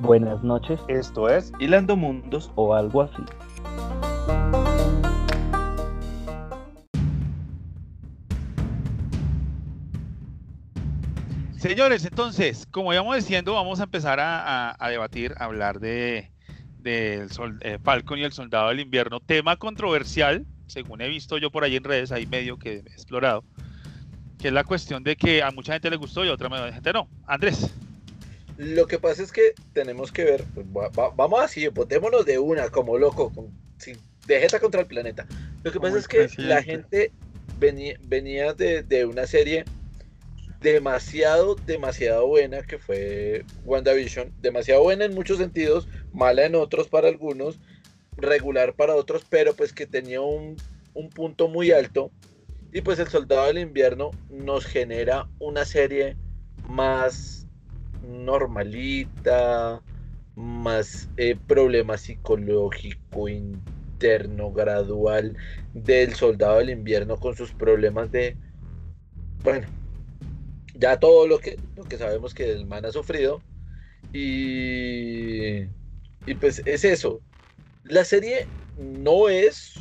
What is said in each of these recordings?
Buenas noches. Esto es Hilando Mundos o algo así. Señores, entonces, como íbamos diciendo, vamos a empezar a, debatir, a hablar de, de eh, Falcon y el Soldado del Invierno, tema controversial, según he visto yo por ahí en redes, ahí medio que he explorado, que es la cuestión de que a mucha gente le gustó y a otra gente no. Andrés. Lo que pasa es que tenemos que ver, pues, vamos así, botémonos de una como loco, con, sin, de contra el planeta. Lo que pasa es que la gente venía, venía de, una serie demasiado, demasiado buena que fue WandaVision, demasiado buena en muchos sentidos, mala en otros para algunos, regular para otros, pero pues que tenía un, un punto muy alto. Y pues el Soldado del Invierno nos genera una serie más normalita, más eh, problema psicológico interno gradual del soldado del invierno con sus problemas de, bueno, ya todo lo que, lo que sabemos que el man ha sufrido y, y pues es eso. La serie no es,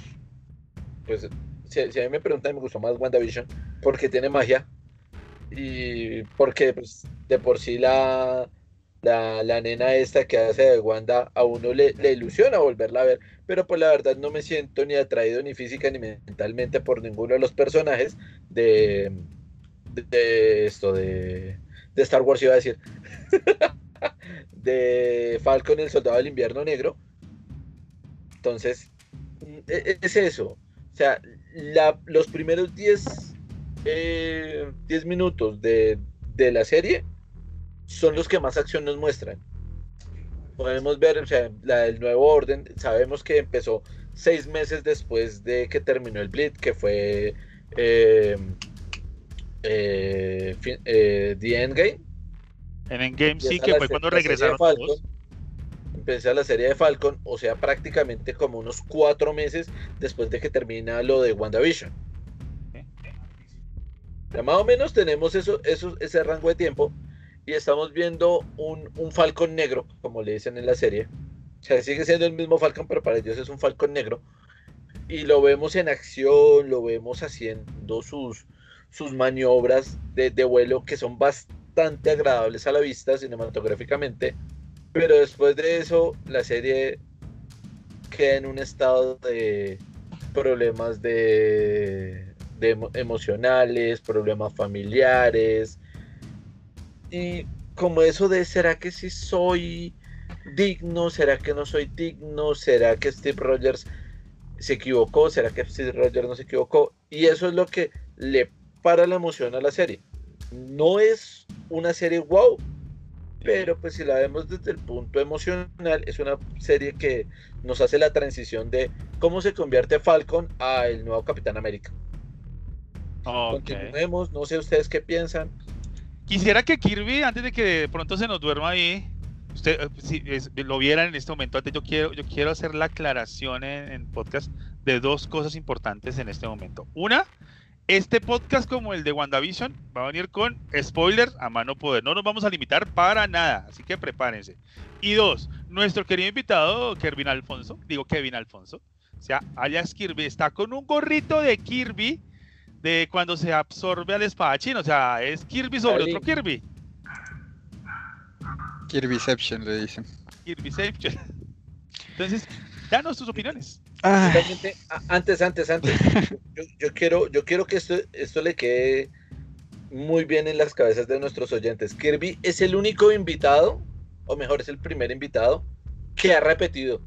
pues si, a mí me preguntan, me gustó más WandaVision porque tiene magia y porque pues, de por sí la, la, nena esta que hace de Wanda a uno le, ilusiona volverla a ver, pero pues la verdad no me siento ni atraído ni física ni mentalmente por ninguno de los personajes de, de, esto, de, de Star Wars iba a decir, de Falcon el Soldado del Invierno Negro. Entonces, e, e, es eso. O sea, la, los primeros 10 eh, 10 minutos de, la serie son los que más acción nos muestran. Podemos ver, o sea, la del nuevo orden, sabemos que empezó seis meses después de que terminó el Blitz, que fue eh, eh, eh, The Endgame. En Endgame sí, que fue cuando regresaron todos. Empecé la serie de Falcon, o sea, prácticamente como unos cuatro meses después de que termina lo de WandaVision más o menos tenemos eso, ese rango de tiempo y estamos viendo un, un Falcon negro, como le dicen en la serie. O sea, sigue siendo el mismo Falcon, pero para ellos es un Falcon negro. Y lo vemos en acción, lo vemos haciendo sus, sus maniobras de, de vuelo que son bastante agradables a la vista cinematográficamente. Pero después de eso, la serie queda en un estado de problemas de emocionales, problemas familiares. Y como eso de, ¿será que si soy digno? ¿Será que no soy digno? ¿Será que Steve Rogers se equivocó? ¿Será que Steve Rogers no se equivocó? Y eso es lo que le para la emoción a la serie. No es una serie wow, pero pues si la vemos desde el punto emocional, es una serie que nos hace la transición de cómo se convierte Falcon a el nuevo Capitán América. Continuemos, no sé ustedes qué piensan. Quisiera que Kirby, antes de que pronto se nos duerma ahí, usted eh, si lo vieran en este momento, antes yo quiero, yo quiero hacer la aclaración en, podcast de dos cosas importantes en este momento. Una, este podcast como el de WandaVision va a venir con spoilers a mano poder. No nos vamos a limitar para nada, así que prepárense. Y dos, nuestro querido invitado, Kevin Alfonso, digo Kevin Alfonso, o sea, alias Kirby, está con un gorrito de Kirby de cuando se absorbe al espadachín, o sea, es Kirby sobre otro Kirby. Kirbyception le dicen. Kirbyception. Entonces, danos tus opiniones. Antes, antes, antes, yo, quiero, yo quiero que esto, esto le quede muy bien en las cabezas de nuestros oyentes. Kirby es el único invitado, o mejor, es el primer invitado que ha repetido.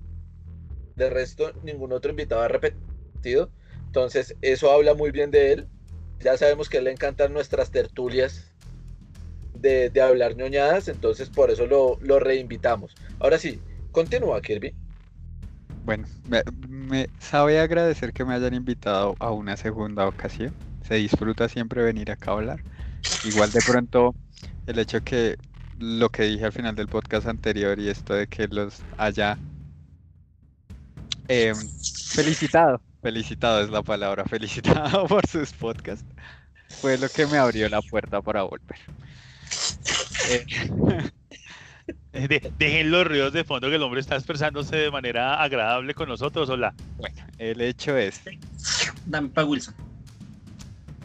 De resto, ningún otro invitado ha repetido. Entonces, eso habla muy bien de él. Ya sabemos que le encantan nuestras tertulias de, hablar ñoñadas, entonces por eso lo, reinvitamos. Ahora sí, continúa, Kirby. Bueno, me, sabe agradecer que me hayan invitado a una segunda ocasión. Se disfruta siempre venir acá a hablar. Igual de pronto el hecho que lo que dije al final del podcast anterior y esto de que los haya em, felicitado felicitado es la palabra, felicitado por sus podcasts, fue lo que me abrió la puerta para volver. Eh, De- dejen los ruidos de fondo que el hombre está expresándose de manera agradable con nosotros. Hola. Bueno, el hecho es Dame para Wilson.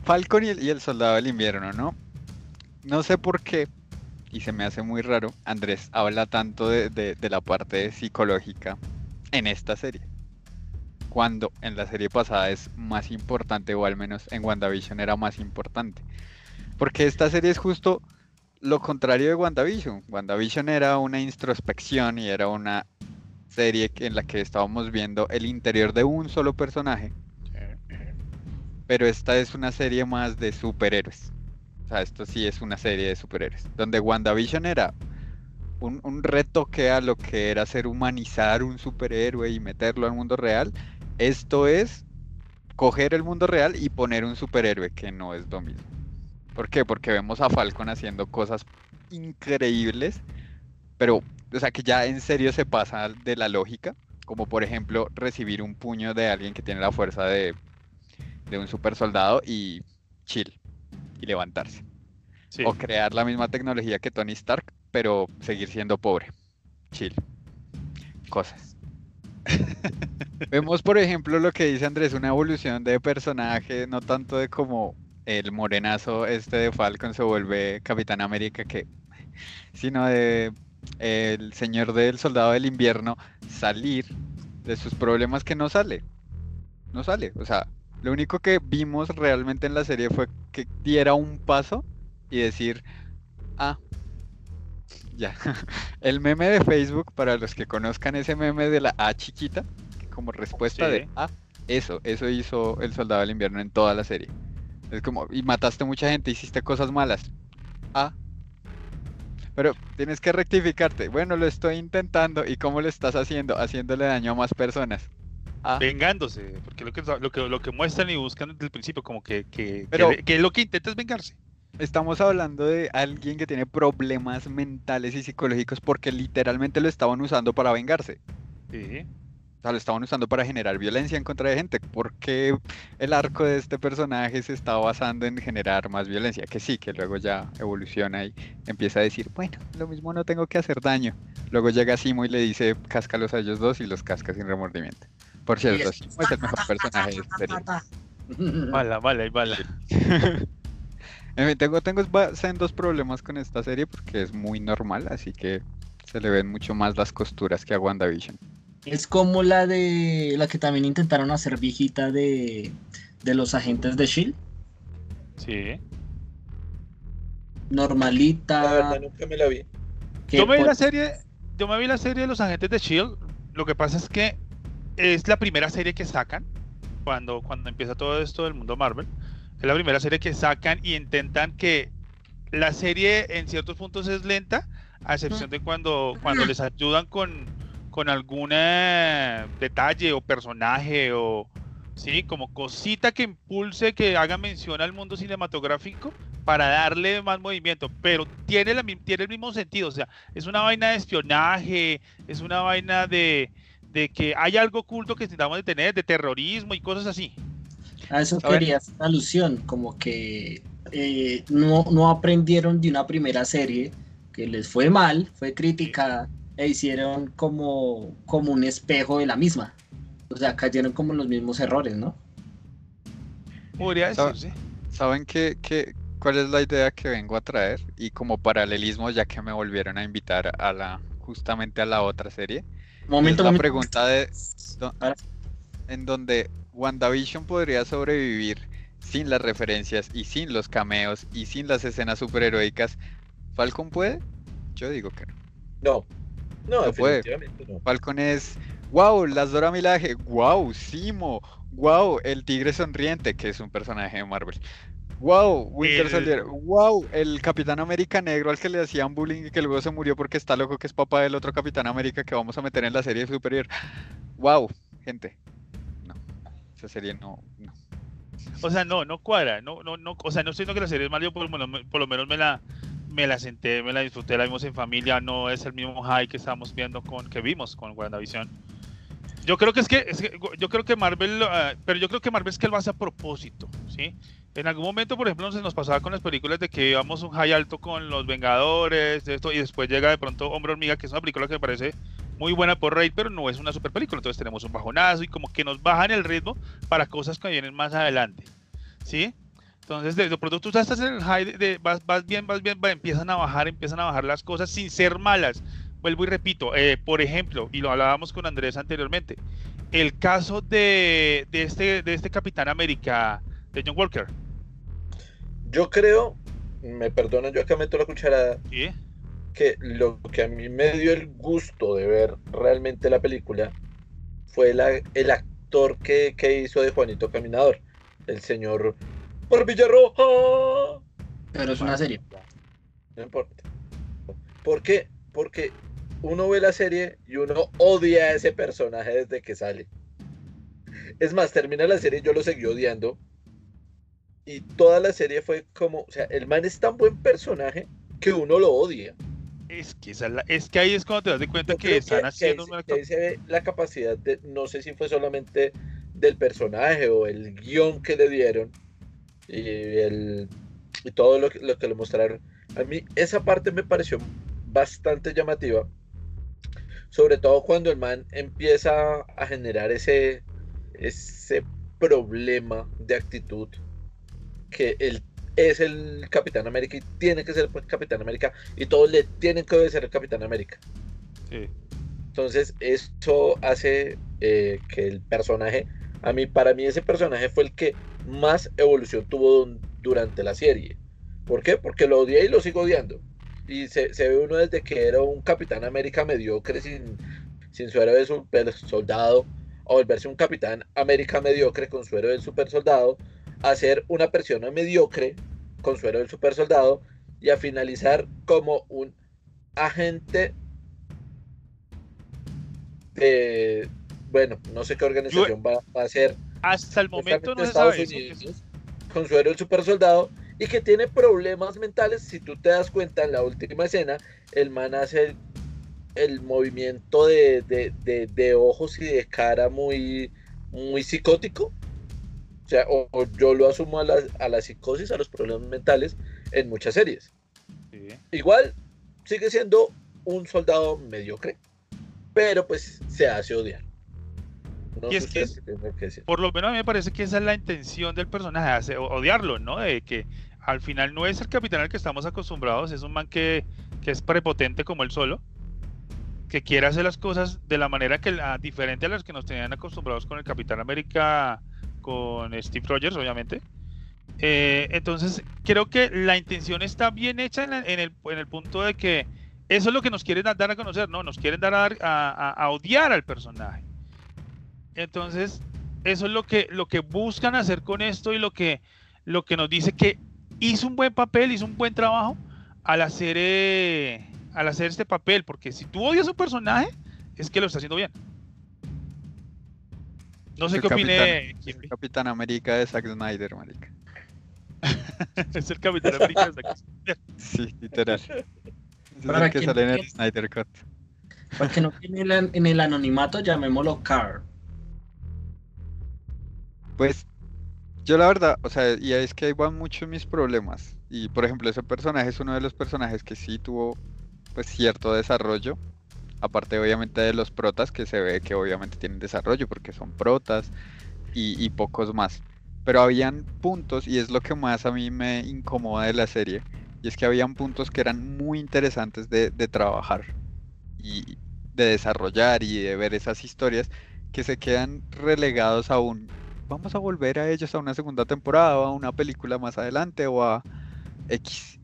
Falcon y el, y el Soldado del Invierno, ¿no? No sé por qué, y se me hace muy raro, Andrés habla tanto de, de- de la parte psicológica en esta serie. Cuando en la serie pasada es más importante, o al menos en WandaVision era más importante. Porque esta serie es justo lo contrario de WandaVision. WandaVision era una introspección y era una serie en la que estábamos viendo el interior de un solo personaje pero esta es una serie más de superhéroes. O sea, esto sí es una serie de superhéroes. Donde WandaVision era un, un retoque a lo que era ser humanizar un superhéroe y meterlo al mundo real. Esto es coger el mundo real y poner un superhéroe, que no es lo mismo. ¿Por qué? Porque vemos a Falcon haciendo cosas increíbles, pero, o sea, que ya en serio se pasa de la lógica. Como por ejemplo recibir un puño de alguien que tiene la fuerza de de un super soldado y chill y levantarse. Sí. O crear la misma tecnología que Tony Stark, pero seguir siendo pobre. Chill. Cosas. Vemos, por ejemplo, lo que dice Andrés, una evolución de personaje, no tanto de como el morenazo este de Falcon se vuelve Capitán América, que, sino de el señor del soldado del invierno salir de sus problemas que no sale. No sale. O sea, lo único que vimos realmente en la serie fue que diera un paso y decir, ah, ya. El meme de Facebook, para los que conozcan ese meme de la A chiquita, que como respuesta de ah, eso, eso hizo el soldado del invierno en toda la serie. Es como, y mataste mucha gente, hiciste cosas malas. Ah. Pero tienes que rectificarte. Bueno, lo estoy intentando. ¿Y cómo lo estás haciendo? Haciéndole daño a más personas. Ah. Vengándose, porque lo que, lo que, lo que muestran y buscan desde el principio, como que, que, Pero- que, que lo que intenta es vengarse. Estamos hablando de alguien que tiene problemas mentales y psicológicos porque literalmente lo estaban usando para vengarse. Sí. O sea, lo estaban usando para generar violencia en contra de gente. ¿Por qué el arco de este personaje se está basando en generar más violencia? Que sí, que luego ya evoluciona y empieza a decir, bueno, lo mismo no tengo que hacer daño. Luego llega Simo y le dice, cáscalos a ellos dos y los casca sin remordimiento. Por cierto, Simo es el mejor personaje de esta serie. Bala, bala y bala. En fin, tengo, tengo sendos problemas con esta serie porque es muy normal, así que se le ven mucho más las costuras que a WandaVision. Es como la de la que también intentaron hacer viejita de, de los agentes de Shield. Sí. La Normalita. verdad, nunca me la vi. que Yo me vi la serie, yo me vi la serie de los agentes de Shield. Lo que pasa es que es la primera serie que sacan cuando, cuando empieza todo esto del mundo Marvel. Es la primera serie que sacan y intentan que la serie en ciertos puntos es lenta, a excepción de cuando, cuando les ayudan con, con algún eh, detalle o personaje o sí, como cosita que impulse, que haga mención al mundo cinematográfico para darle más movimiento, pero tiene, la, tiene el mismo sentido, o sea, es una vaina de espionaje, es una vaina de, de que hay algo oculto que necesitamos de tener, de terrorismo y cosas así. A eso A ver. quería hacer alusión, como que eh, no, no aprendieron de una primera serie que les fue mal, fue criticada, e hicieron como, como un espejo de la misma. O sea, cayeron como en los mismos errores, ¿no? Podría Sabe- decirse. ¿Saben qué, qué- cuál es la idea que vengo a traer? Y como paralelismo, ya que me volvieron a invitar a la justamente a la otra serie, es Momento, la momento. pregunta de do- Ahora- en donde WandaVision podría sobrevivir sin las referencias y sin los cameos y sin las escenas superheroicas. ¿Falcon puede? Yo digo que no. No, no, No puede. definitivamente no. Falcon es, wow, las Dora Milaje, wow, Simo, wow, el tigre sonriente, que es un personaje de Marvel. Wow, Winter El- Soldier, wow, el Capitán América negro al que le hacían bullying y que luego se murió porque está loco que es papá del otro Capitán América que vamos a meter en la serie superior. Wow, gente. Esa serie no, no. O sea, no, no cuadra, no, no, no, o sea, no estoy diciendo que la serie es mala, yo por, por lo menos me la, me la senté, me la disfruté, la vimos en familia, no es el mismo high que estábamos viendo con, que vimos con WandaVision. Yo creo que es que, es que- yo creo que Marvel, ah, pero yo creo que Marvel es que lo hace a propósito, ¿sí? En algún momento, por ejemplo, se nos pasaba con las películas de que íbamos un high alto con los Vengadores, de esto, y después llega de pronto Hombre Hormiga, que es una película que me parece muy buena por Raid, pero no es una super película. Entonces tenemos un bajonazo y como que nos bajan el ritmo para cosas que vienen más adelante. ¿Sí? Entonces, de, de pronto tú estás en el high, de, de- vas, vas bien, vas bien, va, empiezan a bajar, empiezan a bajar las cosas sin ser malas. Vuelvo y repito, eh, por ejemplo, y lo hablábamos con Andrés anteriormente, el caso de, de este, de este Capitán América, de John Walker. Yo creo, me perdonan, yo acá meto la cucharada, ¿sí? Que lo que a mí me dio el gusto de ver realmente la película fue la- el actor que, que hizo de Juanito Caminador, el señor Barbilla Roja. Pero es una serie. No importa. ¿Por qué? Porque uno ve la serie y uno odia a ese personaje desde que sale. Es más, termina la serie y yo lo seguí odiando. Y toda la serie fue como, o sea, el man es tan buen personaje que uno lo odia. Es que, esa es, la- es que ahí es cuando te das de cuenta que están haciendo una que la capacidad de, no sé si fue solamente del personaje o el guion que le dieron y, el, y todo lo que, lo que le mostraron. A mí esa parte me pareció bastante llamativa, sobre todo cuando el man empieza a generar ese, ese problema de actitud que él es el Capitán América y tiene que ser el Capitán América y todos le tienen que obedecer al Capitán América. Sí. Entonces, eso hace eh, que el personaje, a mí, para mí ese personaje fue el que más evolución tuvo durante la serie. ¿Por qué? Porque lo odié y lo sigo odiando. Y se, se ve uno desde que era un Capitán América mediocre sin, sin suero de super soldado, a volverse un Capitán América mediocre con suero del super soldado, a ser una persona mediocre con suero del super soldado y a finalizar como un agente de, bueno, no sé qué organización va, va a ser Hasta el momento no se Estados eso. Unidos, con suero del super soldado y que tiene problemas mentales. Si tú te das cuenta en la última escena, el man hace el, el movimiento de, de- de- de ojos y de cara muy, muy psicótico. O sea, o, o yo lo asumo a la, a la psicosis, a los problemas mentales en muchas series. Sí. Igual sigue siendo un soldado mediocre, pero pues se hace odiar. No Y es que. Por lo menos a mí me parece que esa es la intención del personaje, hace- odiarlo, ¿no? De que al final no es el capitán al que estamos acostumbrados, es un man que, que es prepotente como él solo, que quiere hacer las cosas de la manera que la, diferente a las que nos tenían acostumbrados con el Capitán América, con Steve Rogers, obviamente. Eh, entonces, creo que la intención está bien hecha en, la- en el, en el punto de que eso es lo que nos quieren dar a conocer, ¿no? Nos quieren dar a, a- a odiar al personaje. Entonces, eso es lo que, lo que buscan hacer con esto y lo que, lo que nos dice que hizo un buen papel, hizo un buen trabajo al hacer, eh, al hacer este papel, porque si tú odias a un personaje, es que lo está haciendo bien. No sé El qué opine Capitán- América de Zack Snyder, marica. es el Capitán América. de Zack Snyder. Sí, literal. Ese es Para el que quien sale en el Snyder Cut. Para que no el, en el anonimato, llamémoslo Carl. Pues yo la verdad, o sea, y es que ahí van muchos mis problemas. Y por ejemplo, ese personaje es uno de los personajes que sí tuvo pues cierto desarrollo. Aparte obviamente de los protas, que se ve que obviamente tienen desarrollo porque son protas y, pocos más. Pero habían puntos, y es lo que más a mí me incomoda de la serie, y es que habían puntos que eran muy interesantes de, de trabajar y de desarrollar y de ver esas historias que se quedan relegados a un vamos a volver a ellos a una segunda temporada o a una película más adelante o a X.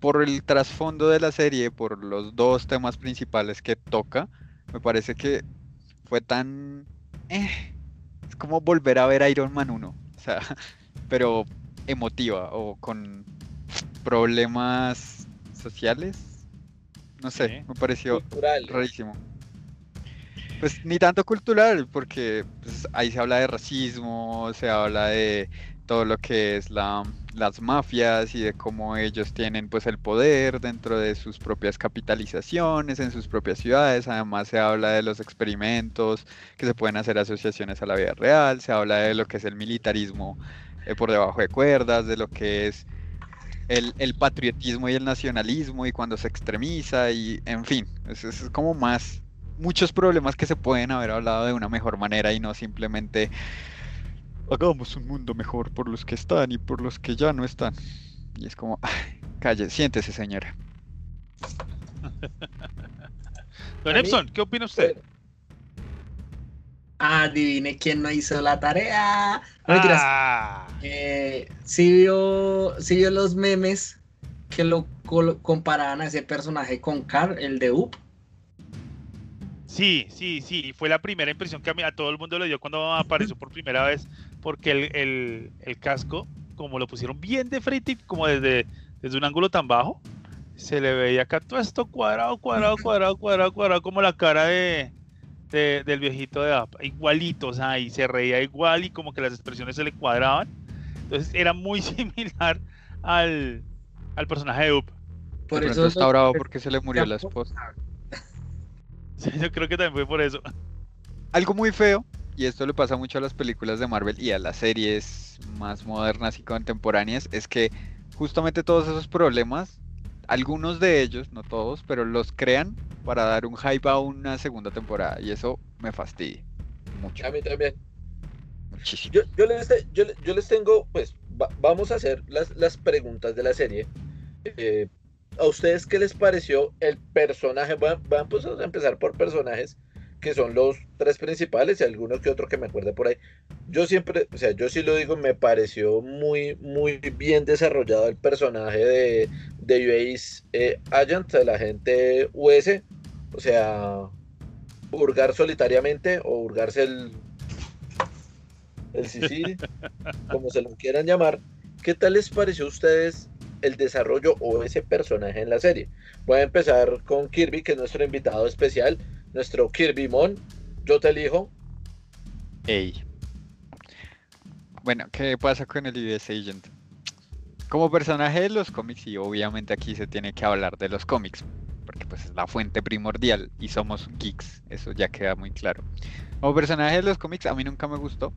Por el trasfondo de la serie, por los dos temas principales que toca, me parece que fue tan... eh, es como volver a ver Iron Man 1, o sea, pero emotiva o con problemas sociales. No sé, me pareció Cultural. rarísimo. Pues ni tanto cultural, porque pues, ahí se habla de racismo, se habla de todo lo que es la, las mafias y de cómo ellos tienen pues el poder dentro de sus propias capitalizaciones, en sus propias ciudades. Además se habla de los experimentos que se pueden hacer asociaciones a la vida real, se habla de lo que es el militarismo eh, por debajo de cuerdas, de lo que es el, el patriotismo y el nacionalismo y cuando se extremiza y en fin, es, es como más muchos problemas que se pueden haber hablado de una mejor manera y no simplemente hagamos un mundo mejor por los que están y por los que ya no están. Y es como, ay, calle, siéntese señora. Don Epson, ¿qué opina usted? Bueno, Adivine quién no hizo la tarea. No. Ah, Eh, sí vio, sí vio los memes que lo comparaban a ese personaje con Carl, el de Up. sí, sí, sí. y Fue la primera impresión que a, mí, a todo el mundo le dio cuando apareció por primera vez, porque el, el- el casco, como lo pusieron bien de frente y como desde, desde un ángulo tan bajo, se le veía acá todo esto cuadrado, cuadrado, cuadrado, cuadrado, cuadrado, como la cara de, de- del viejito de App, igualito, o sea, y se reía igual y como que las expresiones se le cuadraban. Entonces era muy similar al, al personaje de Up. Por de eso está bravo porque se le murió la esposa. Sí, yo creo que también fue por eso. Algo muy feo, y esto le pasa mucho a las películas de Marvel y a las series más modernas y contemporáneas, es que justamente todos esos problemas, algunos de ellos, no todos, pero los crean para dar un hype a una segunda temporada, y eso me fastidia mucho, a mí también. muchísimo. Yo, yo, les, te- yo, le- yo les tengo, pues, va- vamos a hacer las, las preguntas de la serie. Eh, ¿A ustedes qué les pareció el personaje? Pues a empezar por personajes que son los tres principales y algunos que otro que me acuerde por ahí. Yo siempre, o sea, yo sí lo digo, me pareció muy, muy bien desarrollado el personaje de, de US eh, Agent, el agente US. O sea, hurgar solitariamente o hurgarse el, el Sicily, como se lo quieran llamar. ¿Qué tal les pareció a ustedes el desarrollo o ese personaje en la serie? Voy a empezar con Kirby, que es nuestro invitado especial, nuestro Kirby Mon. Yo te elijo. Ey. Bueno, ¿qué pasa con el US Agent? Como personaje de los cómics, y obviamente aquí se tiene que hablar de los cómics, porque pues es la fuente primordial y somos geeks, eso ya queda muy claro. Como personaje de los cómics, a mí nunca me gustó,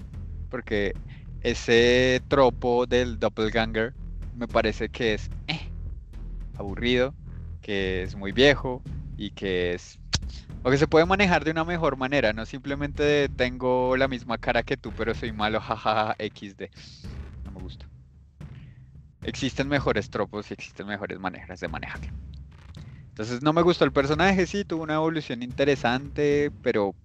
porque ese tropo del doppelganger me parece que es eh, aburrido, que es muy viejo y que es o que se puede manejar de una mejor manera, no simplemente tengo la misma cara que tú, pero soy malo, jajaja, XD. No me gusta. Existen mejores tropos y existen mejores maneras de manejarlo. Entonces no me gustó el personaje, sí, tuvo una evolución interesante, pero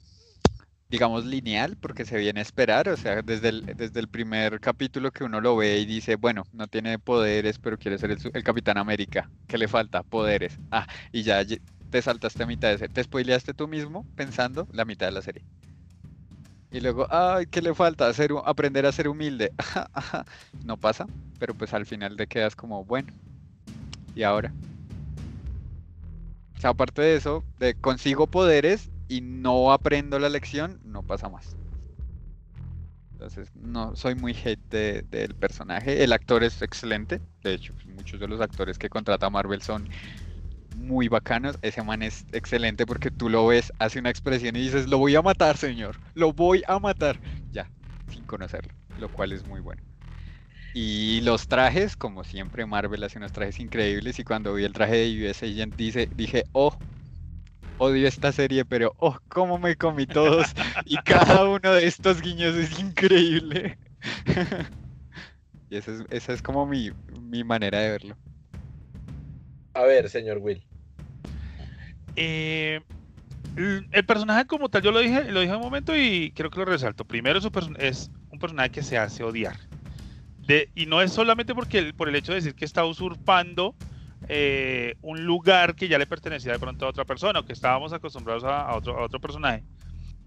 digamos lineal, porque se viene a esperar, o sea, desde el, desde el primer capítulo que uno lo ve y dice, bueno, no tiene poderes, pero quiere ser el, el Capitán América, ¿qué le falta? Poderes. Ah, y ya te saltaste a mitad de ese, te spoileaste tú mismo pensando la mitad de la serie. Y luego, ay, ¿qué le falta? Hu- aprender a ser humilde. no pasa, pero pues al final te quedas como, bueno, ¿y ahora? O sea, aparte de eso, de consigo poderes y no aprendo la lección, no pasa más. Entonces, no soy muy hate de- del personaje. El actor es excelente. De hecho, pues, muchos de los actores que contrata Marvel son muy bacanos. Ese man es excelente porque tú lo ves, hace una expresión y dices, lo voy a matar, señor. Lo voy a matar. Ya, sin conocerlo. Lo cual es muy bueno. Y los trajes, como siempre, Marvel hace unos trajes increíbles. Y cuando vi el traje de US Agent, dice, dije, oh, odio esta serie, pero oh, cómo me comí todos. y cada uno de estos guiños es increíble. y esa es, esa es como mi, mi manera de verlo. A ver, señor Will. Eh, el personaje como tal, yo lo dije, lo dije un momento y creo que lo resalto. Primero, es un personaje que se hace odiar. De, y no es solamente porque el- por el hecho de decir que está usurpando eh, un lugar que ya le pertenecía de pronto a otra persona o que estábamos acostumbrados a, a otro, a otro personaje.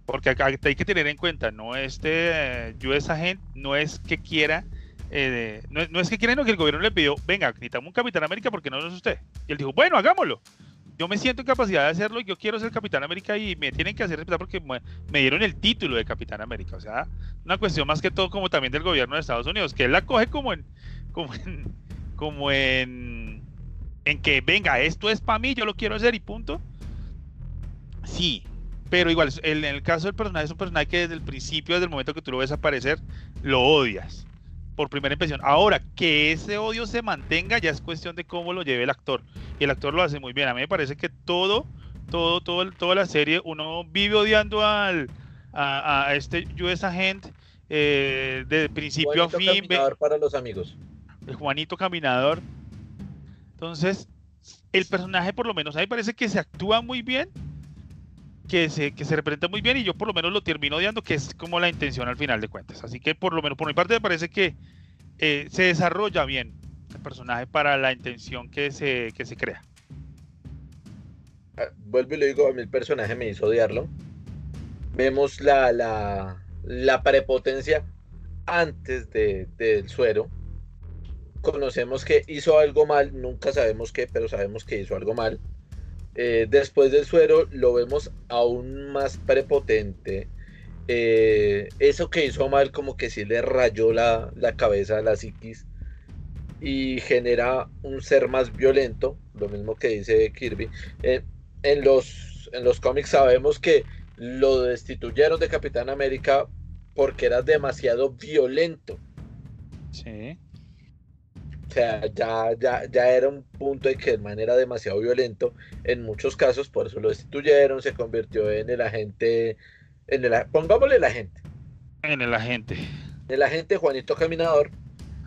Porque hay que tener en cuenta, no este eh, US Agent no es que quiera, eh, no, no es que quiera, no que el gobierno le pidió, venga, necesitamos un Capitán América porque no es usted. Y él dijo, bueno, hagámoslo yo me siento en capacidad de hacerlo y yo quiero ser Capitán América y me tienen que hacer respetar porque me, dieron el título de Capitán América. O sea, una cuestión más que todo como también del gobierno de Estados Unidos, que él la coge como en, como en, como en, en que venga, esto es para mí, yo lo quiero hacer y punto. Sí, pero igual, en el caso del personaje es un personaje que desde el principio, desde el momento que tú lo ves aparecer, lo odias. Por primera impresión. Ahora, que ese odio se mantenga ya es cuestión de cómo lo lleve el actor. Y el actor lo hace muy bien. A mí me parece que todo, todo, todo, toda la serie, uno vive odiando al, a, a este US Agent eh, de principio Juanito a fin. Caminador para los amigos. el Juanito Caminador. Entonces, el personaje por lo menos a mí me parece que se actúa muy bien, que se, que se representa muy bien y yo por lo menos lo termino odiando, que es como la intención al final de cuentas. Así que por lo menos por mi parte me parece que eh, se desarrolla bien el personaje para la intención que se, que se crea. Ah, Vuelvo y lo digo, a mí el personaje me hizo odiarlo. Vemos la, la, la prepotencia antes de, del suero. Conocemos que hizo algo mal, nunca sabemos qué, pero sabemos que hizo algo mal. Eh, después del suero lo vemos aún más prepotente. Eh, eso que hizo mal como que sí le rayó la, la cabeza a la psiquis y genera un ser más violento, lo mismo que dice Kirby. Eh, en los, en los cómics sabemos que lo destituyeron de Capitán América porque era demasiado violento. Sí. O sea, ya, ya, ya era un punto en que el man era demasiado violento en muchos casos, por eso lo destituyeron, se convirtió en el agente, en el, pongámosle el agente, En el agente. el agente Juanito Caminador.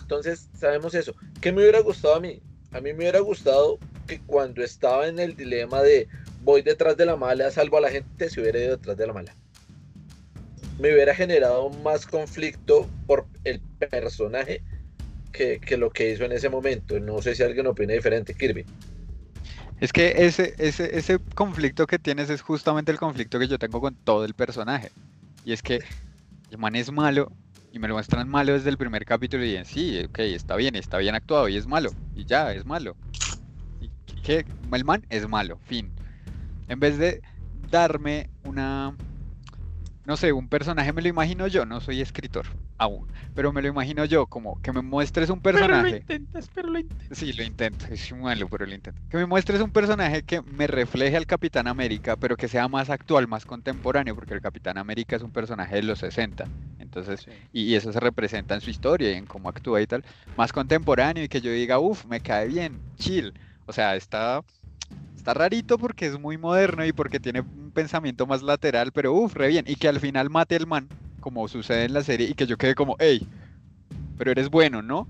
Entonces, sabemos eso. ¿Qué me hubiera gustado a mí? A mí me hubiera gustado que cuando estaba en el dilema de voy detrás de la mala, salvo a la gente, se hubiera ido detrás de la mala. Me hubiera generado más conflicto por el personaje que, lo que hizo en ese momento. No sé si alguien opina diferente, Kirby. Es que ese, ese, ese conflicto que tienes es justamente el conflicto que yo tengo con todo el personaje. Y es que el man es malo y me lo muestran malo desde el primer capítulo y dicen, sí, ok, está bien, está bien actuado y es malo. Y ya, es malo. Y que el man es malo, fin. En vez de darme una, no sé, un personaje me lo imagino yo, no soy escritor aún, pero me lo imagino yo como que me muestres un Pero lo personaje. intentas, pero lo intentas. Sí, lo intento, es malo, pero lo intento. Que me muestres un personaje que me refleje al Capitán América, pero que sea más actual, más contemporáneo, porque el Capitán América es un personaje de los 60. Entonces, y, y eso se representa en su historia y en cómo actúa y tal. Más contemporáneo y que yo diga, uff, me cae bien, chill. O sea, está, está rarito porque es muy moderno y porque tiene un pensamiento más lateral, pero uff, re bien. Y que al final mate el man, como sucede en la serie, y que yo quede como, hey, pero eres bueno, ¿no?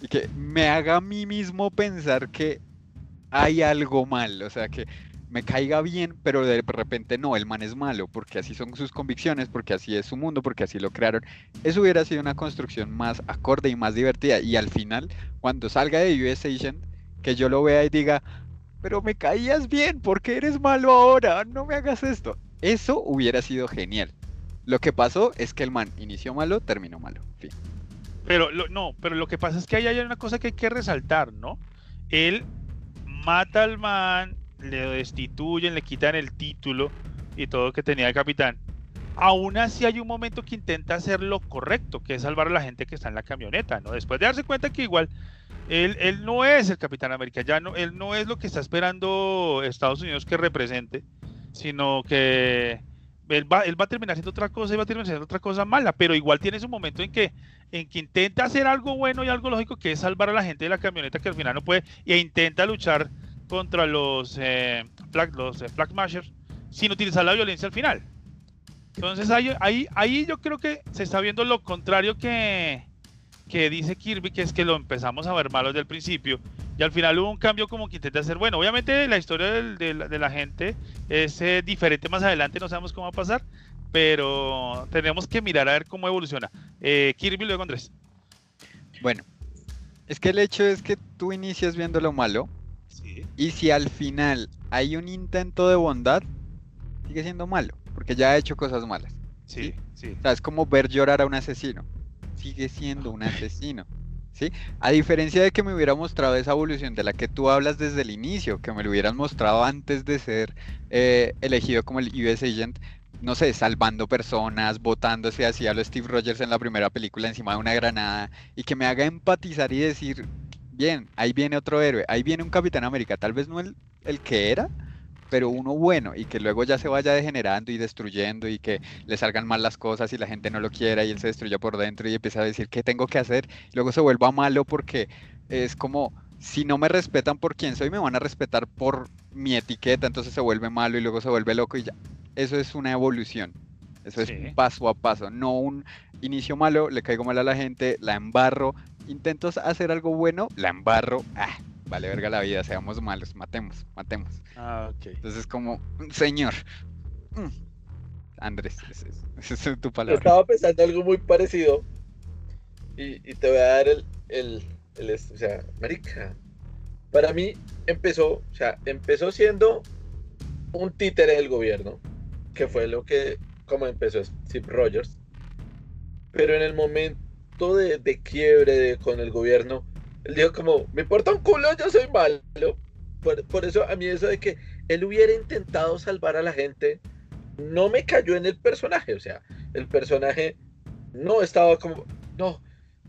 y que me haga a mí mismo pensar que hay algo mal, o sea, que me caiga bien, pero de repente no, el man es malo, porque así son sus convicciones, porque así es su mundo, porque así lo crearon. Eso hubiera sido una construcción más acorde y más divertida. Y al final, cuando salga de US Agent, que yo lo vea y diga, pero me caías bien, ¿por qué eres malo ahora? No me hagas esto. Eso hubiera sido genial. Lo que pasó es que el man inició malo, terminó malo. Pero lo- no, pero lo que pasa es que ahí hay una cosa que hay que resaltar, ¿no? Él mata al man, le destituyen, le quitan el título y todo que tenía el capitán. Aún así hay un momento que intenta hacer lo correcto, que es salvar a la gente que está en la camioneta, ¿no? Después de darse cuenta que igual él, él no es el Capitán América, ya no, él no es lo que está esperando Estados Unidos que represente, sino que él va, él va a terminar haciendo otra cosa y va a terminar haciendo otra cosa mala, pero igual tiene su momento en que, en que intenta hacer algo bueno y algo lógico, que es salvar a la gente de la camioneta que al final no puede, e intenta luchar contra los, eh, flag, los eh, flag smashers sin utilizar la violencia al final. Entonces ahí, ahí, ahí yo creo que se está viendo lo contrario que, que dice Kirby, que es que lo empezamos a ver malo desde el principio y al final hubo un cambio como que intenta hacer bueno. Obviamente la historia del- de, la, de la gente es eh, diferente más adelante, no sabemos cómo va a pasar, pero tenemos que mirar a ver cómo evoluciona. Eh, Kirby luego Andrés. Bueno, es que el hecho es que tú inicias viendo lo malo Sí. y si al final hay un intento de bondad, sigue siendo malo, porque ya ha hecho cosas malas. Sí, sí. O sea, es como ver llorar a un asesino. Sigue siendo un asesino. ¿Sí? A diferencia de que me hubiera mostrado esa evolución de la que tú hablas desde el inicio, que me lo hubieran mostrado antes de ser eh, elegido como el US Agent, no sé, salvando personas, botándose así a lo Steve Rogers en la primera película encima de una granada, y que me haga empatizar y decir, bien, ahí viene otro héroe, ahí viene un Capitán América, tal vez no el, el que era, pero uno bueno y que luego ya se vaya degenerando y destruyendo y que le salgan mal las cosas y la gente no lo quiera y él se destruya por dentro y empieza a decir qué tengo que hacer, y luego se vuelva malo porque es como si no me respetan por quién soy, me van a respetar por mi etiqueta, entonces se vuelve malo y luego se vuelve loco y ya. Eso es una evolución. Eso es paso a paso, no un inicio malo, le caigo mal a la gente, la embarro, intento hacer algo bueno, la embarro, ah, vale verga la vida, seamos malos, matemos, matemos. Ah, ok. Entonces como, señor, mm, Andrés, esa es, tu palabra. Estaba pensando algo muy parecido. Y, y te voy a dar el, el, O sea, marica. Para mí empezó, o sea, empezó siendo un títere del gobierno, que fue lo que, como empezó Steve Rogers. Pero en el momento de, de quiebre de- con el gobierno, él dijo como, me importa un culo, yo soy malo. Por, por eso a mí eso de que él hubiera intentado salvar a la gente, no me cayó en el personaje. O sea, el personaje no estaba como, no,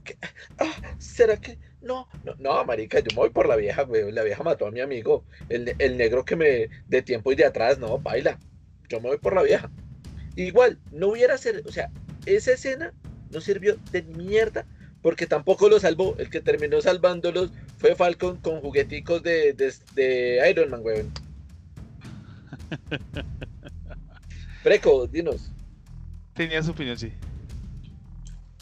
¿qué? Ah, ¿será que? No, no, no, marica, yo me voy por la vieja, güey. La vieja mató a mi amigo. El, el negro que me, de tiempo y de atrás, no, baila. Yo me voy por la vieja. Igual, no hubiera ser, o sea, esa escena no sirvió de mierda porque tampoco lo salvó. El que terminó salvándolos fue Falcon con jugueticos de, de, de Iron Man, weón. Preco, dinos. Tenía su opinión, sí.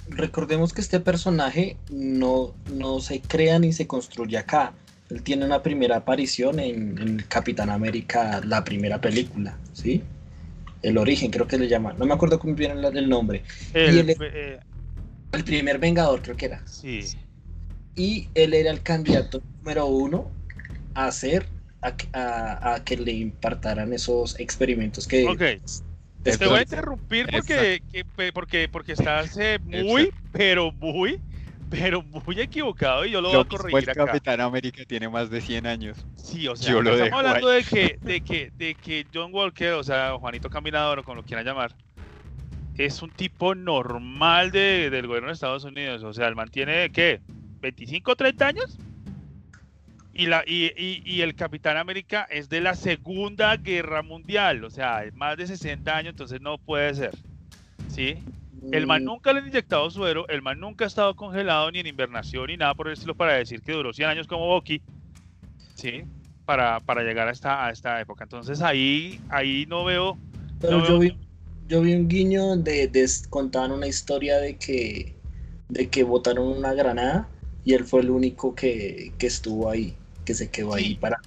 Recordemos que este personaje no, no se crea ni se construye acá. Él tiene una primera aparición en, en Capitán América, la primera película, ¿sí? El origen, creo que le llaman. No me acuerdo cómo viene el, el nombre. El- él- eh, El primer Vengador, creo que era. sí. Y él era el candidato número uno a hacer, a, que- a- a que le impartaran esos experimentos que... Ok. Te Exacto. voy a interrumpir porque, que- porque, porque estás eh, muy, pero muy, pero muy equivocado y yo lo voy Lo a mismo corregir el acá. Capitán América tiene más de 100 años. Sí, o sea, Yo lo estamos hablando de que, de que, de que John Walker, o sea, Juanito Caminador, o como lo quieran llamar, es un tipo normal de- del gobierno de Estados Unidos. O sea, él mantiene, ¿qué? ¿25 o 30 años? Y, la, y, y- y el Capitán América es de la Segunda Guerra Mundial, o sea, es más de 60 años, entonces no puede ser. ¿Sí? El man Mm, nunca le han inyectado suero, el man nunca ha estado congelado ni en invernación ni nada por el estilo para decir que duró 100 años como Bucky, ¿sí? Para, para llegar a esta, a esta época. Entonces ahí, ahí no veo, Pero no yo veo- vi, yo vi un guiño donde des- contaban una historia de que, de que botaron una granada y él fue el único que, que estuvo ahí, que se quedó ahí para...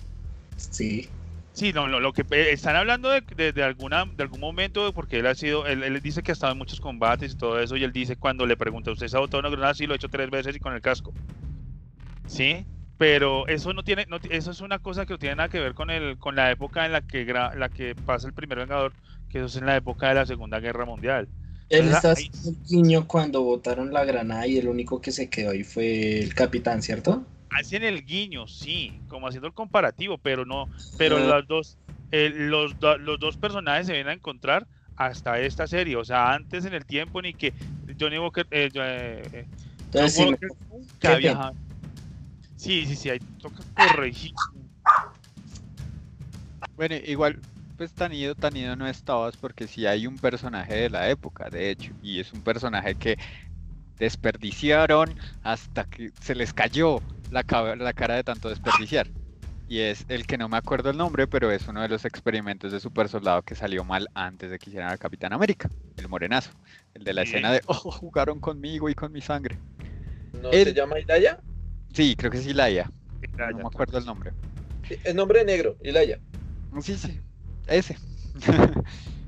Sí, Sí, no, lo, lo que eh, están hablando de, de- de alguna, de algún momento, porque él ha sido, él, él dice que ha estado en muchos combates y todo eso, y él dice cuando le pregunta, ¿usted se ha botado una granada? Sí, lo he hecho tres veces y con el casco. Sí, pero eso no tiene, no, eso es una cosa que no tiene nada que ver con el, con la época en la que, gra- la que pasa el primer Vengador, que eso es en la época de la Segunda Guerra Mundial. él Ahí- haciendo el guiño cuando botaron la granada y el único que se quedó ahí fue el capitán, ¿cierto? Hacen el guiño, sí, como haciendo el comparativo, pero no, pero Ah. las dos, eh, los, do- los dos personajes se vienen a encontrar hasta esta serie, o sea, antes en el tiempo ni que Johnny Walker, eh, yo- eh, eh, John Entonces, sí, me- Walker nunca. Sí, sí, sí, ahí toca corregir. Bueno, igual, pues tan ido, tan ido no estabas porque sí hay un personaje de la época, de hecho, y es un personaje que desperdiciaron hasta que se les cayó la, cara de tanto desperdiciar. Y es el que no me acuerdo el nombre, pero es uno de los experimentos de super soldado que salió mal antes de que hicieran al Capitán América, el morenazo, el de la Sí. escena de, oh, jugaron conmigo y con mi sangre. ¿No se llama Ilaya? Sí, creo que sí, Laia, Ya, no me acuerdo el nombre. El nombre negro, Ilaya. Sí, sí, ese.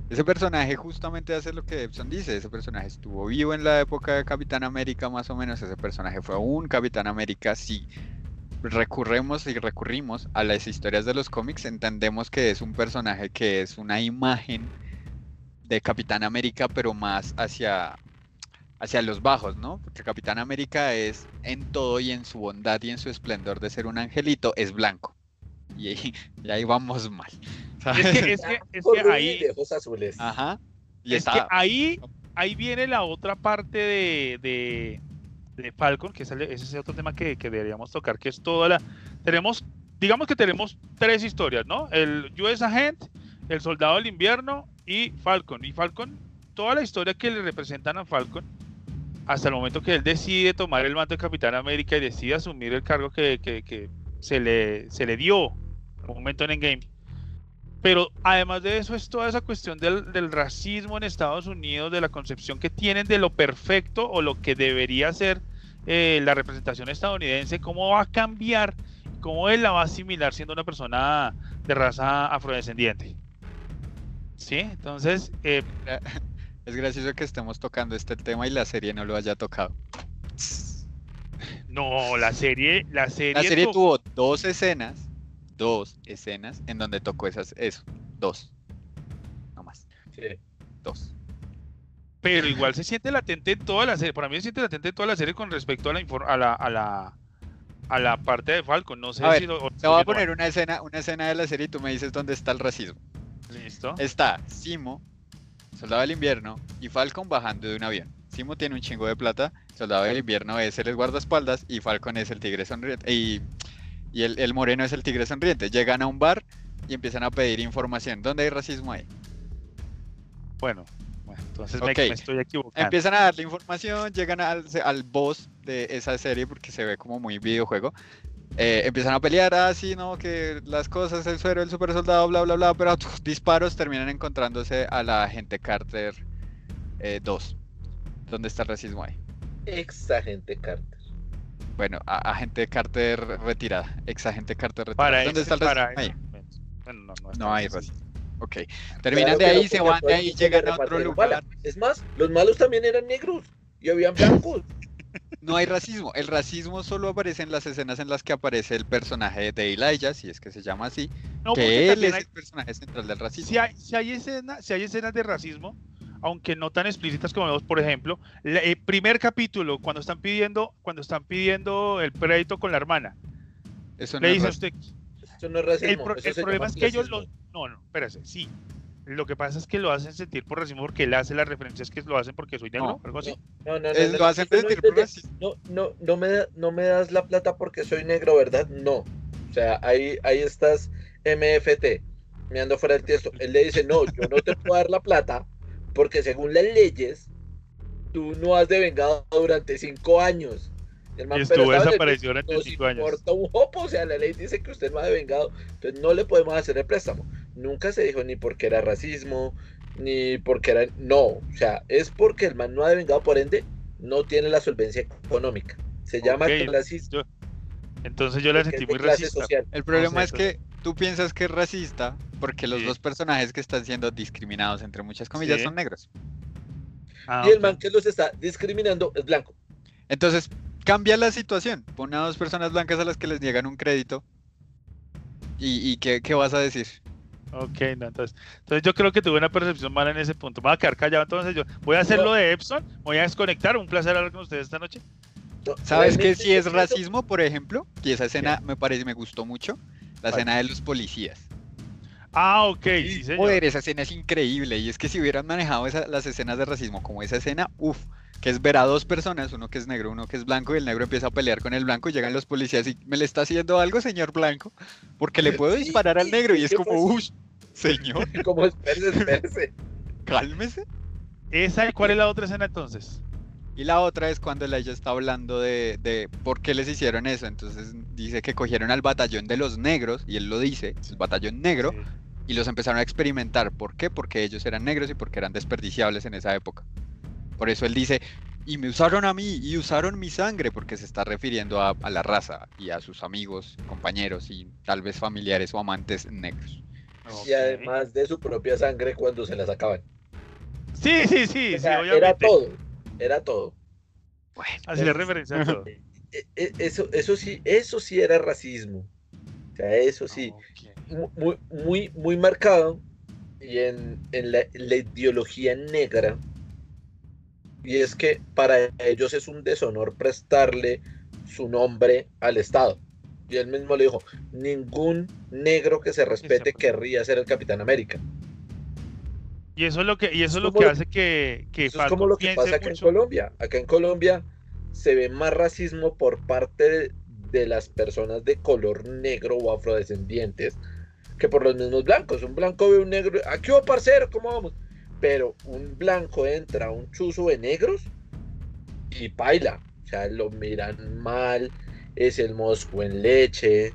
Ese personaje justamente hace lo que Epson dice, ese personaje estuvo vivo en la época de Capitán América más o menos, ese personaje fue un Capitán América, si recurremos y recurrimos a las historias de los cómics, entendemos que es un personaje que es una imagen de Capitán América, pero más hacia, hacia los bajos, ¿no? Porque Capitán América es en todo y en su bondad y en su esplendor de ser un angelito, es blanco. Y ahí, y ahí vamos mal. Es que, es que, es que ahí, de ojos azules. Ajá. Y es que está. ahí, ahí viene la otra parte de, de, de Falcon, que es el- ese es otro tema que, que deberíamos tocar, que es toda la... Tenemos digamos que tenemos tres historias, ¿no? El US Agent, el Soldado del Invierno y Falcon. Y Falcon, toda la historia que le representan a Falcon, hasta el momento que él decide tomar el manto de Capitán América y decide asumir el cargo que, que- que se, le, se le dio en un momento en Endgame. Pero además de eso es toda esa cuestión del, del racismo en Estados Unidos, de la concepción que tienen de lo perfecto o lo que debería ser eh, la representación estadounidense, cómo va a cambiar, cómo él la va a asimilar siendo una persona de raza afrodescendiente. ¿Sí? Entonces, eh, Es gracioso que estemos tocando este tema y la serie no lo haya tocado. no, la serie, la serie, La serie to- tuvo dos escenas, dos escenas en donde tocó esas, eso, dos. No más, Sí. dos. pero igual se siente latente en toda la serie. Para mí se siente latente en toda la serie con respecto a la, a la, a la, a la parte de Falcon. No sé A ver, si lo- Te voy a poner una escena, una escena de la serie y tú me dices dónde está el racismo. Listo. Está Simo, Soldado del Invierno y Falcon bajando de un avión. Simo tiene un chingo de plata, Soldado del Invierno es el guardaespaldas y Falcon es el tigre sonriente. Y, y el, el moreno es el tigre sonriente. Llegan a un bar y empiezan a pedir información. ¿Dónde hay racismo ahí? Bueno, bueno, entonces me- estoy equivocando. Empiezan a darle información, llegan al, al boss de esa serie porque se ve como muy videojuego. Eh, empiezan a pelear, así, ¿no? Que las cosas, el suero, el super soldado, bla, bla, bla, pero tus disparos terminan encontrándose a la agente Carter eh, 2. ¿Dónde está el racismo ahí? Ex agente Carter. Bueno, a- agente Carter retirada, ex agente Carter retirada. Para ¿Dónde ese- está el para ahí? Bueno, no, no, No hay racismo. Ok. Terminan Claro de ahí, se van de ahí, mundo llegan le a otro lugar. bala. Es más, los malos también eran negros y habían blancos. No hay racismo. El racismo solo aparece en las escenas en las que aparece el personaje de Elijah, si es que se llama así. No, que él es hay- el personaje central del racismo. si hay, si hay escena- si hay escenas de racismo, aunque no tan explícitas como vemos, por ejemplo, el primer capítulo, cuando están pidiendo, cuando están pidiendo el crédito con la hermana, Eso no le es dice a racismo. usted, Eso no es el, racismo. pro- eso el problema es que ellos lo, no, no, espérate, sí. Lo que pasa es que lo hacen sentir por racismo porque él hace las referencias que lo hacen porque soy negro, No, algo así. No, no, no. Es- no, lo hacen sentir por racismo. No, no, no me, da- no me das la plata porque soy negro, ¿verdad? No. O sea, ahí, ahí estás MFT, me ando fuera del texto. Él le dice, no, yo no te puedo dar la plata porque según las leyes, tú no has devengado durante cinco años. El man, Y "Pero estuvo desaparecido durante cinco años. importa un jopo, o sea, la ley dice que usted no ha devengado, entonces no le podemos hacer el préstamo. Nunca se dijo ni porque era racismo, ni porque era... No, o sea, es porque el man no ha devengado, por ende, no tiene la solvencia económica. Se llama Ok, clasismo. Yo- entonces yo la sentí muy racista. social. El problema sé, es que tú piensas que es racista porque los Sí. dos personajes que están siendo discriminados, entre muchas comillas, Sí. son negros. Ah, Y el ok. man que los está discriminando es blanco. Entonces, cambia la situación. Pon a dos personas blancas a las que les niegan un crédito. ¿Y, y qué, qué vas a decir? Ok, no, entonces, entonces yo creo que tuve una percepción mala en ese punto. Me voy a quedar callado, entonces yo voy a hacer lo de Epson, voy a desconectar. Un placer hablar con ustedes esta noche. No, ¿Sabes qué realmente sí es racismo, por ejemplo? Y esa escena me parece, me gustó mucho. La escena de los policías. Ah, ok, sí, señor. Joder, esa escena es increíble. Y es que si hubieran manejado esa- las escenas de racismo como esa escena, uff, que es ver a dos personas, uno que es negro, uno que es blanco, y el negro empieza a pelear con el blanco y llegan los policías y me le está haciendo algo, señor blanco, porque le puedo Sí, disparar al negro. Y ¿qué es como, uff, señor, Como espérese, espérese. cálmese. Esa, ¿y cuál es la otra escena entonces? Y la otra es cuando ella está hablando de, de por qué les hicieron eso. Entonces dice que cogieron al batallón de los negros, y él lo dice, el batallón negro, Sí. y los empezaron a experimentar. ¿Por qué? Porque ellos eran negros y porque eran desperdiciables en esa época. Por eso él dice, y me usaron a mí, y usaron mi sangre, porque se está refiriendo a, a la raza y a sus amigos, compañeros y tal vez familiares o amantes negros. Y además de su propia sangre cuando se la sacaban. Sí, sí, sí, O sí, sea, era todo. Era todo. Así le referencia a todo. E- e- Eso, eso sí, eso sí era racismo. O sea, eso sí. Mu- muy, muy, muy marcado y en, en la, la ideología negra. Y es que para ellos es un deshonor prestarle su nombre al Estado. Y él mismo le dijo, ningún negro que se respete querría ser el Capitán América. Y eso es lo que, y eso es lo que hace que, que Eso es como lo que pasa acá en Colombia. Acá en Colombia se ve más racismo por parte de, de las personas de color negro o afrodescendientes que por los mismos blancos. Un blanco ve un negro, aquí va parcero, ¿cómo vamos? Pero un blanco entra a un chuzo de negros y baila. O sea, lo miran mal, es el mosco en leche,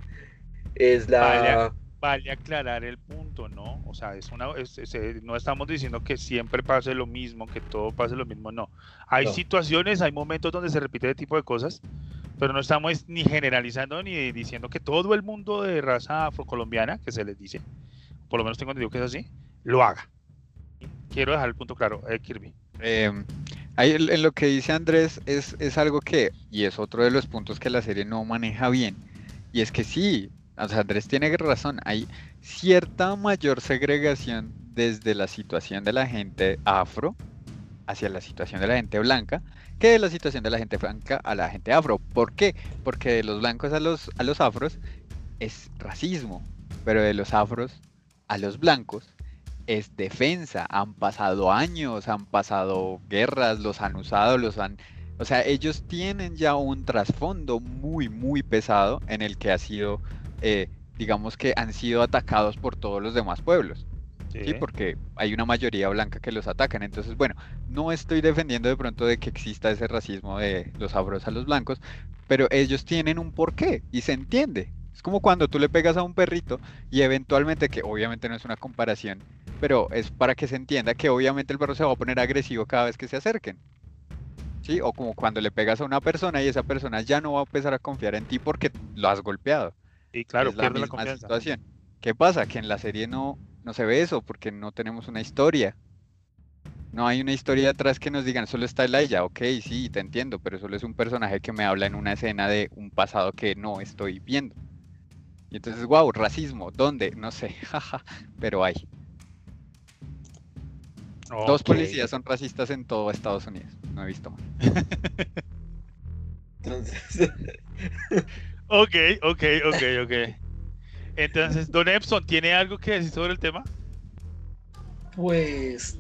es la... vale aclarar el punto, ¿no? O sea, es una, es- es- eh, no estamos diciendo que siempre pase lo mismo, que todo pase lo mismo, no. Hay No. situaciones, hay momentos donde se repite ese tipo de cosas, pero no estamos ni generalizando ni diciendo que todo el mundo de raza afrocolombiana, que se les dice, por lo menos tengo entendido que es así, lo haga. Quiero dejar el punto claro, eh, Kirby. Eh, ahí en en lo que dice Andrés es, es algo que, y es otro de los puntos que la serie no maneja bien, y es que sí, o sea, Andrés tiene razón, hay cierta mayor segregación desde la situación de la gente afro hacia la situación de la gente blanca que de la situación de la gente blanca a la gente afro. ¿Por qué? Porque de los blancos a los, a los afros es racismo, pero de los afros a los blancos es defensa. Han pasado años, han pasado guerras, los han usado, los han... O sea, ellos tienen ya un trasfondo muy, muy pesado en el que ha sido, eh, digamos que han sido atacados por todos los demás pueblos. ¿sí? Porque hay una mayoría blanca que los atacan. Entonces, bueno, no estoy defendiendo de pronto de que exista ese racismo de los afros a los blancos, pero ellos tienen un porqué y se entiende. Es como cuando tú le pegas a un perrito y eventualmente, que obviamente no es una comparación, pero es para que se entienda que obviamente el perro se va a poner agresivo cada vez que se acerquen. ¿Sí? O como cuando le pegas a una persona y esa persona ya no va a empezar a confiar en ti porque lo has golpeado. Y claro, es la pierde la misma confianza. situación. ¿Qué pasa? Que en la serie no, no se ve eso porque no tenemos una historia. No hay una historia atrás que nos digan, solo está ella, ok, sí, te entiendo, pero solo es un personaje que me habla en una escena de un pasado que no estoy viendo. Y entonces, wow, racismo, ¿dónde? No sé, jaja, pero hay. Dos policías son racistas en todo Estados Unidos, no he visto más. Entonces, Ok, ok, ok, ok. Entonces, Don Epson, ¿tiene algo que decir sobre el tema? Pues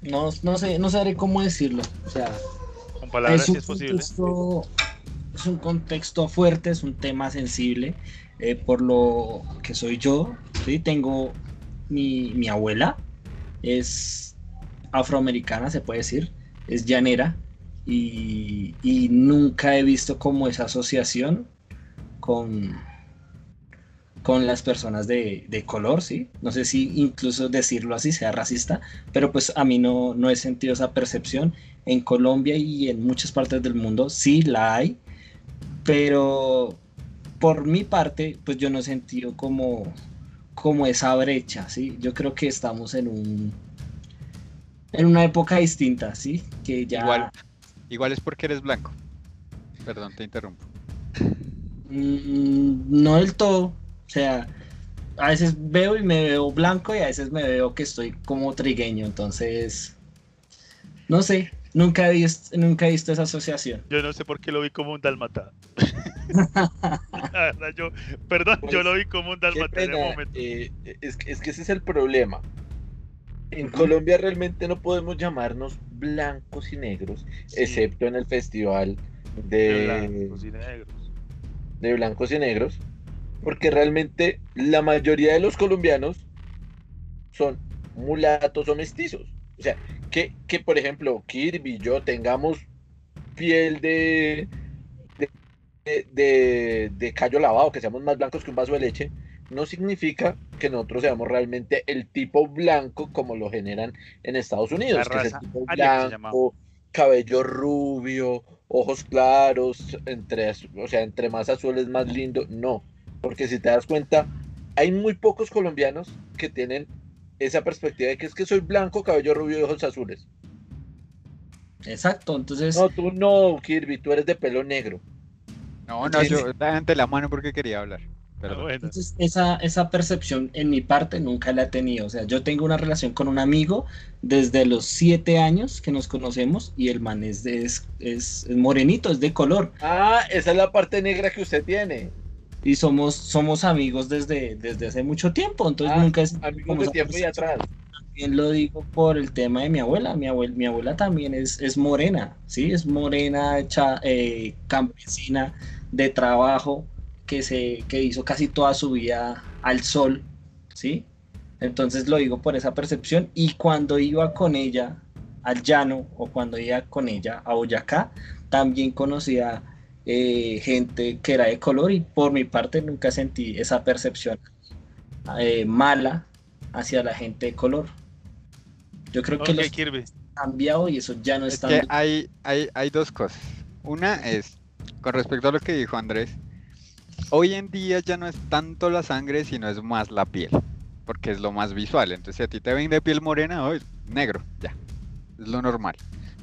no, no sé, no sabré cómo decirlo. O sea, Con palabras, es si un, es posible. contexto, es un contexto fuerte, es un tema sensible. eh, por lo que soy yo, ¿sí? tengo mi, mi abuela, es afroamericana, se puede decir, es llanera, y, nunca he visto como esa asociación con, con las personas de, de color, ¿sí? No sé si incluso decirlo así sea racista, pero pues a mí no, no he sentido esa percepción. En Colombia y en muchas partes del mundo sí la hay, pero por mi parte, pues yo no he sentido como, como esa brecha, ¿sí? Yo creo que estamos en un en una época distinta, ¿sí? Que ya igual es porque eres blanco. Perdón, te interrumpo. Mm, no del todo. O sea, a veces veo y me veo blanco y a veces me veo que estoy como trigueño. Entonces, no sé, nunca he visto, nunca he visto esa asociación. Yo no sé por qué lo vi como un dálmata. La verdad, yo, perdón, yo Pues, lo vi como un qué dálmata en el momento. eh, es que ese es el problema. En Colombia realmente no podemos llamarnos blancos y negros, Sí, excepto en el festival de de, blancos y negros. de blancos y negros, porque realmente la mayoría de los colombianos son mulatos o mestizos. O sea, que, que por ejemplo Kirby y yo tengamos piel de, de, de, de- de callo lavado, que seamos más blancos que un vaso de leche, no significa que nosotros seamos realmente el tipo blanco como lo generan en Estados Unidos, que es el tipo blanco, cabello rubio, ojos claros, entre, o sea, entre más azul es más lindo. No, porque si te das cuenta, hay muy pocos colombianos que tienen esa perspectiva de que es que soy blanco, cabello rubio y ojos azules. Exacto, entonces, No, tú no, Kirby, tú eres de pelo negro. No, no, yo ante la mano porque quería hablar. Perdón. Ah, bueno. entonces esa, esa percepción en mi parte nunca la he tenido. O sea, yo tengo una relación con un amigo desde los siete años que nos conocemos y el man es, de- es, es- es morenito, es de color. Ah, esa es la parte negra que usted tiene. Y somos, somos amigos desde, desde hace mucho tiempo. Entonces Ah, nunca es Amigos de tiempo y atrás. También lo digo por el tema de mi abuela. Mi abuela, mi abuela también es, es morena, ¿sí? Es morena, hecha, eh, campesina de trabajo que, se, que hizo casi toda su vida al sol, ¿sí? Entonces lo digo por esa percepción y cuando iba con ella al llano o cuando iba con ella a Boyacá, también conocía eh, gente que era de color y por mi parte nunca sentí esa percepción eh, mala hacia la gente de color. Yo creo que los Kirby. cambiado y eso ya no Es está. que hay, hay, hay dos cosas. Una es, con respecto a lo que dijo Andrés, hoy en día ya no es tanto la sangre, sino es más la piel, porque es lo más visual. Entonces, si a ti te ven de piel morena, hoy negro, ya, es lo normal.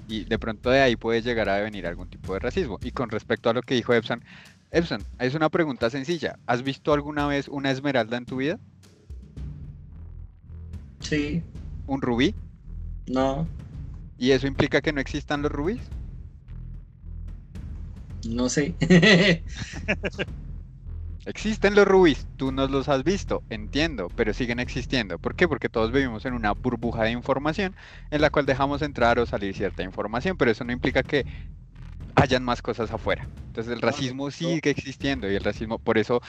Y de pronto de ahí puede llegar a venir algún tipo de racismo. Y con respecto a lo que dijo Epson, Epson, es una pregunta sencilla. ¿Has visto alguna vez una esmeralda en tu vida? Sí, ¿Un rubí? no, ¿Y eso implica que no existan los rubíes? no sé. Existen los rubíes, tú no los has visto, entiendo, pero siguen existiendo. ¿Por qué? Porque todos vivimos en una burbuja de información en la cual dejamos entrar o salir cierta información, pero eso no implica que hayan más cosas afuera. Entonces el racismo sigue existiendo y el racismo, por eso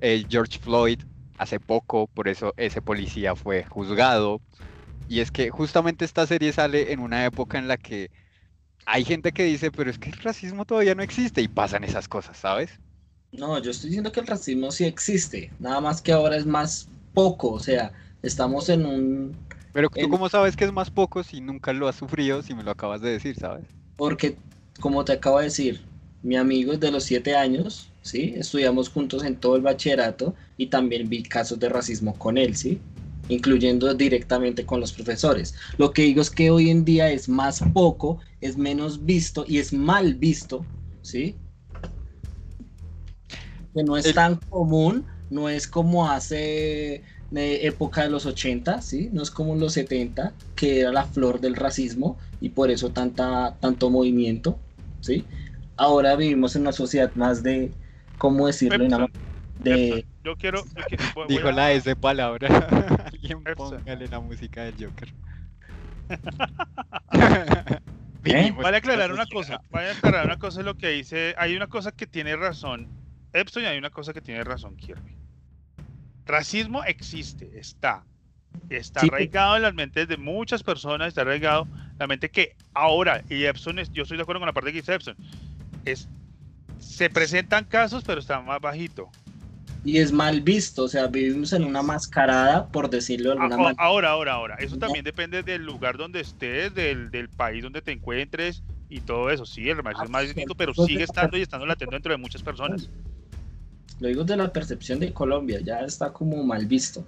eh, George Floyd hace poco, por eso ese policía fue juzgado. Y es que justamente esta serie sale en una época en la que hay gente que dice, pero es que el racismo todavía no existe y pasan esas cosas, ¿sabes? No, yo estoy diciendo que el racismo sí existe, nada más que ahora es más poco, o sea, estamos en un... Pero tú En- cómo sabes que es más poco si nunca lo has sufrido, si me lo acabas de decir, ¿sabes? Porque, como te acabo de decir, mi amigo es de los siete años, ¿sí? Estudiamos juntos en todo el bachillerato y también vi casos de racismo con él, ¿sí? Incluyendo directamente con los profesores. Lo que digo es que hoy en día es más poco, es menos visto y es mal visto, ¿sí? Que no es El- tan común, no es como hace eh, época de los 80, ¿sí? No es como en los 70, que era la flor del racismo y por eso tanta, tanto movimiento, ¿sí? Ahora vivimos en una sociedad más de, ¿cómo decirlo? Epson, de, Epson, yo quiero. yo quiero- voy- voy Dijo a- la S palabra. Alguien Epson. póngale la música del Joker. ¿Eh? Vale aclarar una cosa, vale aclarar una cosa es lo que dice, hay una cosa que tiene razón Epson y hay una cosa que tiene razón Kirby. Racismo existe, está. Está Sí. arraigado en las mentes de muchas personas, está arraigado en la mente que ahora, y Epson, es, yo estoy de acuerdo con la parte que dice Epson, es, se presentan casos pero está más bajito. y es mal visto, o sea, vivimos en una mascarada, por decirlo de alguna manera. Ahora, ahora, ahora. Eso también depende del lugar donde estés, del, del país donde te encuentres y todo eso. Sí, el racismo es más distinto, pero Entonces, sigue estando y estando latente dentro de muchas personas. Lo digo de la percepción de Colombia, ya está como mal visto.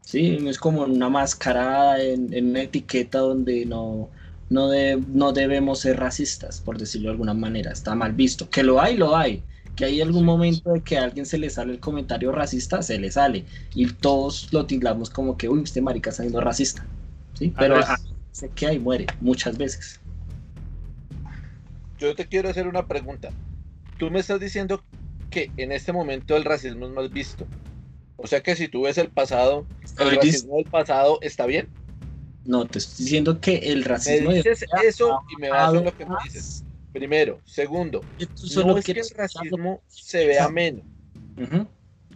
Sí, es como una mascarada en, en una etiqueta donde no, no, de- no debemos ser racistas, por decirlo de alguna manera, está mal visto. Que lo hay, lo hay. Que hay algún momento de que a alguien se le sale el comentario racista, se le sale. Y todos lo tildamos como que, uy, este marica está siendo racista. ¿Sí? Pero ah, se queda y muere muchas veces. Yo te quiero hacer una pregunta. Tú me estás diciendo que en este momento el racismo es más visto. O sea que si tú ves el pasado, el racismo del pasado está bien. No, te estoy diciendo que el Me racismo... dices de- eso y me en lo que me dices. Primero. Segundo, solo no es que el racismo se vea menos.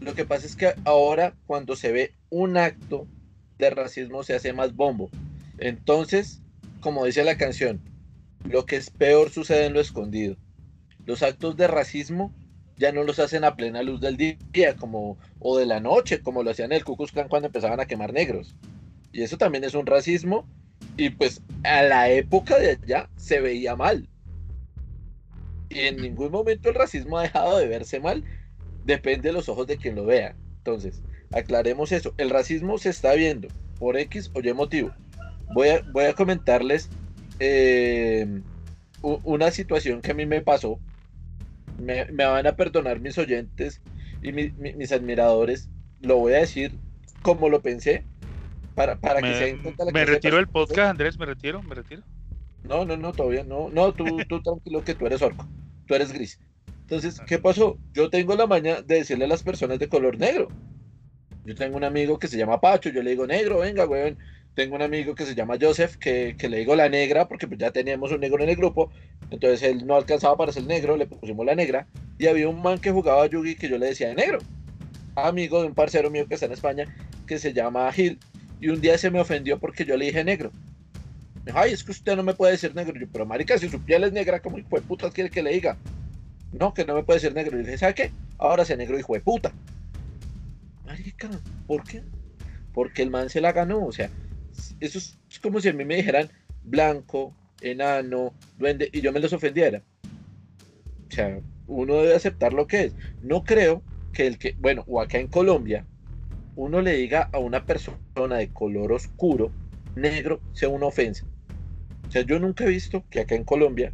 Lo que pasa es que ahora cuando se ve un acto de racismo se hace más bombo. Entonces, como dice la canción, lo que es peor sucede en lo escondido. Los actos de racismo ya no los hacen a plena luz del día como o de la noche, como lo hacían el Klan cuando empezaban a quemar negros. Y eso también es un racismo y pues a la época de allá se veía mal. Y en ningún momento el racismo ha dejado de verse mal depende de los ojos de quien lo vea. Entonces, aclaremos eso. El racismo se está viendo por X o Y motivo. Voy a, voy a comentarles eh, una situación que a mí me pasó. Me, me van a perdonar mis oyentes y mi- mi- mis admiradores. Lo voy a decir como lo pensé. Para, para que se den cuenta la me retiro del podcast, Andrés, me retiro, me retiro. No, no, no, todavía no. No, tú, tú tranquilo que tú eres orco. Tú eres gris. Entonces, ¿qué pasó? Yo tengo la maña de decirle a las personas de color negro. Yo tengo un amigo que se llama Pacho, yo le digo, negro, venga, weón, tengo un amigo que se llama Joseph, que, que le digo la negra, porque pues ya teníamos un negro en el grupo, entonces él no alcanzaba para ser negro, le pusimos la negra, y había un man que jugaba Yugi que yo le decía de negro, amigo de un parcero mío que está en España, que se llama Gil, y un día se me ofendió porque yo le dije negro. Me dijo, ay, es que usted no me puede decir negro. Yo, pero marica, si su piel es negra, ¿cómo hijo de puta quiere que le diga? No, que no me puede decir negro. Y le dije, ¿sabe qué? Ahora sea negro, hijo de puta. Marica, ¿por qué? Porque el man se la ganó. O sea, eso es como si a mí me dijeran blanco, enano, duende, y yo me los ofendiera. O sea, uno debe aceptar lo que es. No creo que el que, bueno, o acá en Colombia, uno le diga a una persona de color oscuro, negro, sea una ofensa. O sea, yo nunca he visto que acá en Colombia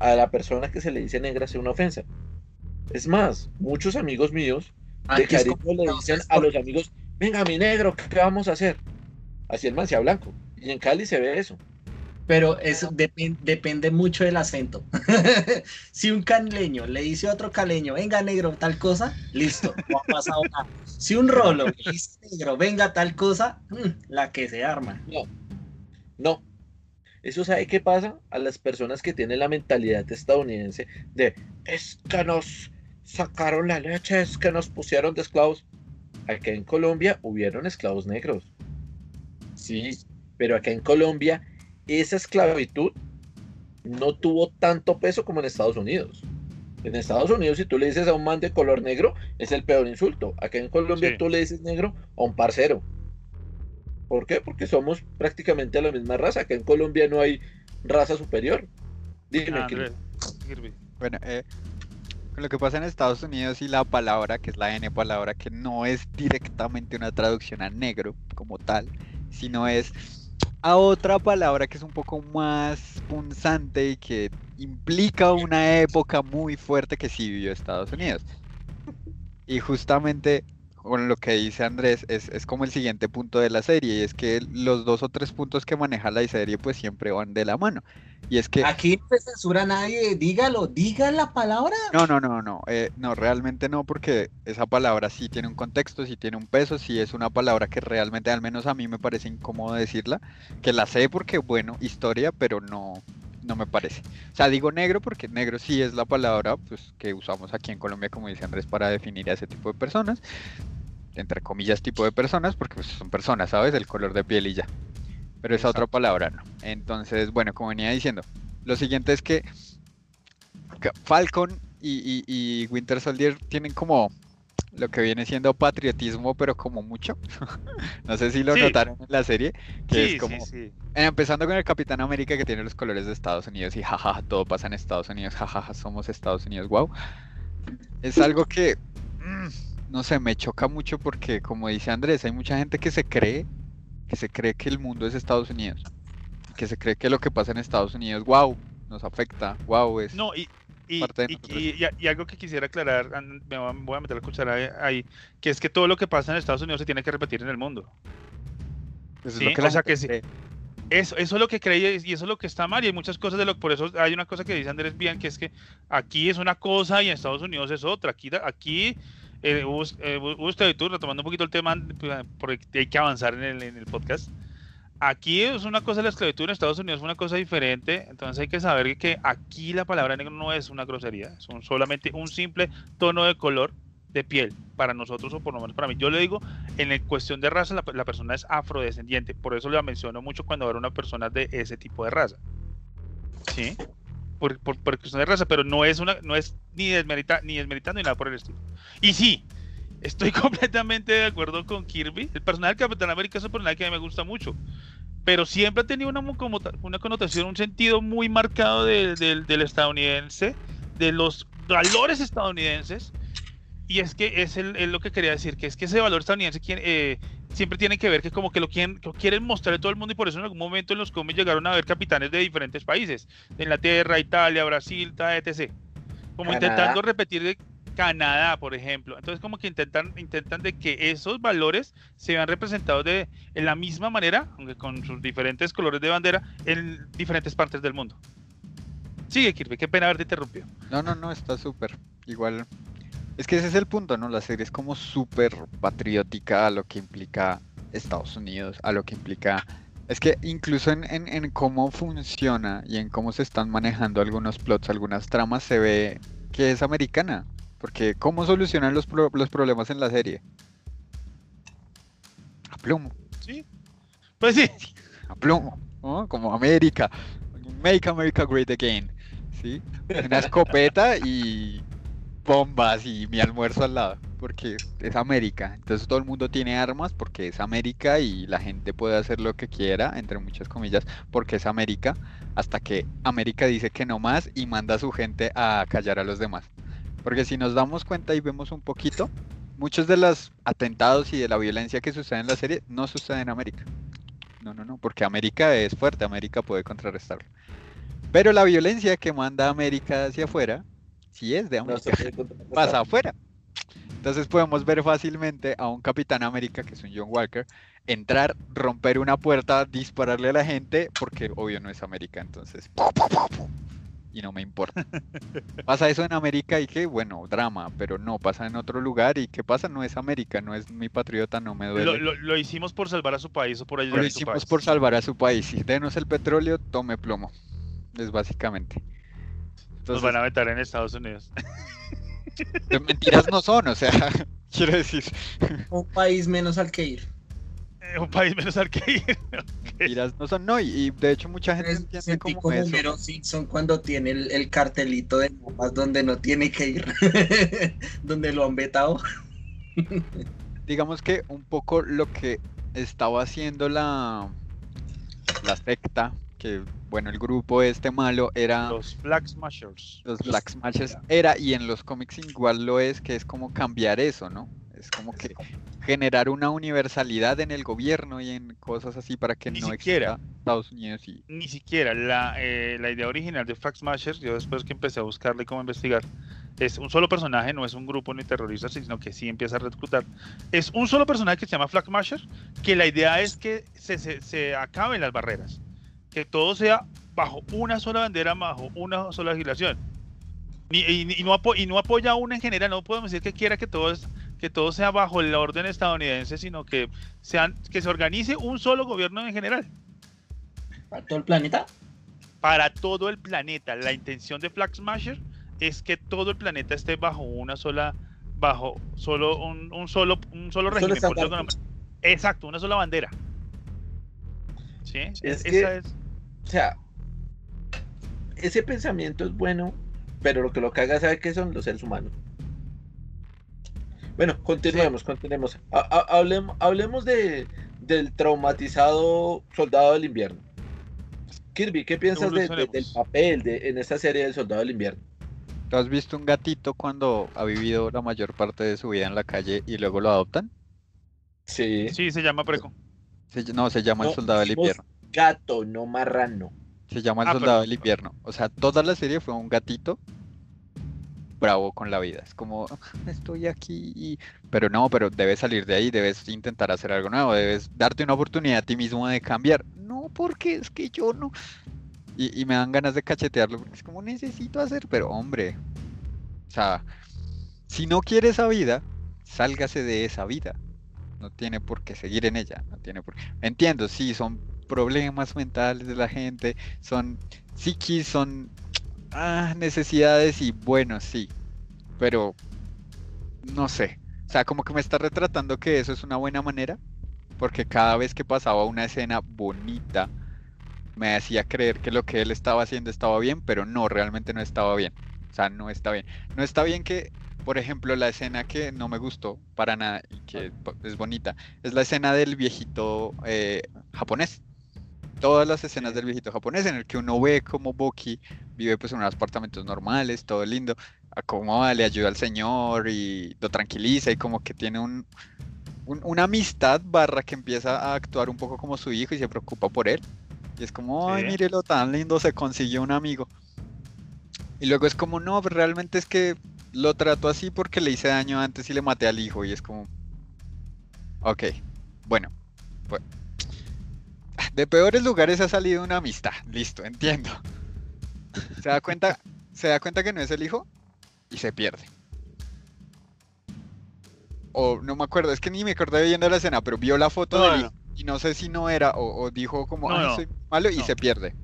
a la persona que se le dice negra sea una ofensa. Es más, muchos amigos míos de cariño le dicen a los amigos, venga mi negro, ¿qué vamos a hacer? Así el man sea blanco. Y en Cali se ve eso. Pero eso depen- depende mucho del acento. si un caleño le dice a otro caleño, venga negro, tal cosa, listo, no ha pasado nada. Si un rolo le dice negro, venga tal cosa, mm, la que se arma. No, no. Eso sabe qué pasa a las personas que tienen la mentalidad estadounidense de es que nos sacaron la leche, es que nos pusieron de esclavos. Acá en Colombia hubieron esclavos negros. Sí, pero acá en Colombia esa esclavitud no tuvo tanto peso como en Estados Unidos. En Estados Unidos, si tú le dices a un man de color negro, es el peor insulto. Acá en Colombia Sí. tú le dices negro a un parcero. ¿Por qué? Porque somos prácticamente la misma raza. Acá en Colombia no hay raza superior. Dime, Ah, Kirby. Bueno, eh, lo que pasa en Estados Unidos y la palabra, que es la N palabra, que no es directamente una traducción a negro como tal, sino es a otra palabra que es un poco más punzante y que implica una época muy fuerte que sí vivió Estados Unidos. Y justamente con lo que dice Andrés, es, es como el siguiente punto de la serie, y es que los dos o tres puntos que maneja la serie pues siempre van de la mano. Y es que... Aquí no se censura a nadie, dígalo, diga la palabra. No, no, no, no, eh, no, realmente no, porque esa palabra sí tiene un contexto, sí tiene un peso, sí es una palabra que realmente, al menos a mí me parece incómodo decirla, que la sé porque, bueno, historia, pero no, no me parece. O sea, digo negro porque negro sí es la palabra pues, que usamos aquí en Colombia, como dice Andrés, para definir a ese tipo de personas, entre comillas tipo de personas, porque pues, son personas, ¿sabes? El color de piel y ya. Pero esa otra palabra no. Entonces, bueno, como venía diciendo, lo siguiente es que que Falcon y, y- y Winter Soldier tienen como lo que viene siendo patriotismo, pero como mucho. no sé si lo Sí. notaron en la serie, que Sí, es como, sí, eh, empezando con el Capitán América que tiene los colores de Estados Unidos y jajaja, todo pasa en Estados Unidos, jajaja, somos Estados Unidos, wow. Es algo que, mm, no sé, me choca mucho porque, como dice Andrés, hay mucha gente que se cree, que se cree que el mundo es Estados Unidos, que se cree que lo que pasa en Estados Unidos, wow, nos afecta, wow, es... No, y, y, y- y- y- y algo que quisiera aclarar, me voy a, meter la cuchara ahí, que es que todo lo que pasa en Estados Unidos se tiene que repetir en el mundo. Eso es lo que o sea que sí. Eso, eso es lo que creí y eso es lo que está mal y hay muchas cosas de lo por eso hay una cosa que dice Andrés bien que es que aquí es una cosa y en Estados Unidos es otra aquí aquí eh, eh, hubo esclavitud retomando un poquito el tema porque hay que avanzar en el, en el podcast aquí es una cosa la esclavitud en Estados Unidos es una cosa diferente entonces hay que saber que aquí la palabra negro no es una grosería es solamente un simple tono de color de piel para nosotros o por lo menos para mí yo le digo en el cuestión de raza, la, persona es afrodescendiente. Por eso la menciono mucho cuando veo una persona de ese tipo de raza. ¿Sí? Por, por, por cuestión de raza, pero no es una, no es ni desmerita, ni desmeritando ni nada por el estilo. Y sí, estoy completamente de acuerdo con Kirby. El personaje del Capitán América es un personaje que a mí me gusta mucho. Pero siempre ha tenido una, mo- como una connotación, un sentido muy marcado del- del- del estadounidense, de los valores estadounidenses. Y es que es, el, es lo que quería decir, que es que ese valor estadounidense eh, siempre tiene que ver que como que lo quieren, que lo quieren mostrar a todo el mundo y por eso en algún momento en los cómics llegaron a ver capitanes de diferentes países, de Inglaterra, Italia, Brasil, etc. Como Canadá. intentando repetir de Canadá, por ejemplo. Entonces como que intentan, intentan de que esos valores se vean representados de, en la misma manera, aunque con sus diferentes colores de bandera, en diferentes partes del mundo. Sigue, Kirby, qué pena haberte interrumpido. No, no, no, está súper. Igual. Es que ese es el punto, ¿no? La serie es como súper patriótica a lo que implica Estados Unidos, a lo que implica... Es que incluso en, en- en cómo funciona y en cómo se están manejando algunos plots, algunas tramas, se ve que es americana. Porque ¿cómo solucionan los, pro- los problemas en la serie? A plomo. Sí. Pues sí. a plomo, ¿no? Como América, Make America Great Again, ¿sí? Una escopeta y bombas y mi almuerzo al lado, porque es América. Entonces todo el mundo tiene armas porque es América y la gente puede hacer lo que quiera, entre muchas comillas, porque es América, hasta que América dice que no más y manda a su gente a callar a los demás. Porque si nos damos cuenta y vemos un poquito, muchos de los atentados y de la violencia que sucede en la serie no sucede en América. No, no, no, porque América es fuerte, América puede contrarrestarlo. Pero la violencia que manda América hacia afuera, sí es de América, pasa afuera. Entonces podemos ver fácilmente a un Capitán América, que es un John Walker, entrar, romper una puerta, dispararle a la gente, porque obvio no es América, entonces... ¡pu, pu, pu, pu! Y no me importa. Pasa eso en América y que, bueno, drama, pero no, pasa en otro lugar y ¿qué pasa? No es América, no es mi patriota, no me duele. Lo, lo- lo hicimos por salvar a su país o por ayudar Lo a su hicimos país. por salvar a su país. Si denos el petróleo, tome plomo. Es básicamente. Nos Entonces, van a meter en Estados Unidos. de mentiras no son, o sea, quiero decir, Un país menos al que ir. Un país menos al que ir. mentiras no son, no, y, y de hecho mucha gente Es- entiende Sentí como como eso. Homero Simpson cuando tiene el, el cartelito de mapas donde no tiene que ir, donde lo han vetado. Digamos que un poco lo que estaba haciendo la, la secta, que bueno, el grupo este malo era... Los Flag Smashers. Los Black Smashes era, y en los cómics igual lo es, que es como cambiar eso, ¿no? Es como que generar una universalidad en el gobierno y en cosas así para que Ni no siquiera. exista Estados Unidos y Ni siquiera la, eh, la idea original de Flag Smashers, yo después que empecé a buscarle cómo investigar, es un solo personaje, no es un grupo ni terrorista, sino que sí empieza a reclutar. Es un solo personaje que se llama Flag Smasher, que la idea es que se, se, se acaben las barreras, que todo sea bajo una sola bandera, bajo una sola legislación. Ni- y, y no y no apoya a una en general, no podemos decir que quiera que todo, es- que todo sea bajo el orden estadounidense, sino que, sean, que se organice un solo gobierno en general ¿Para todo el planeta? para todo el planeta. La intención de Flag Smasher es que todo el planeta esté bajo una sola, bajo solo un, un solo, un solo régimen. solo por. Exacto, una sola bandera. ¿Sí? Es esa que- es. O sea, ese pensamiento es bueno, pero lo que lo caga, ¿sabe qué son? Los seres humanos. Bueno, continuemos, continuemos. Ha- ha- hablem- hablemos de, del traumatizado soldado del invierno. Kirby, ¿qué piensas de- de- del papel de, en esta serie del soldado del invierno? ¿Tú has visto un gatito cuando ha vivido la mayor parte de su vida en la calle y luego lo adoptan? Sí. Sí, se llama Preco. Se no, se llama el soldado del invierno. Gato, no marrano. Se llama el Ah, soldado del invierno. O sea, toda la serie fue un gatito bravo con la vida. Es como, estoy aquí y... Pero no, pero debes salir de ahí, debes intentar hacer algo nuevo, debes darte una oportunidad a ti mismo de cambiar. No, porque es que yo no... Y, me dan ganas de cachetearlo. Es como, necesito hacer, pero hombre. O sea, si no quiere esa vida, sálgase de esa vida. No tiene por qué seguir en ella. No tiene por Entiendo, sí, son problemas mentales de la gente, son psiquis, son ah, necesidades y bueno, sí, pero no sé. O sea, como que me está retratando que eso es una buena manera, porque cada vez que pasaba una escena bonita, me hacía creer que lo que él estaba haciendo estaba bien, pero no, realmente no estaba bien. O sea, no está bien. No está bien que, por ejemplo, la escena que no me gustó para nada y que po- es bonita, es la escena del viejito eh, japonés. Todas las escenas del viejito japonés en el que uno ve como Boki vive pues en unos apartamentos normales, todo lindo, acomoda, le ayuda al señor y lo tranquiliza y como que tiene un, un- una amistad barra que empieza a actuar un poco como su hijo y se preocupa por él. Y es como, ay, Sí. mírelo tan lindo, se consiguió un amigo. Y luego es como, no, pero realmente es que lo trato así porque le hice daño antes y le maté al hijo. Y es como, ok, bueno, pues, de peores lugares ha salido una amistad, listo, entiendo. Se da cuenta, se da cuenta que no es el hijo y se pierde. o no me acuerdo, es que ni me acordé viendo la escena, pero vio la foto No, no. hijo y no sé si no era, o, o dijo como, No, "Ay, no, soy malo y se pierde.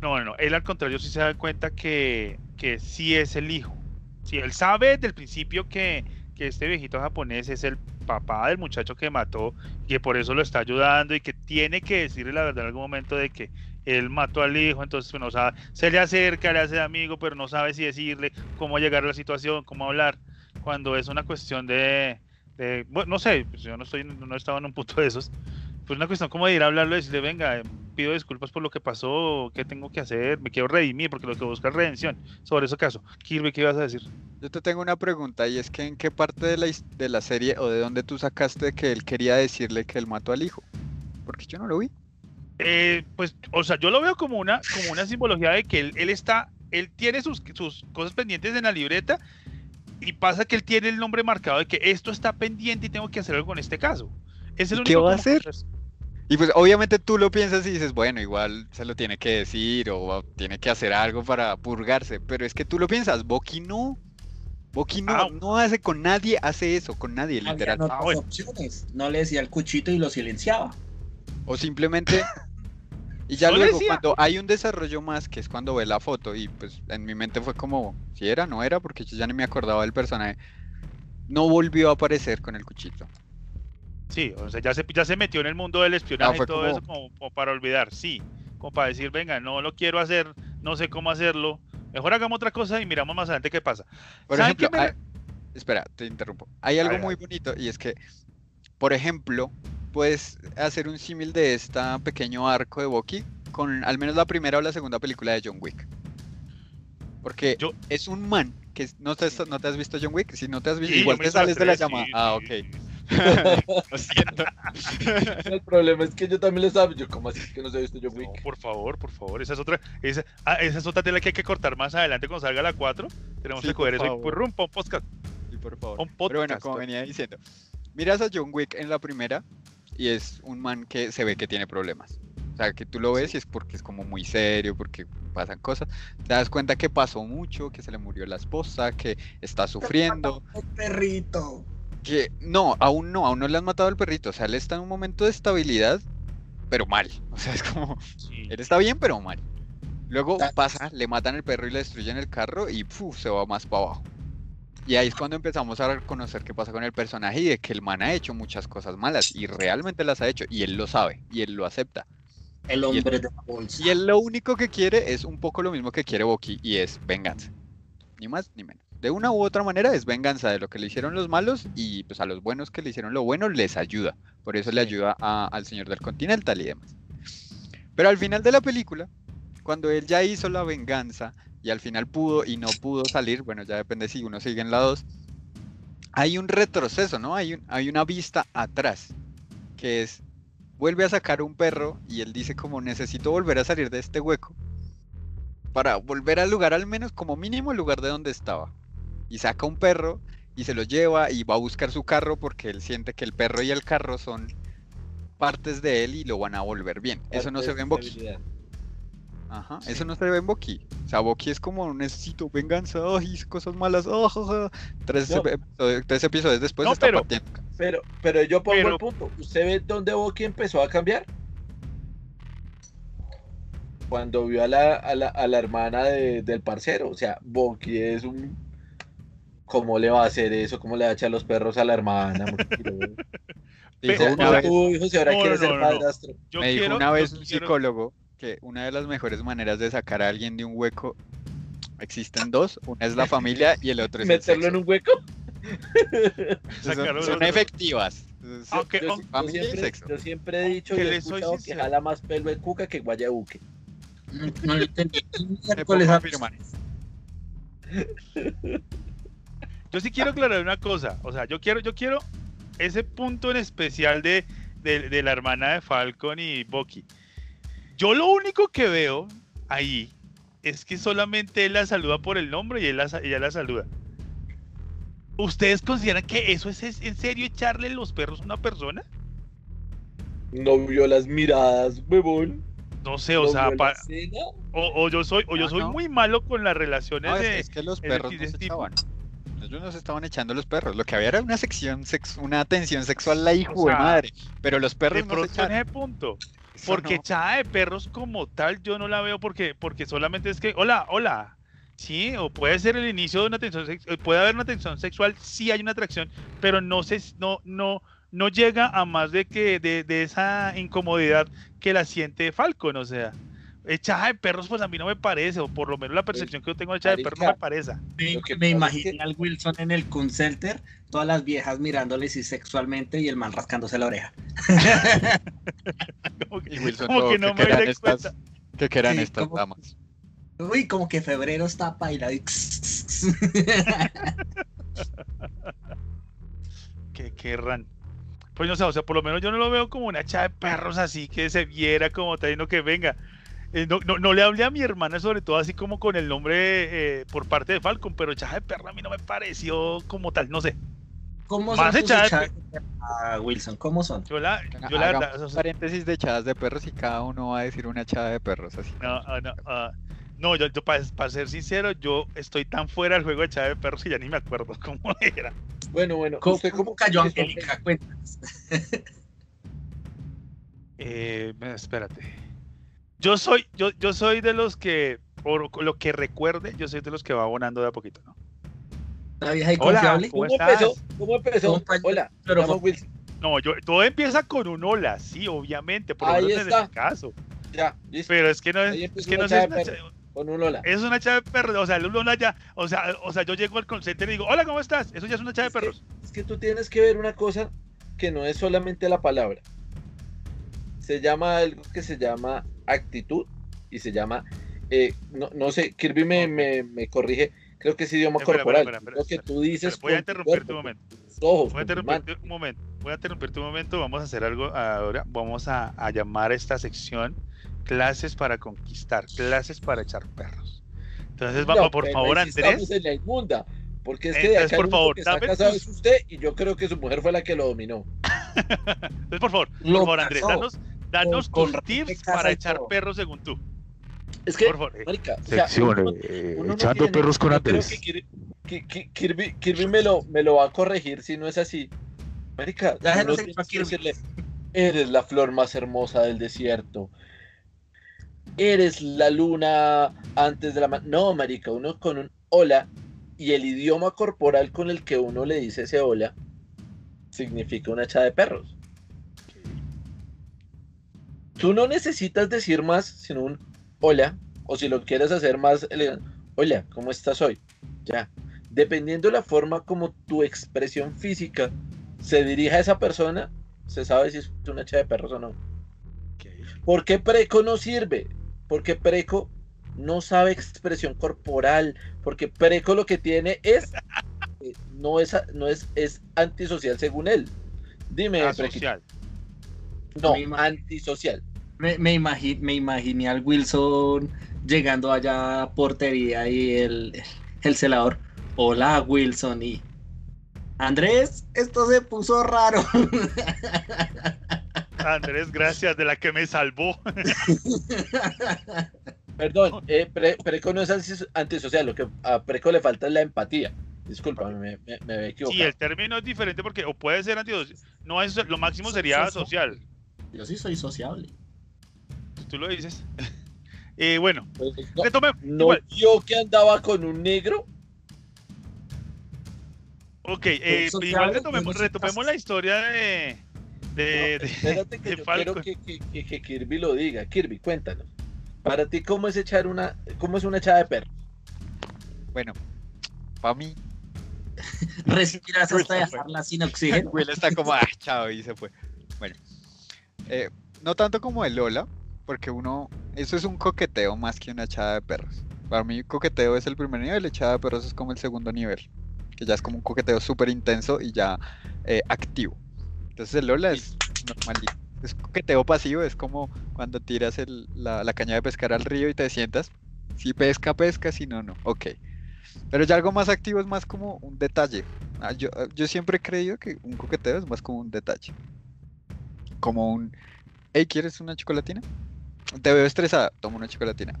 No, no, no. Él al contrario sí se da cuenta que, que sí es el hijo. Sí, él sabe desde el principio que, que este viejito japonés es el papá del muchacho que mató que por eso lo está ayudando y que tiene que decirle la verdad en algún momento de que él mató al hijo, entonces pues, no sabe, se le acerca, le hace amigo, pero no sabe si decirle cómo llegar a la situación, cómo hablar, cuando es una cuestión de, de- bueno, no sé, pues yo no estoy, no en un punto de esos, pues una cuestión como de ir a hablarlo y decirle, venga, pido disculpas por lo que pasó, qué tengo que hacer, me quiero redimir, porque lo que busca es redención. Sobre ese caso, Kirby, ¿qué ibas a decir? Yo te tengo una pregunta y es que en qué parte de la, de la serie o de dónde tú sacaste que él quería decirle que él mató al hijo. Porque yo no lo vi. Eh, pues, o sea, yo lo veo como una, como una simbología de que él, él está, él tiene sus, sus cosas pendientes en la libreta y pasa que él tiene el nombre marcado de que esto está pendiente y tengo que hacer algo en este caso. Es el ¿Y qué único va a hacer? Y pues obviamente tú lo piensas y dices, bueno, igual se lo tiene que decir o tiene que hacer algo para purgarse, pero es que tú lo piensas, Boki no. Boki no, Ah. no hace con nadie, hace eso, con nadie, literal. otras Ah, bueno. opciones. No le decía el cuchito y lo silenciaba. O simplemente... Y ya No luego, decía. cuando hay un desarrollo más, que es cuando ve la foto, y pues en mi mente fue como, si era, no era, porque yo ya ni me acordaba del personaje, no volvió a aparecer con el cuchito. Sí, o sea, ya se, ya se metió en el mundo del espionaje y fue todo como- eso como, como para olvidar, sí, como para decir, venga, no lo quiero hacer, no sé cómo hacerlo, mejor hagamos otra cosa y miramos más adelante qué pasa. Por ¿Saben ejemplo, qué me- hay- espera, te interrumpo. Hay algo ver, muy bonito y es que, por ejemplo, puedes hacer un símil de este pequeño arco de Bucky con al menos la primera o la segunda película de John Wick. Porque Yo- es un man que no te, no te has visto John Wick, si no te has visto, Sí, igual te sales de la llamada. sí, ah, ok. sí. Lo siento. El problema es que yo también lo sabía. Yo, ¿cómo así que no se ha visto John No, Wick? por favor, por favor, esa es otra, esa, ah, esa es otra tela que hay que cortar más adelante cuando salga la 4. Tenemos Sí, que por coger eso y favor. rum, pa' un podcast. Sí, por favor. Un Pero bueno, podcast, como venía diciendo, miras a John Wick en la primera y es un man que se ve que tiene problemas. O sea, que tú lo ves y es porque es como muy serio, porque pasan cosas. Te das cuenta que pasó mucho, que se le murió la esposa, que está sufriendo, El perrito. Que no, aún no, aún no le han matado al perrito. O sea, él está en un momento de estabilidad, pero mal. O sea, es como, Sí. él está bien, pero mal. Luego pasa, le matan el perro y le destruyen el carro y ¡puf! se va más para abajo. Y ahí es cuando empezamos a reconocer qué pasa con el personaje y de que el man ha hecho muchas cosas malas y realmente las ha hecho y él lo sabe y él lo acepta. El hombre de la bolsa. Y él lo único que quiere es un poco lo mismo que quiere Boki y es venganza. Ni más ni menos. De una u otra manera es venganza de lo que le hicieron los malos y pues a los buenos que le hicieron lo bueno les ayuda. Por eso le ayuda a- al señor del Continental y demás. Pero al final de la película, cuando él ya hizo la venganza y al final pudo y no pudo salir, bueno, ya depende si uno sigue en la 2, hay un retroceso, ¿no? Hay, un- hay una vista atrás, que es, vuelve a sacar un perro y él dice como necesito volver a salir de este hueco para volver al lugar al menos como mínimo el lugar de donde estaba. Y saca un perro y se lo lleva y va a buscar su carro porque él siente que el perro y el carro son partes de él y lo van a volver bien. Eso no se ve en Boki. Ajá, eso no se ve en Boki. O sea, Boki es como necesito venganza, ay, hice cosas malas, ja, ja". Tres, No. episodios, tres episodios después No, está pero- partiendo. Pero, pero yo pongo Pero- el punto. ¿Usted ve dónde Boki empezó a cambiar? Cuando vio a la, a la, a la hermana de- del parcero. O sea, Boki es un. ¿Cómo le va a hacer eso? ¿Cómo le va a echar los perros a la hermana? Dijo una vez- ahora No, no, ser no. me dijo quiero- una vez un quiero- psicólogo que una de las mejores maneras de sacar a alguien de un hueco existen dos, una es la familia y el otro es el Meterlo en sexo. un hueco. Son- efectivas. Aunque- Yo, siempre, sexo. yo siempre he dicho y he escuchado que jala más pelo el cuca que guayabuque. No, no le entendí. Miércoles. Yo sí quiero aclarar una cosa, o sea, yo quiero, yo quiero ese punto en especial de, de, de la hermana de Falcon y Bucky. Yo lo único que veo ahí es que solamente él la saluda por el nombre y él la, sa- ella la saluda. ¿Ustedes consideran que eso es, es en serio echarle los perros a una persona? No vio las miradas, huevón. No sé, o No sea, o, o yo soy, o yo Ah, soy no. muy malo con las relaciones No, es, de, es que los de- perros de no se ese tipo. Ellos no se estaban echando los perros. Lo que había era una sección, sex- una tensión sexual la hijo de madre. Pero los De perros pronto en ese punto. Eso Porque no. echada de perros como tal, yo no la veo porque, porque solamente es que, hola, hola. Sí, o puede ser el inicio de una tensión sexual, puede haber una tensión sexual, sí hay una atracción, pero no se, no, no, no llega a más de que de, de esa incomodidad que la siente Falcon, o sea, echada de perros, pues a mí no me parece, o por lo menos la percepción que yo tengo de echada de perros no me parece. Me, que me es imaginé que- al Wilson en el Kun Center, todas las viejas mirándole así sexualmente y el man rascándose la oreja. Como que, Y Wilson, como no, que no ¿qué me estas- cuenta. ¿Qué queran Sí, estas damas? Uy, como que febrero está paila. y- que querrán. Pues no sé, o sea, por lo menos yo no lo veo como una echada de perros así que se viera como tal, no que venga. Eh, no, no, no le hablé a mi hermana, sobre todo así como con el nombre eh, por parte de Falcon, pero echada de perro a mí no me pareció como tal, no sé. ¿Cómo Más son echadas echadas de perro, ah, Wilson? ¿Cómo son? Yo la, yo verdad, o un sea, paréntesis de echadas de perros y cada uno va a decir una echada de perros así. no, ah, no, ah, no, yo, para ser sincero, yo estoy tan fuera del juego de echada de perros que ya ni me acuerdo cómo era. Bueno, bueno. ¿Cómo, ¿usted cómo cayó? Angélica? Cuéntanos. Eh, espérate. Yo soy, yo, yo soy de los que, por lo que recuerde, yo soy de los que va abonando de a poquito, ¿no? La vieja y Hola. ¿cómo ¿Cómo estás? empezó? ¿Cómo empezó? Hola, pero. No, yo, todo empieza con un hola, sí, obviamente, por lo menos en este caso. Ya, listo. Pero es que no es, es que una no sé, Con un hola. es una chava de perros, o sea, el hola ya, o sea, o sea, yo llego al center y digo, hola, ¿cómo estás? Eso ya es una chava de que- perros. Es que tú tienes que ver una cosa que no es solamente la palabra. Se llama algo que se llama actitud y se llama, eh, no, no sé, Kirby me, me, me corrige, creo que es idioma Espera, corporal. espera, espera, lo que tú dices voy a tu interrumpirte un momento. ojos, Voy a interrumpirte un momento. Voy a interrumpirte un momento. Vamos a hacer algo ahora. Vamos a, a llamar esta sección clases para conquistar, clases para echar perros. Entonces, No, vamos, por favor, Andrés. En la inmunda. Porque es que de Entonces, acá por favor, que dame tus- es usted y yo creo que su mujer fue la que lo dominó. Entonces, por favor, por favor, Andrés, danos, danos Con- tus con tips Rebeca para echar perros según tú. Es que, marica, o sea, Sección, uno- eh, uno no echando tiene- perros con Andrés. que Kirby, Kirby me, lo, me lo va a corregir si no es así. Marica, Ya que Kirby. decirle, eres la flor más hermosa del desierto. Eres la luna antes de la... ma-". No, marica, uno con un hola y el idioma corporal con el que uno le dice ese hola significa una echada de perros. Tú no necesitas decir más sino un hola, o si lo quieres hacer más elegante, hola, ¿cómo estás hoy? Ya. Dependiendo de la forma como tu expresión física se dirija a esa persona, se sabe si es una echada de perros o no. ¿Por qué Preco no sirve? Porque Preco no sabe expresión corporal, porque Preco lo que tiene es no es no es es antisocial según él. Dime. Asocial. No, Me imagino. antisocial. Me, me, imagi- me imaginé al Wilson llegando allá a portería y el, el celador. Hola, Wilson. Y Andrés, esto se puso raro. Andrés, gracias, de la que me salvó. Perdón, eh, Pre- Preco no es antis- antisocial, lo que a Preco le falta es la empatía. Disculpa, me, me, me había equivocado. Sí, el término es diferente porque o puede ser antisocial, no es lo máximo sería social. Yo sí soy sociable. Tú lo dices. Eh, bueno, Pues, no, retome- ¿no igual, vio que andaba con un negro? ok, eh, igual retomemos, retomemos la historia de, de, No, de- espérate que de yo quiero que, que- que- que Kirby lo diga. Kirby, cuéntanos. Para ti, ¿cómo es echar una, cómo es una echada de perro? Bueno, para mí, Respiras hasta dejarla sin oxígeno. Will está como, ah, chao, y se fue. Bueno, eh, no tanto como el Lola, porque uno, eso es un coqueteo más que una echada de perros. Para mí, coqueteo es el primer nivel, echada de perros es como el segundo nivel, que ya es como un coqueteo súper intenso y ya eh, activo. Entonces el Lola es normalito. Es coqueteo pasivo, es como cuando tiras el- la, caña de pescar al río y te sientas. Si pesca, pesca, si no, no. Ok. Pero ya algo más activo es más como un detalle. Ah, Yo, ah, yo siempre he creído que un coqueteo es más como un detalle. Como un, hey, ¿quieres una chocolatina? Te veo estresada, toma una chocolatina.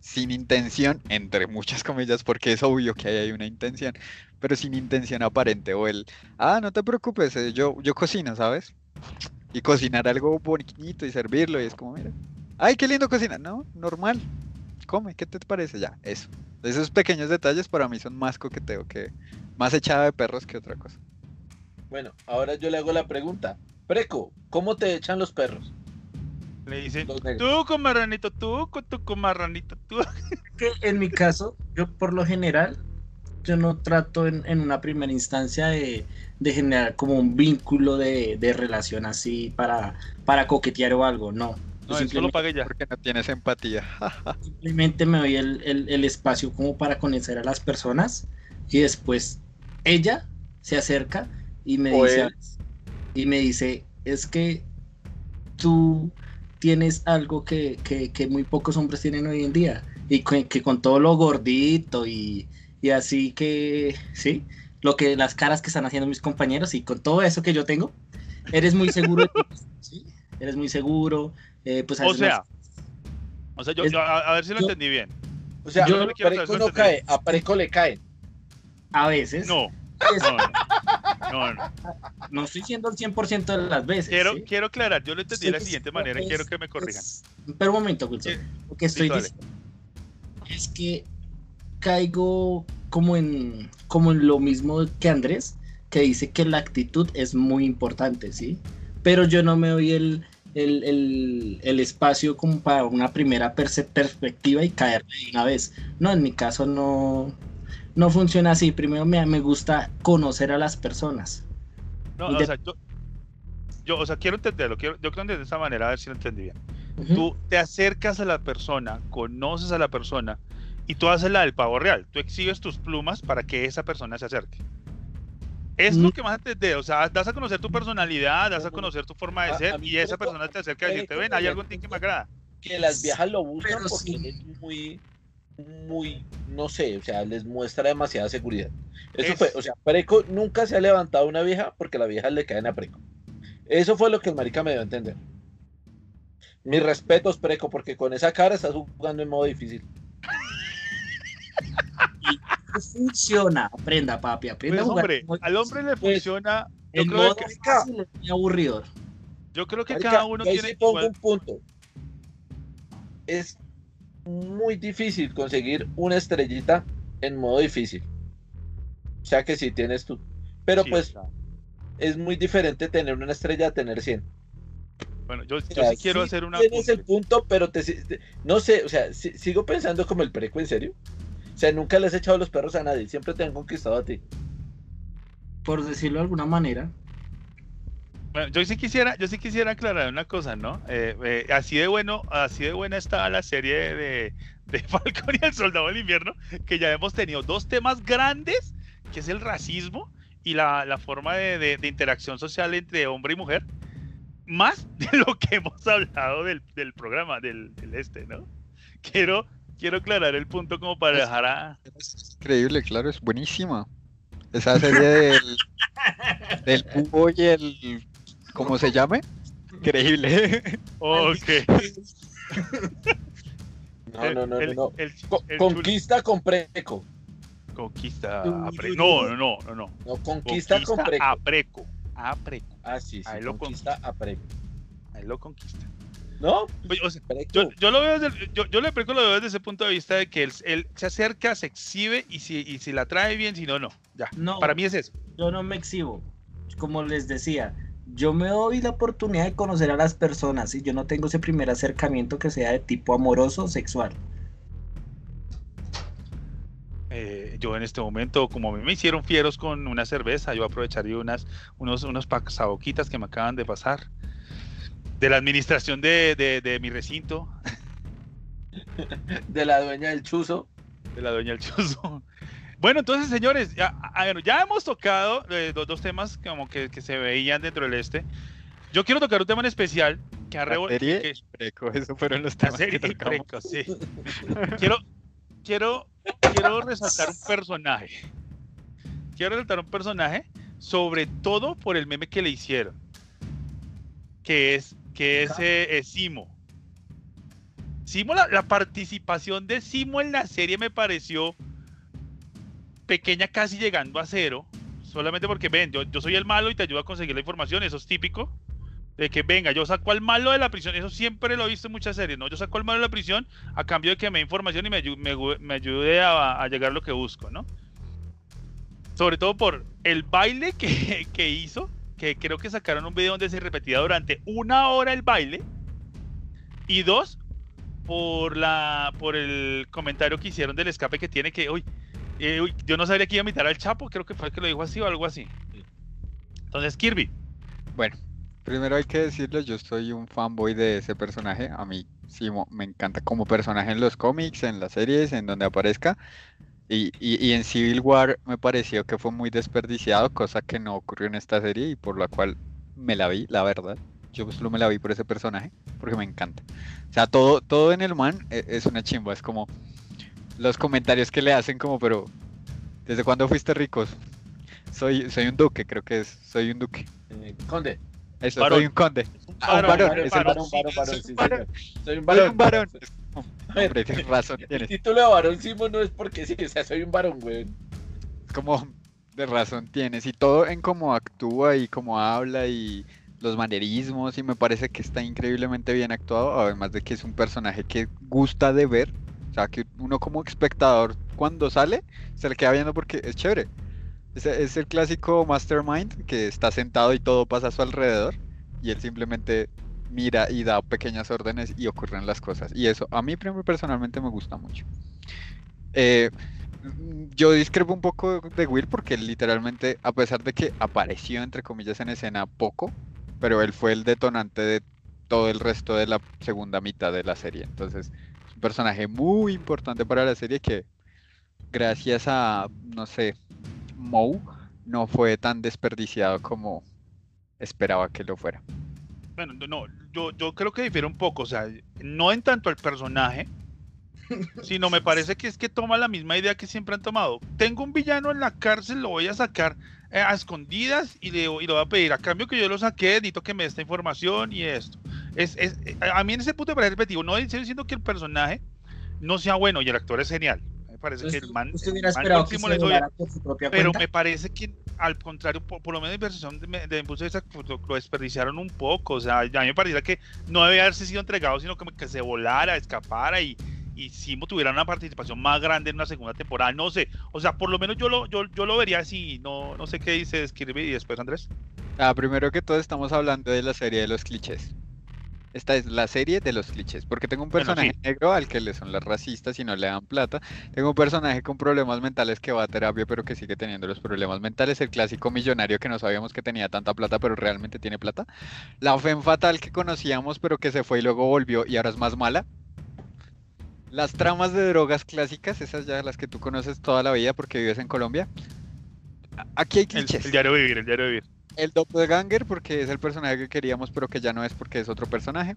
Sin intención, entre muchas comillas, porque es obvio que ahí hay una intención. pero sin intención aparente. O el, ah, no te preocupes, eh, yo, yo cocino, ¿sabes? Y cocinar algo bonito y servirlo, y es como, mira, ay, qué lindo cocina. No, normal. Come, ¿qué te parece? Ya, eso. Esos pequeños detalles para mí son más coqueteo que más echada de perros que otra cosa. Bueno, ahora yo le hago la pregunta. Preco, ¿cómo te echan los perros? Le dicen, tú con marranito, tú con tu con marranito, tú. que en mi caso, yo por lo general, yo no trato en, en una primera instancia de, de generar como un vínculo de, de relación así para, para coquetear o algo, no. No, eso lo simplemente, pagué ya. Porque no tienes empatía. simplemente me doy el, el- el espacio como para conocer a las personas y después ella se acerca y me O dice él. y me dice es que tú tienes algo que, que- que muy pocos hombres tienen hoy en día y que, que con todo lo gordito y, y así que sí lo que las caras que están haciendo mis compañeros y con todo eso que yo tengo eres muy seguro de ti mismo, ¿sí? eres muy seguro eh, pues a O no- sea, o sea, yo, Es- yo- a, a ver si lo yo- entendí bien. O sea, Yo Preco saber no cae, a Preco le caen. a veces No, no, no, no. no estoy siendo el 100% de las veces. Quiero, ¿sí? quiero aclarar, yo lo entendí de la siguiente es- manera y es- quiero que me corrijan. es- pero un momento, Wilson. Sí. Lo que estoy diciendo es que caigo como en, como en lo mismo que Andrés, que dice que la actitud es muy importante, ¿sí? Pero yo no me doy el, el, el- el espacio como para una primera perspectiva y caer de una vez. No, en mi caso no, no funciona así. Primero me, me gusta conocer a las personas. No, Y o de- sea, yo, yo, o sea, quiero entenderlo, quiero, yo quiero entender de esta manera, a ver si lo entendí bien. Tú te acercas a la persona, conoces a la persona y tú haces la del pavo real. Tú exhibes tus plumas para que esa persona se acerque. Es lo Mm. que más entender, o sea, das a conocer tu personalidad, das a conocer tu forma de A- a ser y esa persona te acerca a decirte, Preco ven, hay algo en ti que me agrada. Que las viejas lo buscan Pero porque sí. es muy, muy, no sé, o sea, les muestra demasiada seguridad. Eso Es- fue, o sea, Preco nunca se ha levantado una vieja porque las viejas le caen a Preco. Eso fue lo que el marica me dio a entender. Mis respetos, Preco, porque con esa cara estás jugando en modo difícil. No funciona. Aprenda, papi, aprenda Pues a jugar. hombre, al hombre le Pues, funciona, yo El creo modo que, fácil es muy aburridor. yo creo que Marica, cada uno tiene sí pongo igual- un punto. Es muy difícil conseguir una estrellita en modo difícil. O sea que sí tienes tú. Pero Sí, pues o sea, es muy diferente tener una estrella a tener 100. bueno, yo, O yo sea, sí quiero sí hacer una Tienes el punto, pero te, te- no sé, o sea, si- sigo pensando como el preco, ¿en serio? O sea, nunca le has echado los perros a nadie, siempre te han conquistado a ti. Por decirlo de alguna manera. Bueno, yo sí quisiera, yo sí quisiera aclarar una cosa, ¿no? Eh, eh, así de bueno, así de buena está la serie de, de Falcon y el Soldado del Invierno, que ya hemos tenido dos temas grandes, que es el racismo y la, la forma de, de- de interacción social entre hombre y mujer, más de lo que hemos hablado del, del programa, del, del este, ¿no? Quiero, quiero aclarar el punto como para dejar a... Es increíble, claro, es buenísima. Esa serie del, del búho y el. ¿Cómo se llame? Increíble. Ok. No, no, no, no, El- no. el- Co- el conquista con preco. Conquista a Pre- uy, No, no, no, no, no. No, conquista, con preco. a Preco. A Preco. Ah, sí, sí, Ahí lo conquista a preco. Ahí lo conquista. ¿No? Oye, o sea, Preco. yo, yo lo veo desde, el- yo, yo le Preco lo veo desde ese punto de vista de que él, él se acerca, se exhibe y si, y si la trae bien, si no, no. Ya. No, Para mí es eso. yo no me exhibo. Como les decía, yo me doy la oportunidad de conocer a las personas y yo no tengo ese primer acercamiento que sea de tipo amoroso o sexual. Eh, yo en este momento, como a mí me hicieron fieros con una cerveza, yo aprovecharía unas, unos, unos pasaboquitas que me acaban de pasar. De la administración de, de, de mi recinto, De la dueña del chuzo. de la doña El Chuzo. Bueno, entonces, señores, ya, hemos tocado eh, dos, dos temas como que, que se veían dentro del este. Yo quiero tocar un tema en especial que ha serie que- Preco, fueron los la temas serie que tocamos. Preco, sí. Quiero, quiero, quiero resaltar un personaje. Quiero resaltar un personaje, sobre todo por el meme que le hicieron. Que es, que es eh, eh, Simo. Simo, la, la participación de Simo en la serie me pareció pequeña casi llegando a cero, solamente porque ven, yo, soy el malo y te ayudo a conseguir la información, eso es típico. De que venga, yo saco al malo de la prisión, eso siempre lo he visto en muchas series, ¿no? Yo saco al malo de la prisión a cambio de que me dé información y me, me, ayude a, llegar a lo que busco, ¿no? Sobre todo por el baile que, que hizo, que creo que sacaron un video donde se repetía durante una hora el baile. Y dos, por la por el comentario que hicieron del escape que tiene que, uy, eh, yo no sabía que iba a imitar al Chapo, creo que fue el que lo dijo así o algo así. Entonces, Kirby, Bueno, primero hay que decirlo, yo soy un fanboy de ese personaje. A mí sí me encanta como personaje en los cómics, en las series, en donde aparezca. Y, y- y en Civil War me pareció que fue muy desperdiciado, cosa que no ocurrió en esta serie y por la cual me la vi, la verdad. Yo solo me la vi por ese personaje, porque me encanta. O sea, todo, todo en el man e- es una chimba, es como los comentarios que le hacen como, pero ¿desde cuándo fuiste ricos? Soy, soy un duque, creo que es, soy un duque. Eh, Conde. Eso, soy un conde. Ah, un varón, es el varón, varón, varón, sí, sí, varón. Soy un Soy varón. un Hombre, tienes razón, El tienes. título de varón Simo no es porque sí, o sea, soy un varón, güey. Es como, de razón tienes. Y todo en cómo actúa y cómo habla y los manerismos. Y me parece que está increíblemente bien actuado. Además de que es un personaje que gusta de ver. O sea, que uno como espectador, cuando sale, se le queda viendo porque es chévere. Es, el clásico mastermind que está sentado y todo pasa a su alrededor. Y él simplemente mira y da pequeñas órdenes y ocurren las cosas. Y eso a mí personalmente me gusta mucho. Eh, yo discrepo un poco de Will porque él literalmente, a pesar de que apareció entre comillas en escena poco, pero él fue el detonante de todo el resto de la segunda mitad de la serie. Entonces, personaje muy importante para la serie que gracias a, no sé, Moe, no fue tan desperdiciado como esperaba que lo fuera. bueno, no, yo, yo creo que difiere un poco, o sea, no en tanto al personaje, sino me parece que es que toma la misma idea que siempre han tomado. Tengo un villano en la cárcel, lo voy a sacar a escondidas y le, y le voy a pedir a cambio que yo lo saqué, necesito que me dé esta información y esto. Es, es, eh, a mí en ese punto me parece repetitivo, no estoy diciendo que el personaje no sea bueno y el actor es genial. Me parece que el man, ¿Usted el hubiera man esperado que se por su propia pero cuenta? me parece que al contrario, por, por lo menos en versión de, de, de Impulso Exacto, pues, lo, lo desperdiciaron un poco. O sea, a mí me parecía que no debía haberse sido entregado, sino como que se volara, escapara y, y Simo tuviera una participación más grande en una segunda temporada. No sé, o sea, por lo menos yo lo, yo, yo lo vería así. No, no sé qué dice Kirby y después Andrés. Ah, primero que todo estamos hablando de la serie de los clichés. Esta es la serie de los clichés, porque tengo un Bueno, personaje sí. negro al que le son las racistas y no le dan plata. Tengo un personaje con problemas mentales que va a terapia pero que sigue teniendo los problemas mentales. El clásico millonario que no sabíamos que tenía tanta plata pero realmente tiene plata. La femme fatal que conocíamos pero que se fue y luego volvió y ahora es más mala. Las tramas de drogas clásicas, esas ya las que tú conoces toda la vida porque vives en Colombia. Aquí hay El, clichés el diario de vivir, el diario de vivir. el doppelganger porque es el personaje que queríamos pero que ya no es porque es otro personaje.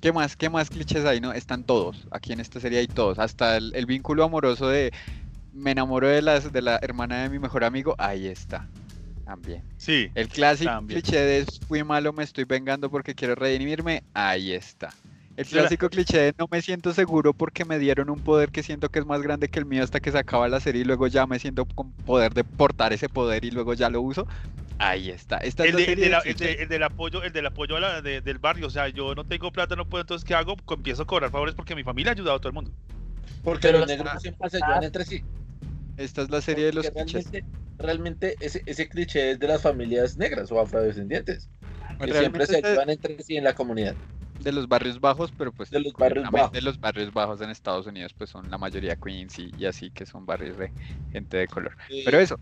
¿Qué más? ¿Qué más clichés hay? No, están todos. Aquí en esta serie hay todos. Hasta el, el vínculo amoroso de me enamoro de las de la hermana de mi mejor amigo. Ahí está. También. Sí, El clásico También. cliché de fui malo, me estoy vengando porque quiero redimirme. Ahí está. El clásico cliché de no me siento seguro porque me dieron un poder que siento que es más grande que el mío hasta que se acaba la serie y luego ya me siento con poder de portar ese poder y luego ya lo uso. Ahí está. Esta es el, la de- el de la- el de- el del apoyo, el del apoyo a la- de- del barrio. O sea, yo no tengo plata, no puedo, entonces ¿qué hago? Empiezo a cobrar favores porque mi familia ha ayudado a todo el mundo. Porque Pero los negros siempre se ayudan entre sí. Esta es la serie de los Porque clichés. realmente, realmente ese, ese cliché es de las familias negras o afrodescendientes. Que siempre Realmente se es ayudan entre sí en la comunidad. De los barrios bajos, pero pues De los barrios bajos. los barrios bajos en Estados Unidos pues son la mayoría Queens y, y así que son barrios de gente de color. Pero eso.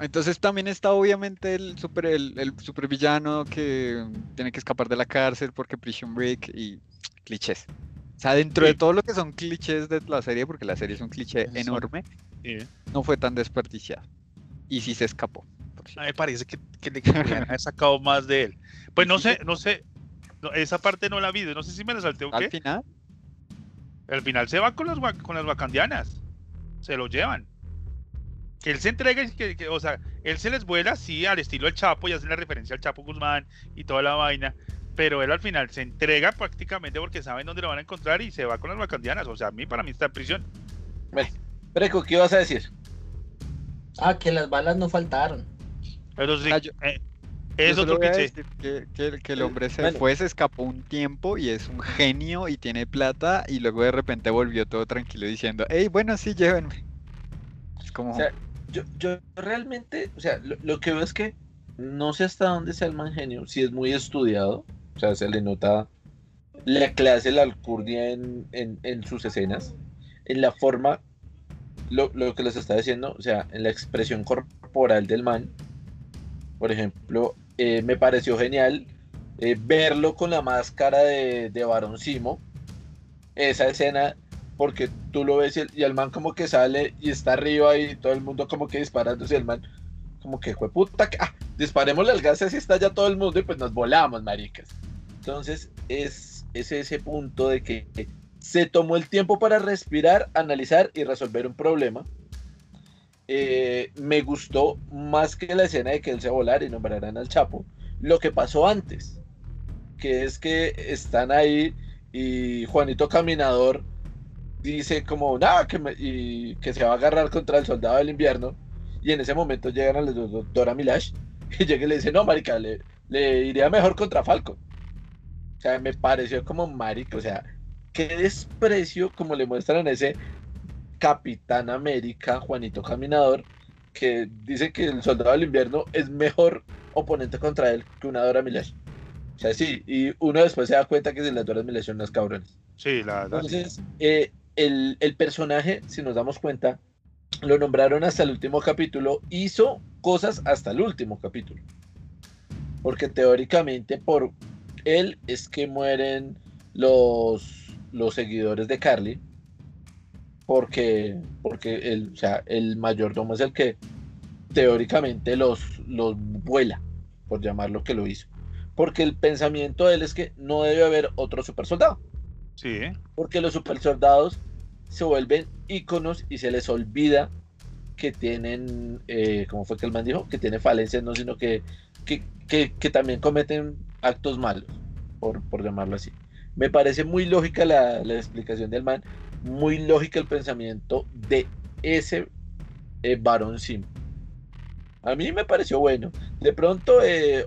Entonces también está obviamente el super el, el supervillano que tiene que escapar de la cárcel porque Prison Break y clichés. O sea, dentro de Sí. todo lo que son clichés de la serie, porque la serie es un cliché enorme, Sí. no fue tan desperdiciado. Y sí se escapó. A mí me parece que, que le haber sacado más de él. Pues no sé, no sé. No, esa parte no la vi, no sé si me la salté o Al qué. final, Al final se va con las, con las wakandianas. Se lo llevan. Que él se entrega, y que, que- o sea, él se les vuela, sí, al estilo del Chapo, y hace la referencia al Chapo Guzmán y toda la vaina. Pero él al final se entrega prácticamente porque saben dónde lo van a encontrar y se va con las wakandianas. O sea, a mí, para mí está en prisión. Preco, ¿qué ibas a decir? Ah, que las balas no faltaron. Pero sí, Ah, yo- eh, es otro cliché. que, que- que el hombre se Bueno. fue, se escapó un tiempo y es un genio y tiene plata y luego de repente volvió todo tranquilo diciendo, hey, bueno, sí, llévenme. Es como, O sea, yo, yo realmente, o sea, lo, lo que veo es que no sé hasta dónde sea el man genio, si es muy estudiado, o sea, se le nota la clase, la alcurnia en, en, en sus escenas, en la forma, lo, lo que les está diciendo, o sea, en la expresión corporal del man. Por ejemplo, eh, me pareció genial eh, verlo con la máscara de, de Simo, esa escena porque tú lo ves y el, man como que sale y está arriba y todo el mundo como que disparándose y el man como que fue puta ah, disparémosle al gas así está ya todo el mundo y pues nos volamos maricas. Entonces es, es ese punto de que se tomó el tiempo para respirar analizar y resolver un problema Eh, me gustó más que la escena de que él se volara y nombraran al Chapo lo que pasó antes que es que están ahí y Juanito Caminador dice como nada que, que se va a agarrar contra el soldado del invierno y en ese momento llegan a dos- Dora Milash y llega y le dice no marica le, iría mejor contra Falcon o sea me pareció como marica o sea qué desprecio como le muestran ese Capitán América Juanito Caminador que dice que el soldado del invierno es mejor oponente contra él que una Dora Milash o sea sí y uno después se da cuenta que si las Dora Milash son unas cabrones Sí, la verdad. sí. entonces, eh, el, el personaje, si nos damos cuenta, lo nombraron hasta el último capítulo, hizo cosas hasta el último capítulo. Porque teóricamente por él es que mueren los, los seguidores de Carly. Porque, porque el, o sea, el mayordomo es el que teóricamente los, los vuela, por llamarlo que lo hizo. Porque el pensamiento de él es que no debe haber otro super soldado Sí, porque los super soldados se vuelven íconos y se les olvida que tienen, eh, como fue que el man dijo, que tiene falencias, no, sino que, que, que- que también cometen actos malos, por, por llamarlo así. Me parece muy lógica la, la explicación del man, muy lógica el pensamiento de ese eh, varón sim. A mí me pareció bueno. De pronto eh,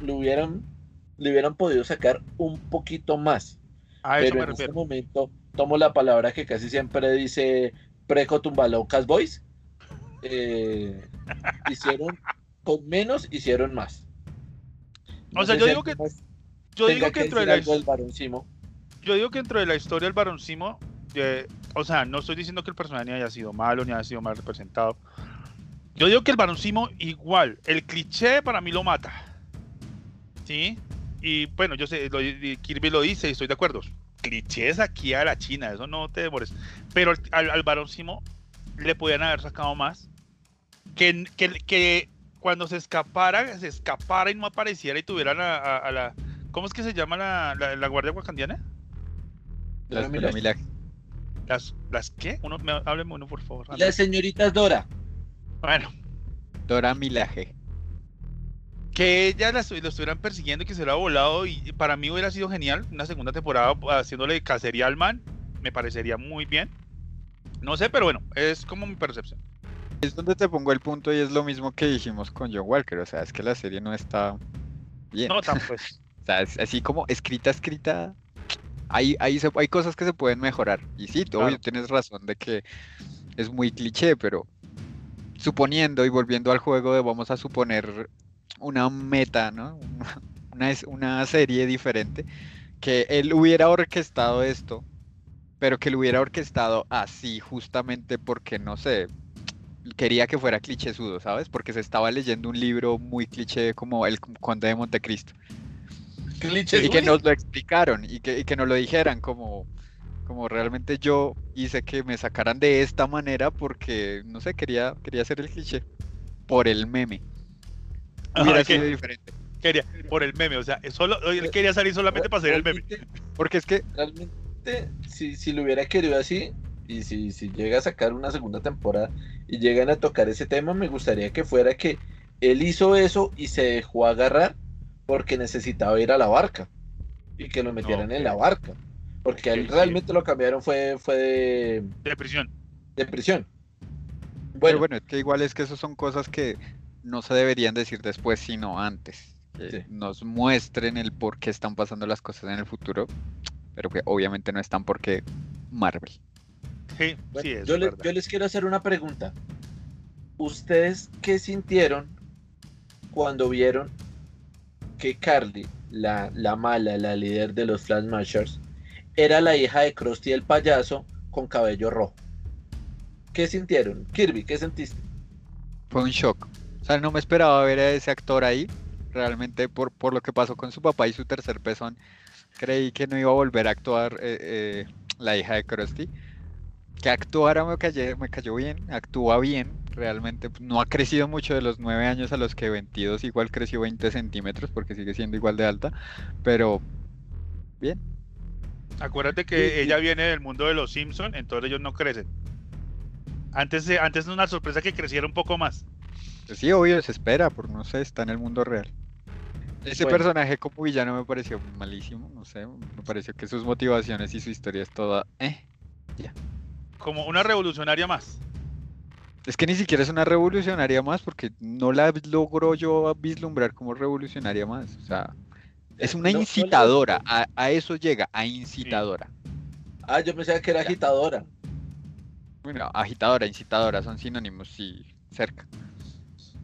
lo hubieran, le hubieran podido sacar un poquito más A pero en este momento tomo la palabra que casi siempre dice Preco Tumbalocas Boys. Eh, hicieron con menos, hicieron más. O sea, yo digo que- Yo digo dentro de la. Yo digo que dentro de la historia del Baroncimo, eh, o sea, no estoy diciendo que el personaje ni haya sido malo ni haya sido mal representado. Yo digo que el Baroncimo igual, el cliché para mí lo mata. ¿Sí? Y bueno, yo sé, lo- Kirby lo dice y estoy de acuerdo. Clichés aquí a la China, eso no te demores. Pero al, al, Baroncimo le podían haber sacado más. Que, que, que cuando se escapara, se escapara y no apareciera y tuvieran a, a- a la... ¿Cómo es que se llama la, la, la guardia wakandiana? las Dora Milaje. ¿Las, ¿Las qué? Uno, me, hábleme uno, por favor. Las señoritas Dora. Bueno, Dora Milaje. que ellas las, lo estuvieran persiguiendo y que se hubiera volado y para mí hubiera sido genial una segunda temporada haciéndole cacería al man. Me parecería muy bien. No sé, pero bueno, es como mi percepción. Es donde te pongo el punto y es lo mismo que dijimos con John Walker. O sea, es que la serie no está bien. No, tan pues. O sea, es así como escrita, escrita. Hay, hay, cosas que se pueden mejorar. Y sí, tú Claro. tienes razón de que es muy cliché, pero suponiendo y volviendo al juego de vamos a suponer una meta, ¿no? Una, una serie diferente, que él hubiera orquestado esto, pero que lo hubiera orquestado así justamente porque, no sé, quería que fuera clichésudo, ¿sabes? Porque se estaba leyendo un libro muy cliché como El Conde de Montecristo. Clichés. Y que nos lo explicaron y que, y que nos lo dijeran como, como realmente yo hice que me sacaran de esta manera porque, no sé, quería, quería hacer el cliché por el meme. Hubiera sido diferente. quería, por el meme, o sea, solo, él quería salir solamente para hacer el meme. Porque es que Realmente, si, si lo hubiera querido así, y si, si llega a sacar una segunda temporada y llegan a tocar ese tema, me gustaría que fuera que él hizo eso y se dejó agarrar porque necesitaba ir a la barca y que lo metieran en la barca. Porque a él sí. realmente lo cambiaron fue, fue de, De prisión. de prisión. Pero Bueno, bueno, es que igual es que eso son cosas que no se deberían decir después, sino antes. Que Sí. nos muestren el por qué están pasando las cosas en el futuro, pero que obviamente no están porque Marvel. Sí, bueno, sí, es yo, le- verdad. yo les quiero hacer una pregunta. ¿Ustedes qué sintieron cuando vieron que Carly, la, la mala, la líder de los Flash Mashers, era la hija de Krusty el payaso con cabello rojo? ¿Qué sintieron? Kirby, ¿qué sentiste? Fue un shock. O sea, no me esperaba ver a ese actor ahí. Realmente por, por lo que pasó con su papá y su tercer pezón, creí que no iba a volver a actuar eh, eh, la hija de Krusty. Que actuara me cayó, me cayó bien, actúa bien, realmente pues, no ha crecido mucho de los 9 años a los que 22, igual creció 20 centímetros porque sigue siendo igual de alta, pero bien. Acuérdate que Sí, sí. ella viene del mundo de los Simpsons, entonces ellos no crecen. Antes, de- antes es una sorpresa que creciera un poco más. Pues sí, obvio, se espera, por no sé, está en el mundo real. Ese Bueno. personaje como villano me pareció malísimo, no sé, me pareció que sus motivaciones y su historia es toda... Eh. Como una revolucionaria más. Es que ni siquiera es una revolucionaria más porque no la logro yo vislumbrar como revolucionaria más. O sea, es una No- no la- incitadora, a, a eso llega, a incitadora. Ah, yo pensaba que era agitadora. Bueno, agitadora, incitadora son sinónimos, sí, cerca.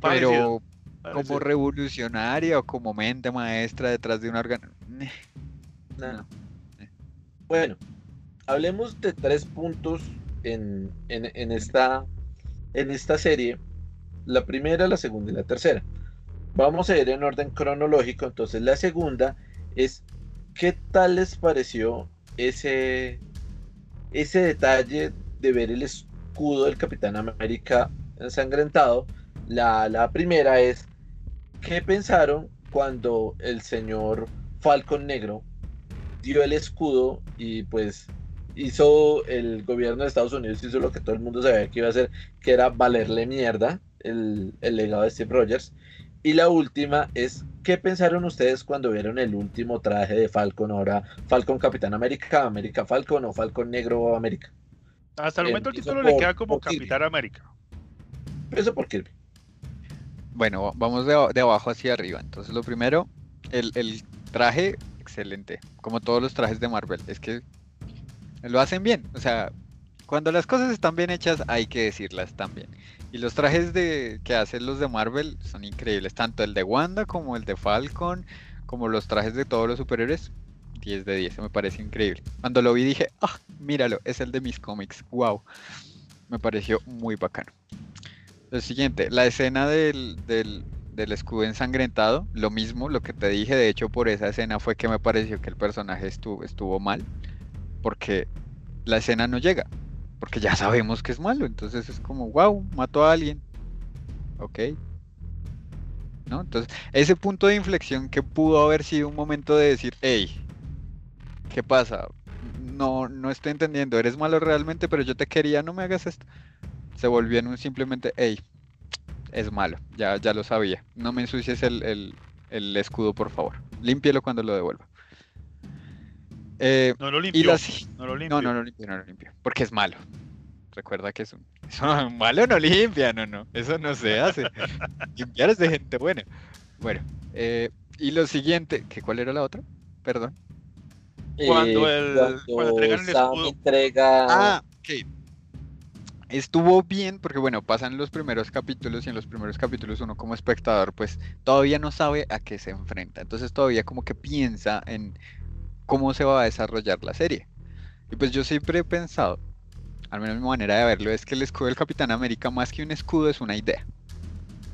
Parecido, Pero parecido. como revolucionaria o como mente maestra detrás de un órgano. Nada. Bueno, hablemos de tres puntos en, en- en esta, en esta serie. La primera, la segunda y la tercera. Vamos a ir en orden cronológico. Entonces, la segunda es, ¿qué tal les pareció ese, ese detalle de ver el escudo del Capitán América ensangrentado? La, la primera es, ¿qué pensaron cuando el señor Falcon Negro dio el escudo y pues hizo el gobierno de Estados Unidos, hizo lo que todo el mundo sabía que iba a hacer, que era valerle mierda el, el legado de Steve Rogers. Y la última es, ¿qué pensaron ustedes cuando vieron el último traje de Falcon? Ahora, Falcon Capitán América, América Falcon o Falcon Negro América. Hasta el momento el título le queda como. Capitán América. Eso por Kirby. Bueno, va- vamos de, de abajo hacia arriba. Entonces, lo primero, el, el traje, excelente. Como todos los trajes de Marvel. Es que lo hacen bien. O sea, cuando las cosas están bien hechas, hay que decirlas también. Y los trajes de, que hacen los de Marvel son increíbles. Tanto el de Wanda como el de Falcon, como los trajes de todos los superhéroes. 10 de 10, me parece increíble. Cuando lo vi dije, ah, míralo, es el de mis cómics. Wow. Me pareció muy bacano. Lo siguiente, la escena del, del, del escudo ensangrentado, lo mismo, lo que te dije, de hecho por esa escena fue que me pareció que el personaje estuvo, estuvo mal, porque la escena no llega, porque ya sabemos que es malo, entonces es como, wow, mató a alguien, ok, ¿no? Entonces, ese punto de inflexión que pudo haber sido un momento de decir, hey, ¿qué pasa? No, no estoy entendiendo, eres malo realmente, pero yo te quería, no me hagas esto se volvió en un simplemente, hey, es malo, ya, ya lo sabía. No me ensucies el, el- el escudo, por favor. Límpielo cuando lo devuelva. Eh, No lo y si- No lo no, limpió. no, no limpio, no lo limpio. Porque es malo. Recuerda que es un. Eso, malo no limpia, no, no. Eso no se hace. Limpiar es de gente buena. Bueno, eh, y lo siguiente, que ¿cuál era la otra? Perdón. Cuando el- cuando entregan el Sam escudo. entrega Ah, ok. Estuvo bien porque bueno, pasan los primeros capítulos y en los primeros capítulos uno como espectador pues todavía no sabe a qué se enfrenta. Entonces todavía como que piensa en cómo se va a desarrollar la serie. Y pues yo siempre he pensado, al menos mi manera de verlo, es que el escudo del Capitán América más que un escudo es una idea.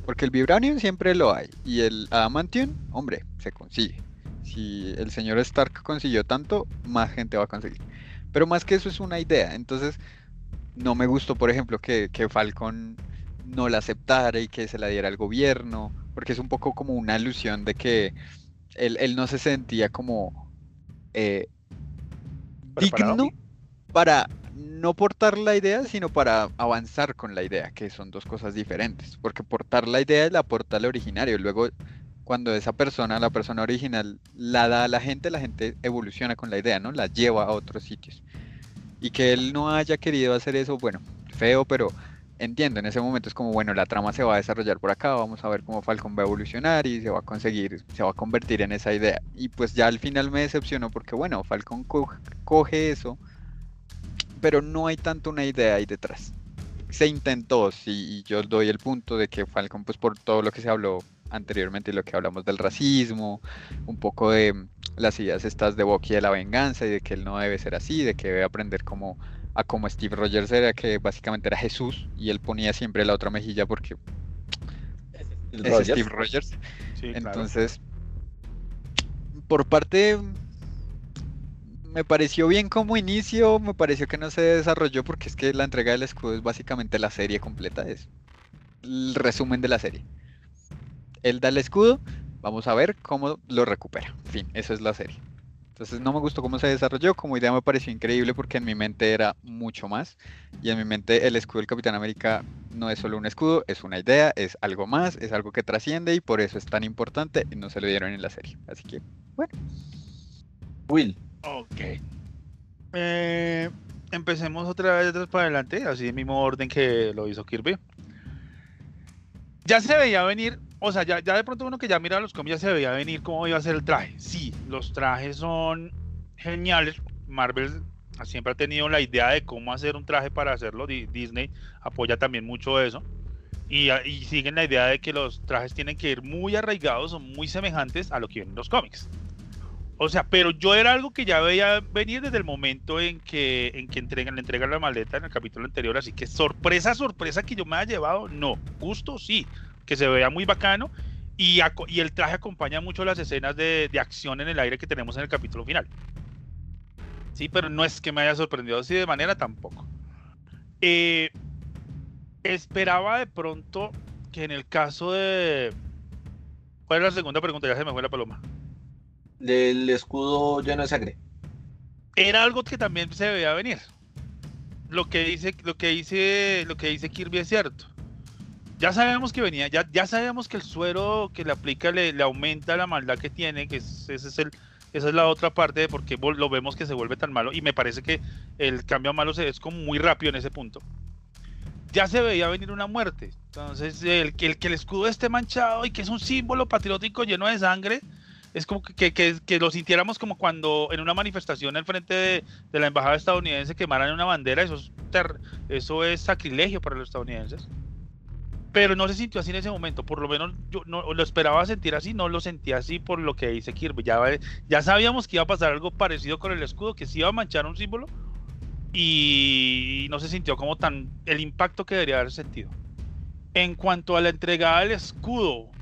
Porque el Vibranium siempre lo hay y el Adamantium, hombre, se consigue. Si el señor Stark consiguió tanto, más gente va a conseguir. Pero más que eso es una idea. Entonces, no me gustó, por ejemplo, que, Falcon no la aceptara y que se la diera al gobierno, porque es un poco como una alusión de que él no se sentía como eh, ¿Preparado? digno para no portar la idea, sino para avanzar con la idea, que son dos cosas diferentes, porque portar la idea la aporta al originario, luego cuando esa persona, la persona original, la da a la gente, la gente evoluciona con la idea, ¿no? La lleva a otros sitios. Y que él no haya querido hacer eso, bueno, feo, pero entiendo, en ese momento es como, bueno, la trama se va a desarrollar por acá, vamos a ver cómo Falcon va a evolucionar y se va a conseguir, se va a convertir en esa idea. Y pues ya al final me decepcionó porque, bueno, Falcon co- coge eso, pero no hay tanto una idea ahí detrás. Se intentó, sí, y yo doy el punto de que Falcon, pues por todo lo que se habló anteriormente, lo que hablamos del racismo, un poco de las ideas estas de Bucky de la venganza y de que él no debe ser así, de que debe aprender como a como Steve Rogers era, que básicamente era Jesús y él ponía siempre la otra mejilla porque es Rogers. Steve Rogers. Sí, claro. Entonces, por parte, me pareció bien como inicio, me pareció que no se desarrolló porque es que la entrega del escudo es básicamente la serie completa, es el resumen de la serie. Él da el escudo, vamos a ver cómo lo recupera. Fin, eso es la serie. Entonces no me gustó cómo se desarrolló, como idea me pareció increíble porque en mi mente era mucho más. Y en mi mente el escudo del Capitán América no es solo un escudo, es una idea, es algo más, es algo que trasciende y por eso es tan importante y no se lo dieron en la serie. Así que, bueno. Will. Ok. Eh, empecemos otra vez de atrás para adelante, así en mismo orden que lo hizo Kirby. Ya se veía venir, o sea, ya, ya de pronto uno que ya mira los cómics ya se veía venir cómo iba a ser el traje. Sí, los trajes son geniales. Marvel siempre ha tenido la idea de cómo hacer un traje para hacerlo. Di- Disney apoya también mucho eso. Y, a- y siguen la idea de que los trajes tienen que ir muy arraigados o muy semejantes a lo que ven en los cómics. O sea, pero yo era algo que ya veía venir desde el momento en que, en que entregan, le entregan la maleta en el capítulo anterior. Así que sorpresa, sorpresa que yo me haya llevado, no. Gusto, sí. Que se vea muy bacano. Y, el traje acompaña mucho las escenas de, de acción en el aire que tenemos en el capítulo final. Sí, pero no es que me haya sorprendido así de manera tampoco. Eh, esperaba de pronto que en el caso de... ¿Cuál es la segunda pregunta? Ya se me fue la paloma. El escudo lleno de sangre. era algo que también se veía venir. Lo que dice, lo que dice, lo que dice Kirby es cierto. Ya sabemos que venía, ya, ya sabemos que el suero que le aplica le, aumenta la maldad que tiene, que es- ese es el, esa es la otra parte de por qué lo vemos que se vuelve tan malo. Y me parece que el cambio a malo se, es como muy rápido en ese punto. Ya se veía venir una muerte. Entonces, el, que- el que el escudo esté manchado y que es un símbolo patriótico lleno de sangre, es como que, que- lo sintiéramos como cuando en una manifestación al frente de, de la embajada estadounidense quemaran una bandera, eso es, ter- eso es sacrilegio para los estadounidenses. Pero no se sintió así en ese momento, por lo menos yo no lo esperaba sentir así, no lo sentí así por lo que dice Kirby. Ya, ya sabíamos que iba a pasar algo parecido con el escudo, que se iba a manchar un símbolo y no se sintió como tan el impacto que debería haber sentido. En cuanto a la entregada del escudo,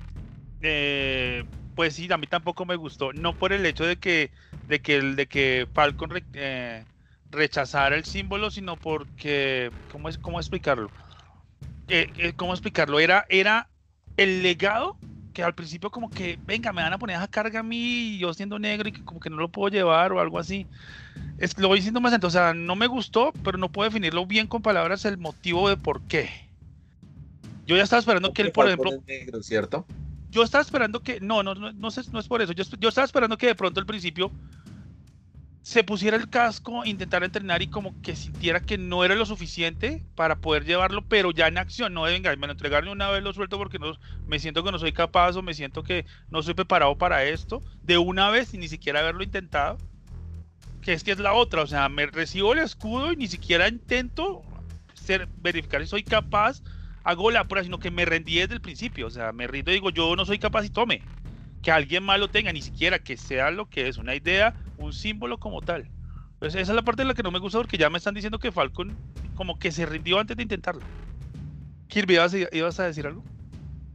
eh, pues sí, a mí tampoco me gustó. No por el hecho de que, de que, de que Falcon re- eh, rechazara el símbolo, sino porque, ¿cómo, es, cómo explicarlo? Eh, eh, ¿Cómo explicarlo? Era, era el legado que al principio como que, venga, me van a poner esa carga a mí, yo siendo negro y que como que no lo puedo llevar o algo así. Es, lo voy diciendo más entonces, o sea, no me gustó, pero no puedo definirlo bien con palabras el motivo de por qué. Yo ya estaba esperando que él, por ejemplo, negro, ¿cierto? yo estaba esperando que. No, no, no, no, sé, no es por eso. Yo, yo estaba esperando que de pronto al principio se pusiera el casco, intentara entrenar y como que sintiera que no era lo suficiente para poder llevarlo, pero ya en acción. No, venga, me lo entregarle una vez lo suelto porque no, me siento que no soy capaz o me siento que no soy preparado para esto. De una vez y ni siquiera haberlo intentado. Que es que es la otra. O sea, me recibo el escudo y ni siquiera intento ser, verificar si soy capaz hago la prueba, sino que me rendí desde el principio. O sea, me rindo y digo, yo no soy capaz y tome. Que alguien más lo tenga, ni siquiera que sea lo que es, una idea, un símbolo como tal. Pues esa es la parte de la que no me gusta porque ya me están diciendo que Falcon como que se rindió antes de intentarlo. Kirby, ¿ibas a, ibas a decir algo?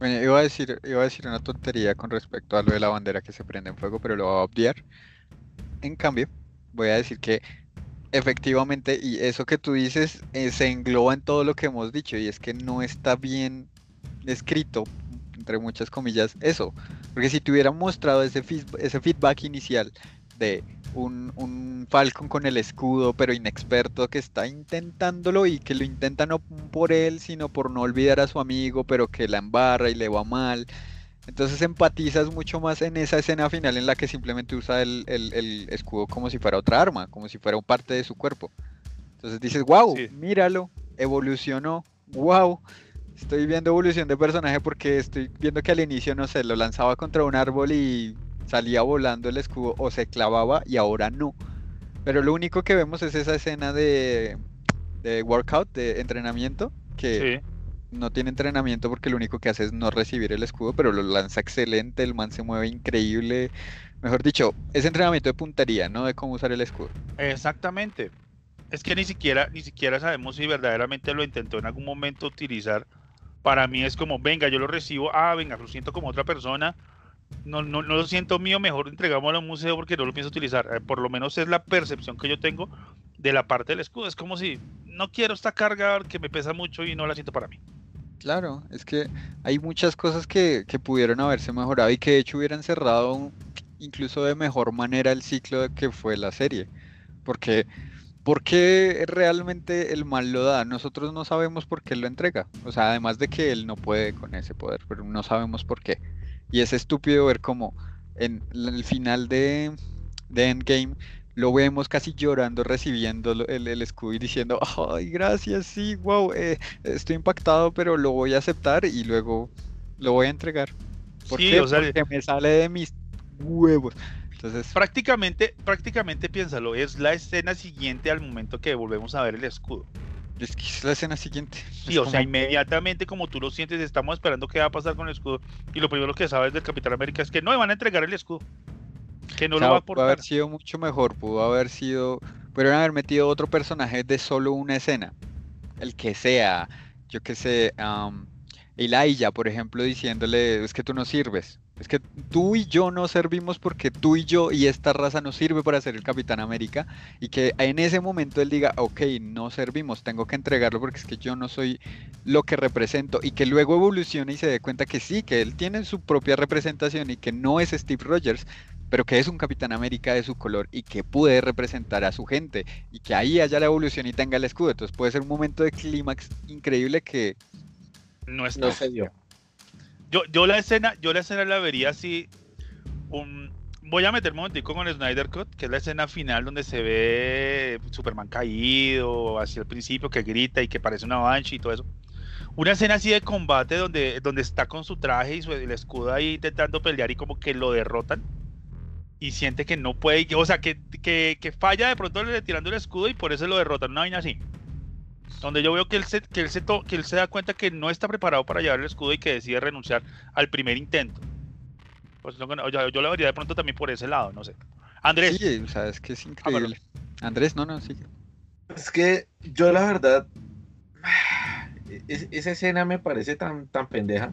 Bueno, iba a decir, iba a decir una tontería con respecto a lo de la bandera que se prende en fuego, pero lo voy a obviar. En cambio, voy a decir que efectivamente, y eso que tú dices eh, se engloba en todo lo que hemos dicho, y es que no está bien escrito, entre muchas comillas, eso. Porque si te hubieran mostrado ese, ese feedback inicial de un, un Falcon con el escudo, pero inexperto, que está intentándolo y que lo intenta no por él, sino por no olvidar a su amigo, pero que la embarra y le va mal. Entonces empatizas mucho más en esa escena final en la que simplemente usa el, el- el escudo como si fuera otra arma, como si fuera un parte de su cuerpo. Entonces dices, wow, Sí. míralo, evolucionó, wow, estoy viendo evolución de personaje porque estoy viendo que al inicio, no sé, lo lanzaba contra un árbol y salía volando el escudo o se clavaba y ahora no. Pero lo único que vemos es esa escena de, de workout, de entrenamiento, que Sí. no tiene entrenamiento porque lo único que hace es no recibir el escudo, pero lo lanza excelente, el man se mueve increíble. Mejor dicho, es entrenamiento de puntería, no de cómo usar el escudo. Exactamente. Es que ni siquiera, ni siquiera sabemos si verdaderamente lo intentó en algún momento utilizar. Para mí es como, venga, yo lo recibo, ah, venga, lo siento como otra persona. No, no, no lo siento mío, mejor entregámoslo a un museo porque no lo pienso utilizar. Eh, por lo menos es la percepción que yo tengo de la parte del escudo. Es como si no quiero esta carga que me pesa mucho y no la siento para mí. Claro, es que hay muchas cosas que, que pudieron haberse mejorado y que de hecho hubieran cerrado incluso de mejor manera el ciclo que fue la serie. Porque, ¿por qué realmente el mal lo da? Nosotros no sabemos por qué lo entrega. O sea, además de que él no puede con ese poder, pero no sabemos por qué. Y es estúpido ver cómo en el final de, de Endgame lo vemos casi llorando recibiendo el escudo y diciendo, ay, gracias, sí, wow, eh, estoy impactado, pero lo voy a aceptar y luego lo voy a entregar. ¿Por Sí, qué? o sea, Porque me sale de mis huevos. Entonces, Prácticamente, prácticamente piénsalo, es la escena siguiente al momento que volvemos a ver el escudo. es que es la escena siguiente. Sí, Es o sea, inmediatamente como tú lo sientes, estamos esperando qué va a pasar con el escudo. Y lo primero que sabes del Capitán América es que no le van a entregar el escudo. Que no O sea, lo va a pudo aportar. haber sido mucho mejor, pudo haber sido, pudieron haber metido otro personaje de solo una escena, el que sea, yo que sé, um, Elijah, por ejemplo, diciéndole, es que tú no sirves, es que tú y yo no servimos porque tú y yo y esta raza no sirve para ser el Capitán América, y que en ese momento él diga, ok, no servimos, tengo que entregarlo porque es que yo no soy lo que represento, y que luego evolucione y se dé cuenta que sí, que él tiene su propia representación y que no es Steve Rogers, pero que es un Capitán América de su color y que puede representar a su gente y que ahí haya la evolución y tenga el escudo. Entonces puede ser un momento de clímax increíble que No es No se dio. Yo, yo la escena, yo la escena la vería así. un- voy a meterme un momentico con el Snyder Cut, que es la escena final donde se ve Superman caído hacia el principio, que grita y que parece una banshee y todo eso. Una escena así de combate donde, donde está con su traje y su, el escudo ahí intentando pelear y como que lo derrotan. Y siente que no puede, o sea, que, que, que falla de pronto le- tirando el escudo y por eso lo derrotan. Una vaina así. Donde yo veo que él, se, que, él se to- que él se da cuenta que no está preparado para llevar el escudo y que decide renunciar al primer intento. Pues no, yo, yo lo vería de pronto también por ese lado, no sé. Andrés, sí, o sea, es que es bueno. increíble. Andrés, no, no, sí. Es que yo la verdad, es- esa escena me parece tan, tan pendeja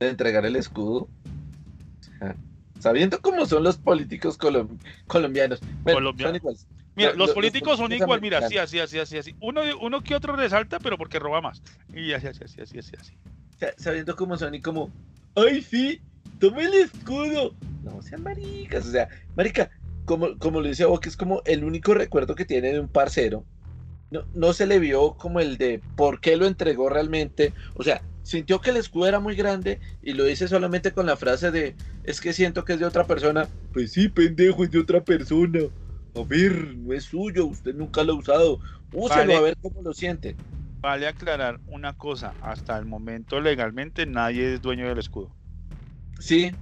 de entregar el escudo. O sea, sabiendo cómo son los políticos colom- colombianos. Bueno, Colombiano. son iguales. Mira, lo- los los políticos son igual, mira, así, así, así, así, así. Uno, uno que otro resalta, pero porque roba más. Y así, así, así, así, así, así. O sea, sabiendo cómo son y como, ¡ay sí! ¡Toma el escudo! No sean maricas, o sea, marica, como, como lo decía vos, que es como el único recuerdo que tiene de un parcero. No, no se le vio como el de por qué lo entregó realmente. O sea, sintió que el escudo era muy grande y lo dice solamente con la frase de es que siento que es de otra persona. Pues sí, pendejo, es de otra persona. A ver, no es suyo, usted nunca lo ha usado. Úselo Vale. a ver cómo lo siente. Vale aclarar una cosa, hasta el momento legalmente nadie es dueño del escudo. Sí,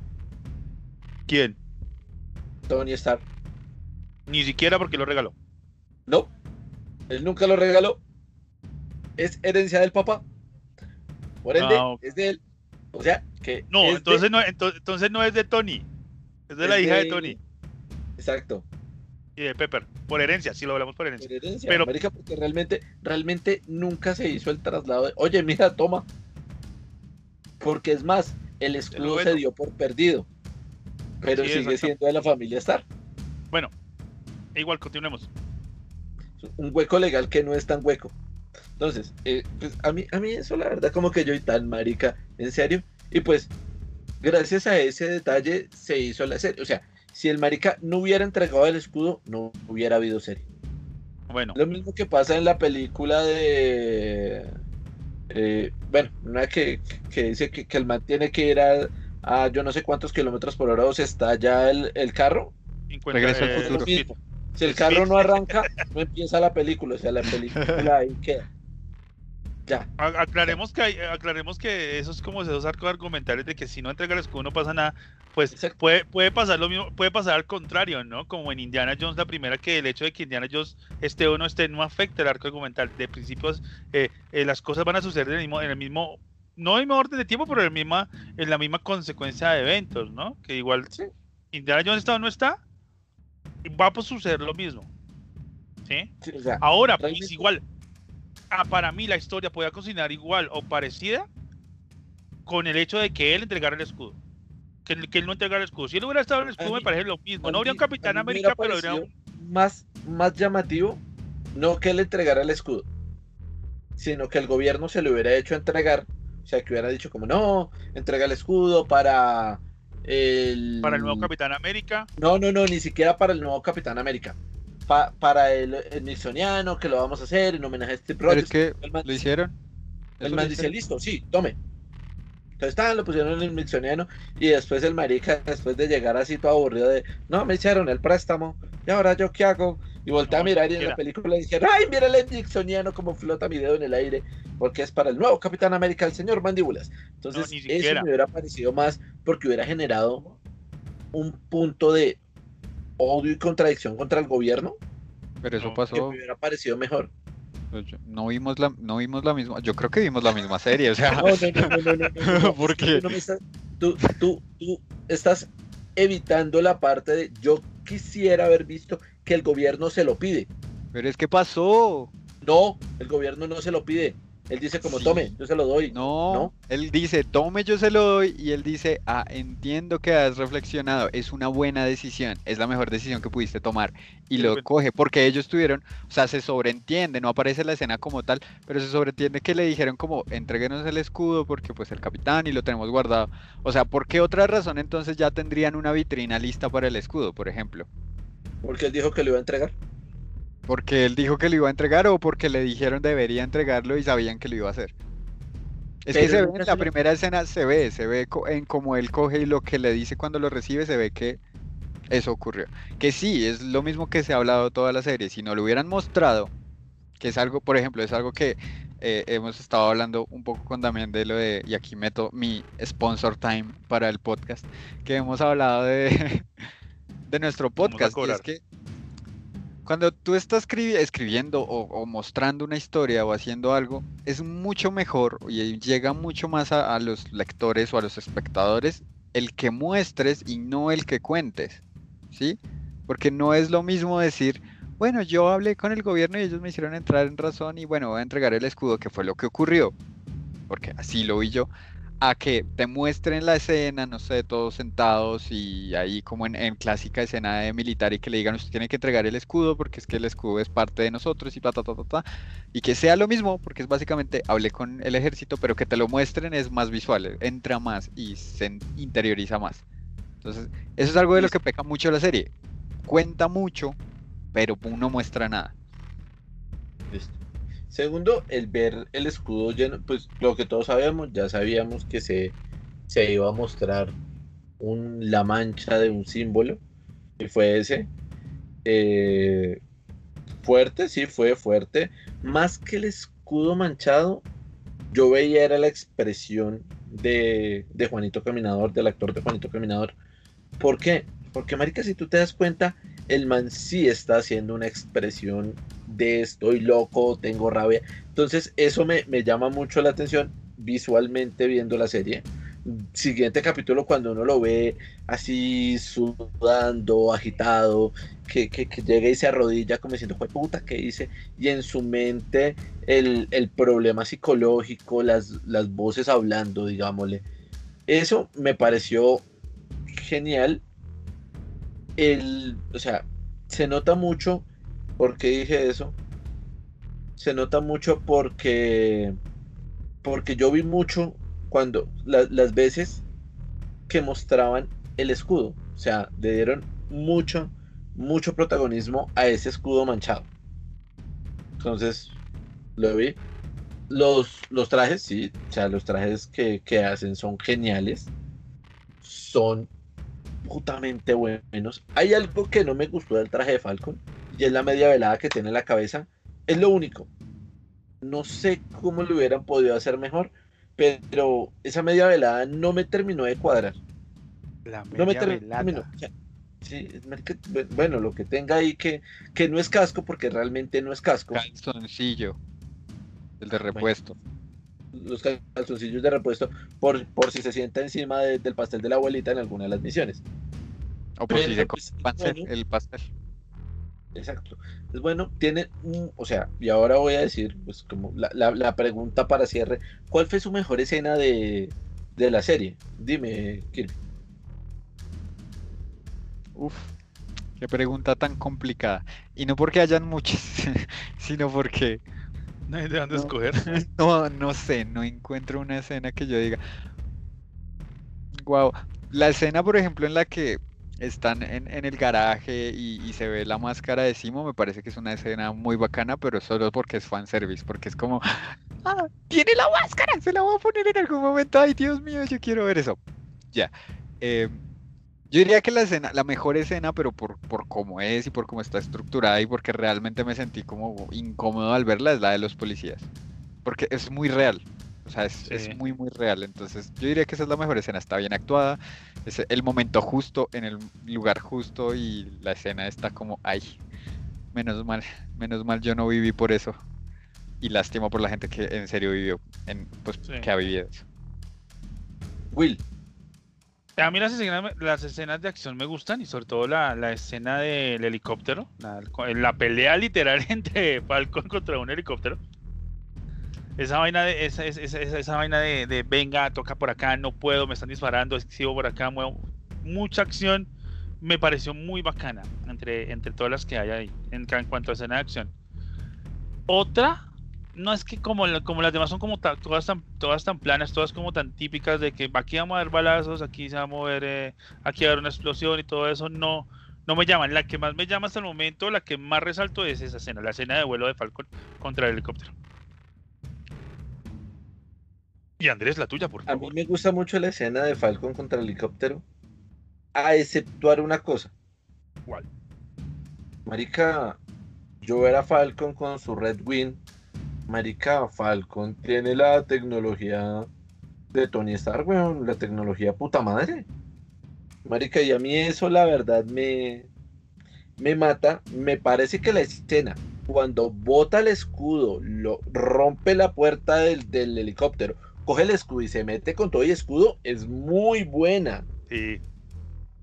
¿Quién? Tony Stark. Ni siquiera porque lo regaló. No, él nunca lo regaló. Es herencia del papá. Por ende, Ah, es de él. O sea, que. No, de- entonces no, ento- entonces no es de Tony. Es de la es hija de Tony Exacto. Y de Pepper. Por herencia, si lo hablamos por herencia. Por herencia, Pero- marica, porque realmente, realmente nunca se hizo el traslado de, oye, mira, toma. Porque es más, el escudo bueno. se dio por perdido. Pero Sí, sigue siendo de la familia Stark. Bueno, igual, continuemos. un hueco legal que no es tan hueco. Entonces, eh, pues a mí, a mí eso la verdad como que yo y tan marica, en serio. Y pues, gracias a ese detalle se hizo la serie. O sea, si el marica no hubiera entregado el escudo, no hubiera habido serie. Bueno, Lo mismo que pasa en la película de... eh, bueno, una que, que dice que, que el man tiene que ir a, a yo no sé cuántos kilómetros por hora o se estalla el, el carro. Regreso al eh, futuro. Si el carro no arranca, no empieza la película. O sea, la película ahí queda. Ya. Aclaremos que, hay- aclaremos que eso es como esos arcos argumentales de que si no entrega el escudo no pasa nada. Pues Exacto. puede, puede pasar lo mismo, puede pasar al contrario, ¿no? Como en Indiana Jones, la primera, que el hecho de que Indiana Jones esté o no esté no afecta el arco argumental. De principios, eh, eh, las cosas van a suceder en el mismo, en el mismo, no en el mismo orden de tiempo, pero en, el misma, en la misma consecuencia de eventos, ¿no? Que igual Sí. Indiana Jones está o no está, va a suceder lo mismo. ¿Sí? Sí, o sea, Ahora, pues igual, ah, para mí la historia podía cocinar igual o parecida con el hecho de que él entregara el escudo. Que, él- que él no entregara el escudo. Si él hubiera estado en el escudo, me parece lo mismo. No habría un Capitán América, pero habría un. más, más llamativo, no que él entregara el escudo, sino que el gobierno se lo hubiera hecho entregar, o sea, que hubiera dicho como, no, entrega el escudo para el... Para el nuevo Capitán América. No, no, no, ni siquiera para el nuevo Capitán América. Pa- para el, el Nixoniano, que lo vamos a hacer en homenaje a Steve Pero Rogers. es que el man, lo hicieron. el man dice, listo, sí, tome. Entonces estaban, lo pusieron en el Nixoniano y después el marica, después de llegar así todo aburrido de, no, me hicieron el préstamo, y ahora yo qué hago? Y volteé No, a mirar y en la película dijeron, ay, mira el Nixoniano como flota mi dedo en el aire, porque es para el nuevo Capitán América, el señor Mandíbulas. Entonces, ni eso me hubiera parecido más porque hubiera generado un punto de odio y contradicción contra el gobierno Pero eso No, que pasó. me hubiera parecido mejor. No vimos la, no vimos la misma. Yo creo que vimos la misma serie, o sea. No, no, no, no, no, no, no, no. ¿Por Es que qué? Tú, no me estás- tú, tú- tú estás evitando la parte de yo quisiera haber visto que el gobierno se lo pide. Pero es que pasó. No, el gobierno no se lo pide. Él dice como Sí. tome, yo se lo doy. No, ¿No? él dice, tome, yo se lo doy. Y él dice, ah, entiendo que has reflexionado. Es una buena decisión. Es la mejor decisión que pudiste tomar. Y Sí, lo bueno. coge porque ellos tuvieron, o sea, se sobreentiende, no aparece la escena como tal, pero se sobreentiende que le dijeron como, entréguenos el escudo porque pues el capitán y lo tenemos guardado. O sea, ¿por qué otra razón entonces ya tendrían una vitrina lista para el escudo, por ejemplo? Porque él dijo que lo iba a entregar. ¿Porque él dijo que lo iba a entregar o porque le dijeron debería entregarlo y sabían que lo iba a hacer? Es que se ve en la primera escena, se ve, se ve en cómo él coge y lo que le dice cuando lo recibe, se ve que eso ocurrió. Que sí, es lo mismo que se ha hablado toda la serie. Si no lo hubieran mostrado, que es algo, por ejemplo, es algo que eh, hemos estado hablando un poco con Damián de lo de, y aquí meto mi sponsor time para el podcast, que hemos hablado de, de nuestro podcast. Y es cobrar. que cuando tú estás escribi- escribiendo o, o mostrando una historia o haciendo algo, es mucho mejor y llega mucho más a, a los lectores o a los espectadores el que muestres y no el que cuentes, ¿sí? Porque no es lo mismo decir, bueno, yo hablé con el gobierno y ellos me hicieron entrar en razón y bueno, voy a entregar el escudo, que fue lo que ocurrió, porque así lo vi yo, a que te muestren la escena, no sé, todos sentados y ahí como en, en clásica escena de militar y que le digan, usted tiene que entregar el escudo porque es que el escudo es parte de nosotros y ta, ta, ta, ta, ta", y que sea lo mismo, porque es básicamente, hablé con el ejército, pero que te lo muestren es más visual, entra más y se interioriza más. Entonces, eso es algo de lo que peca mucho la serie. Cuenta mucho, pero no muestra nada. Listo. Segundo, el ver el escudo lleno, pues lo que todos sabemos, ya sabíamos que se, se iba a mostrar un, la mancha de un símbolo, y fue ese. Eh, fuerte, sí, fue fuerte. Más que el escudo manchado, yo veía era la expresión de, de Juanito Caminador, del actor de Juanito Caminador. ¿Por qué? Porque, marica, si tú te das cuenta, el man sí está haciendo una expresión de estoy loco, tengo rabia. Entonces, eso me, me llama mucho la atención visualmente viendo la serie. Siguiente capítulo, cuando uno lo ve así sudando, agitado, que, que, que llega y se arrodilla como diciendo, "Jue puta, ¿qué hice? Y en su mente el, el problema psicológico, las, las voces hablando, digámosle. Eso me pareció genial. El, o sea, se nota mucho, ¿por qué dije eso? Se nota mucho porque, porque yo vi mucho cuando la- las veces que mostraban el escudo, o sea, le dieron mucho, mucho protagonismo a ese escudo manchado. Entonces, lo vi. Los, los trajes, sí, o sea, los trajes que, que hacen son geniales. Son putamente buenos. Hay algo que no me gustó del traje de Falcon y es la media velada que tiene en la cabeza. Es lo único. no sé cómo lo hubieran podido hacer mejor, pero esa media velada no me terminó de cuadrar. La No me media terminó. sí, bueno, lo que tenga ahí que, que no es casco, porque realmente no es casco. Calzoncillo. El de repuesto. Los calzoncillos de repuesto, por, por si se sienta encima de- del pastel de la abuelita en alguna de las misiones. O por si se pues, come el pastel. Exacto. Es bueno, tiene, un- o sea, y ahora voy a decir, pues, como la, la- la pregunta para cierre, ¿cuál fue su mejor escena de, de la serie? Dime, Kirby. Uf, qué pregunta tan complicada. Y no porque hayan muchas, sino porque No hay de dónde No. escoger. no, no sé, no encuentro una escena que yo diga. Wow. La escena, por ejemplo, en la que están en, en el garaje y, y se ve la máscara de Simo, me parece que es una escena muy bacana, pero solo porque es fanservice, porque es como, ah, tiene la máscara, se la voy a poner en algún momento, ay Dios mío, yo quiero ver eso. Ya. Eh, yo diría que la escena, la mejor escena, pero por, por cómo es y por cómo está estructurada y porque realmente me sentí como incómodo al verla, es la de los policías. Porque es muy real. O sea, es, Sí. es muy, muy real. Entonces, yo diría que esa es la mejor escena. Está bien actuada, es el momento justo, en el lugar justo y la escena está como, ay, menos mal, menos mal yo no viví por eso. Y lástima por la gente que en serio vivió, en, pues, Sí. que ha vivido eso. Will, A mí las escenas, las escenas de acción me gustan y sobre todo la, la escena del helicóptero, la, la pelea literal entre Falcon contra un helicóptero. Esa vaina de, esa, esa, esa- esa vaina de, de, venga, toca por acá, no puedo, me están disparando, sigo por acá, muevo. Mucha acción me pareció muy bacana entre, entre todas las que hay ahí en, cuanto a escena de acción. Otra, no es que como, como las demás son como ta- todas tan, todas tan planas, todas como tan típicas de que aquí vamos a ver balazos, aquí se va a mover, eh, aquí va a haber una explosión y todo eso, no, no me llaman. La que más me llama hasta el momento, la que más resalto es esa escena, la escena de vuelo de Falcon contra el helicóptero. Y Andrés, la tuya, por a mí favor. me gusta mucho la escena de Falcon contra el helicóptero, a exceptuar una cosa. ¿Cuál? Marica, yo ver a Falcon con su Red Wing. Marica, Falcon tiene la tecnología de Tony Stark, weón, la tecnología puta madre. Marica, y a mí eso la verdad me, me mata. Me parece que la escena, cuando bota el escudo, lo rompe la puerta del, del helicóptero, coge el escudo y se mete con todo y escudo, es muy buena. Sí,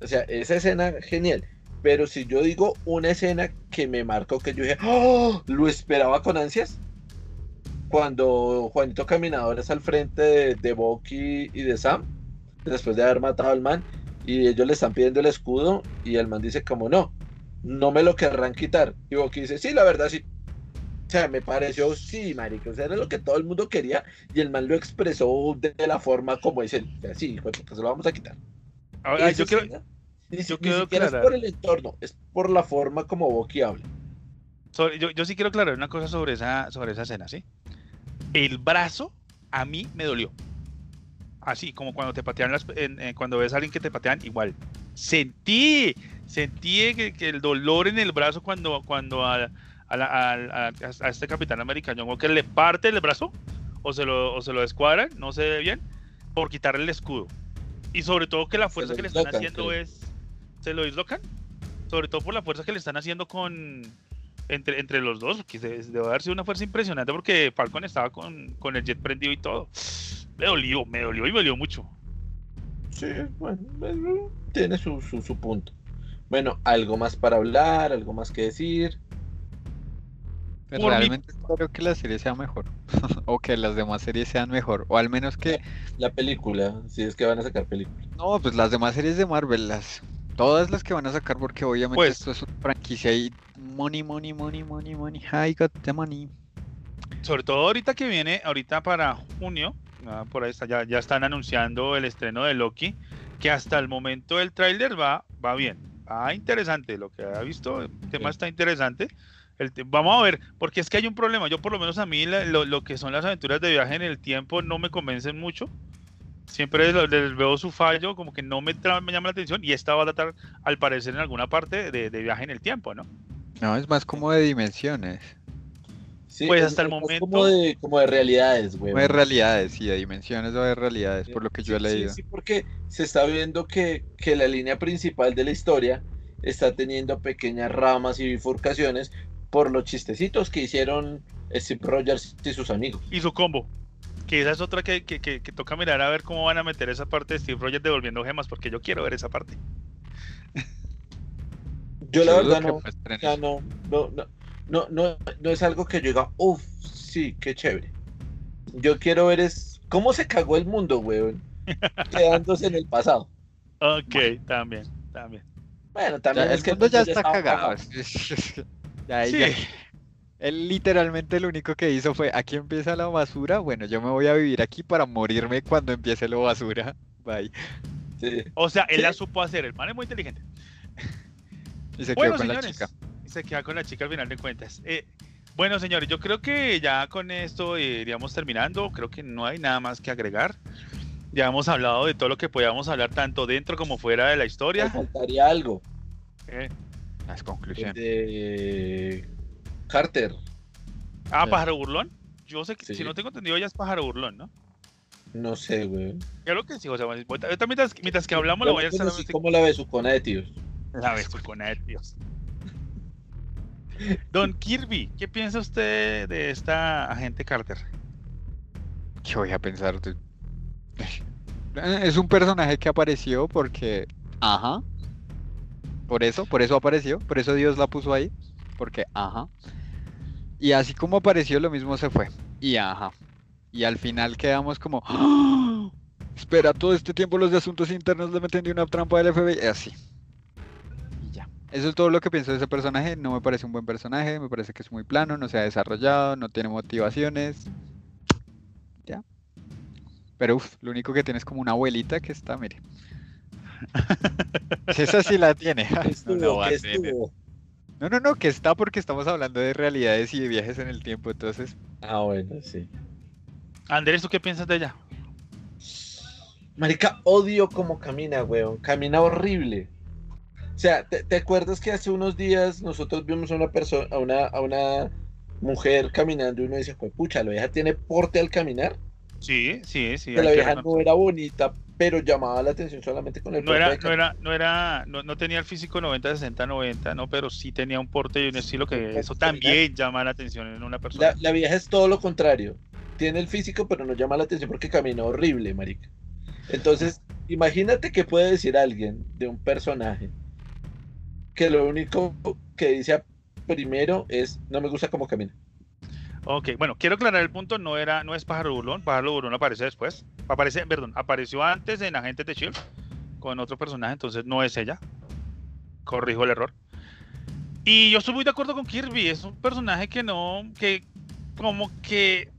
O sea, esa escena genial. Pero si yo digo una escena que me marcó, que yo dije, ¡Oh! lo esperaba con ansias. Cuando Juanito Caminador es al frente de, de Bucky y de Sam, después de haber matado al man, y ellos le están pidiendo el escudo, y el man dice como no, no me lo querrán quitar. Y Bucky dice, sí, la verdad sí. Sea, me pareció, sí, marico, o sea, era lo que todo el mundo quería, y el man lo expresó de, de la forma como es él. O sea, sí, se lo vamos a quitar. Ahora, yo quiero, escena, ni, yo si- ni quiero siquiera aclarar. es por el entorno, es por la forma como Bucky habla. yo, yo sí quiero aclarar una cosa sobre esa, sobre esa escena, ¿sí? El brazo a mí me dolió. Así como cuando te patean las, en- en- cuando ves a alguien que te patean, igual. Sentí, sentí que, que el dolor en el brazo cuando, cuando a, a la- a- a este capitán americano que le parte el brazo o se lo, o se lo descuadran, no se ve bien, por quitarle el escudo. Y sobre todo que la fuerza que le están haciendo creo. es. ¿Se lo dislocan? Sobre todo por la fuerza que le están haciendo con. Entre, entre los dos, se- debe haber sido una fuerza impresionante porque Falcon estaba con, con el jet prendido y todo. Me dolió, me dolió y me dolió mucho. Sí, bueno, bueno, tiene su, su, su punto. Bueno, algo más para hablar, algo más que decir. Por mi- Realmente espero que la serie sea mejor. o que las demás series sean mejor. O al menos que. La película, si es que van a sacar película. No, pues las demás series de Marvel, las. Todas las que van a sacar, porque obviamente Pues- esto es una franquicia y money, money, money, money, money. I got the money. Sobre todo ahorita que viene, ahorita para junio, ah, por ahí está, ya, ya están anunciando el estreno de Loki, que hasta el momento el tráiler va, va bien, va interesante, lo que ha visto, el tema Sí. está interesante. El vamos a ver, porque es que hay un problema, yo por lo menos a mí la- lo, lo que son las aventuras de viaje en el tiempo no me convencen mucho. Siempre les veo su fallo, como que no me, me llama la atención y esta va a tratar al parecer en alguna parte de, de viaje en el tiempo, ¿no? No, es más como de dimensiones. Sí, Pues es- hasta el es más momento- Como de, como de realidades, güey. No de realidades, sí, de dimensiones o de realidades, por lo que yo he Sí, sí, leído. Sí, porque se está viendo que, que la línea principal de la historia está teniendo pequeñas ramas y bifurcaciones por los chistecitos que hicieron Steve Rogers y sus amigos. Y su combo. Que esa es otra que, que, que- que toca mirar a ver cómo van a meter esa parte de Steve Rogers devolviendo gemas, porque yo quiero ver esa parte. Yo la verdad no, muestren o sea, eso. no, no, no, no, no, no es algo que yo diga, uff, sí, qué chévere. Yo quiero ver es cómo se cagó el mundo, weón, quedándose en el pasado. Ok, también, también. Bueno, Ya, también el es que mundo ya está estaba cagado. cagado. Ya, Sí. ya- Él literalmente lo único que hizo fue, aquí empieza la basura, bueno, yo me voy a vivir aquí para morirme cuando empiece la basura. Bye. Sí. O sea, él Sí. la supo hacer, el man es muy inteligente. Y se Bueno, quedó con la señores, chica. y se queda con la chica al final de cuentas. Eh, bueno, señores, yo creo que ya con esto eh, iríamos terminando. Creo que no hay nada más que agregar. Ya hemos hablado de todo lo que podíamos hablar, tanto dentro como fuera de la Me historia. faltaría algo. Eh, Las conclusiones. de Carter. ah, pájaro burlón. Yo sé que, Sí. si no tengo entendido, ya es pájaro burlón, ¿no? No sé, güey. Creo que sí, o sea, ahorita mientras, mientras que hablamos, lo voy a estar sí, ¿Cómo la ve su cona de tíos? La vez con Dios. Don Kirby, ¿qué piensa usted de esta agente Carter? ¿Qué voy a pensar? de- Es un personaje que apareció porque, ajá. Por eso, por eso apareció, por eso Dios la puso ahí, porque, ajá. Y así como apareció, lo mismo se fue. Y ajá. Y al final quedamos como, ¡Ah! espera, todo este tiempo los de asuntos internos le meten de una trampa del FBI. Así. Y ya. Eso es todo lo que pienso de ese personaje. No me parece un buen personaje, me parece que es muy plano, no se ha desarrollado, no tiene motivaciones. Ya. Pero uf, lo único que tiene es como una abuelita que está, mire. Esa sí la tiene. ¿Qué No, no va ¿Qué a tener. estuvo? No, no, no, que está porque estamos hablando de realidades y de viajes en el tiempo, entonces. Ah, bueno, sí. Andrés, ¿tú qué piensas de ella? Marica, odio cómo camina, weón. Camina horrible. O sea, ¿te, te acuerdas que hace unos días nosotros vimos a una persona, a una, a una mujer caminando y uno dice, "Jue pucha, la vieja tiene porte al caminar? Sí, sí, sí. Que la vieja no era bonita, pero llamaba la atención solamente con el No era, no era, no era, no, no tenía el físico 90, 60, 90, no, pero sí tenía un porte y un estilo que Pues, eso también llama la atención en una persona. La, la vieja es todo lo contrario. Tiene el físico, pero no llama la atención porque camina horrible, marica. Entonces, imagínate que puede decir alguien de un personaje que lo único que dice primero es no me gusta cómo camina. Ok, bueno, quiero aclarar el punto, no era, no es Pájaro Burlón, Pájaro Burlón aparece después, aparece, perdón, apareció antes en Agentes de Shield con otro personaje, entonces no es ella. Corrijo el error. Y yo estoy muy de acuerdo con Kirby, es un personaje que no, que como que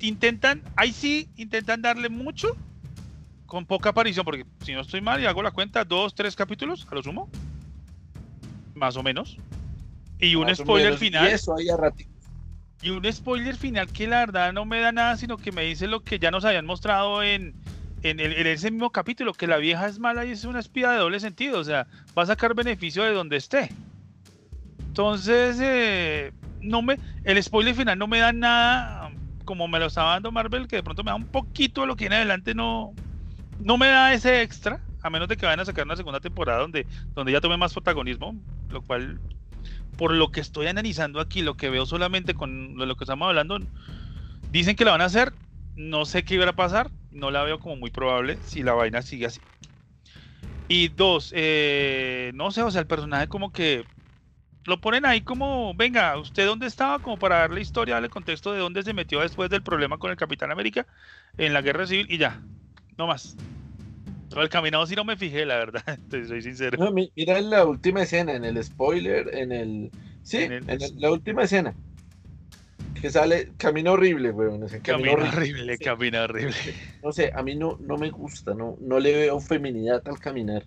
intentan, ahí sí intentan darle mucho con poca aparición, porque si no estoy mal y hago la cuenta, dos, tres capítulos a lo sumo, más o menos. Y un Más spoiler final. Y eso ahí a ratico. Y un spoiler final que la verdad no me da nada, sino que me dice lo que ya nos habían mostrado en, en, el- ese mismo capítulo, que la vieja es mala y es una espía de doble sentido, o sea, va a sacar beneficio de donde esté. Entonces, eh, no me, el spoiler final no me da nada, como me lo estaba dando Marvel, que de pronto me da un poquito de lo que viene adelante, no, no me da ese extra, a menos de que vayan a sacar una segunda temporada donde, donde ya tome más protagonismo, lo cual por lo que estoy analizando aquí, lo que veo solamente con lo, que estamos hablando, dicen que la van a hacer, no sé qué iba a pasar, no la veo como muy probable si la vaina sigue así. Y dos, eh, no sé, o sea, el personaje como que lo ponen ahí como, venga, ¿usted dónde estaba? Como para darle historia, darle contexto de dónde se metió después del problema con el Capitán América en la Guerra Civil y ya, no más. Todo el caminado sí no me fijé, la verdad, te soy sincero. No, mira en la última escena, en el spoiler, en el. Sí, En en, el- el- la última escena. Que sale, camina horrible, weón. o sea, camina Camina horrible. Sí. camina horrible. No sé, a mí no, no me gusta, no, no le veo feminidad al caminar.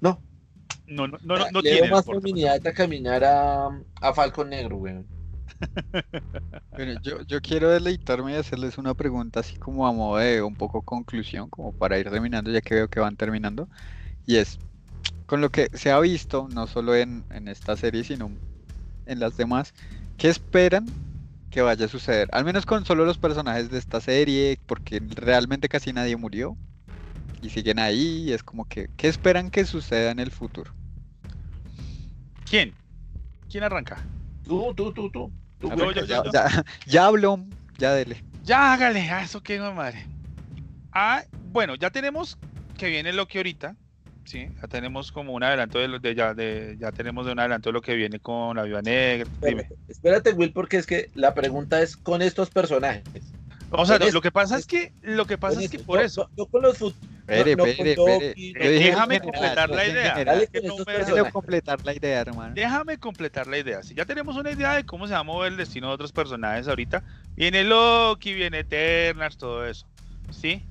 No, No, no, no, no, no le tiene. veo más feminidad a caminar a, a Falcon Negro, weón. Bueno, yo, yo quiero deleitarme y hacerles una pregunta así como a modo de un poco conclusión, como para ir terminando, ya que veo que van terminando. Y es, con lo que se ha visto, no solo en, en esta serie, sino en las demás, ¿qué esperan que vaya a suceder? Al menos con solo los personajes de esta serie, porque realmente casi nadie murió. Y siguen ahí, y es como que, ¿qué esperan que suceda en el futuro? ¿Quién? ¿Quién arranca? Tú, tú, tú, tú. Tú, Ah, yo- Ya, yo- ya, ya habló, ya dele. Ya hágale, a eso que no madre. Ah, bueno, ya tenemos que viene lo que ahorita, sí, ya tenemos como un adelanto de, lo- de ya de ya tenemos de un adelanto de lo que viene con la Viuda Negra. Dime. Espérate, espérate, Will, porque es que la pregunta es con estos personajes. O sea, esto, lo que pasa es que lo que pasa es que por eso no con los no Eh, déjame completar la idea. general. Dale que con no estos me- Quiero personajes. completar la idea, hermano. Déjame completar la idea. Si ya tenemos una idea de cómo se va a mover el destino de otros personajes ahorita, viene Loki, viene Eternals, todo eso. ¿Sí?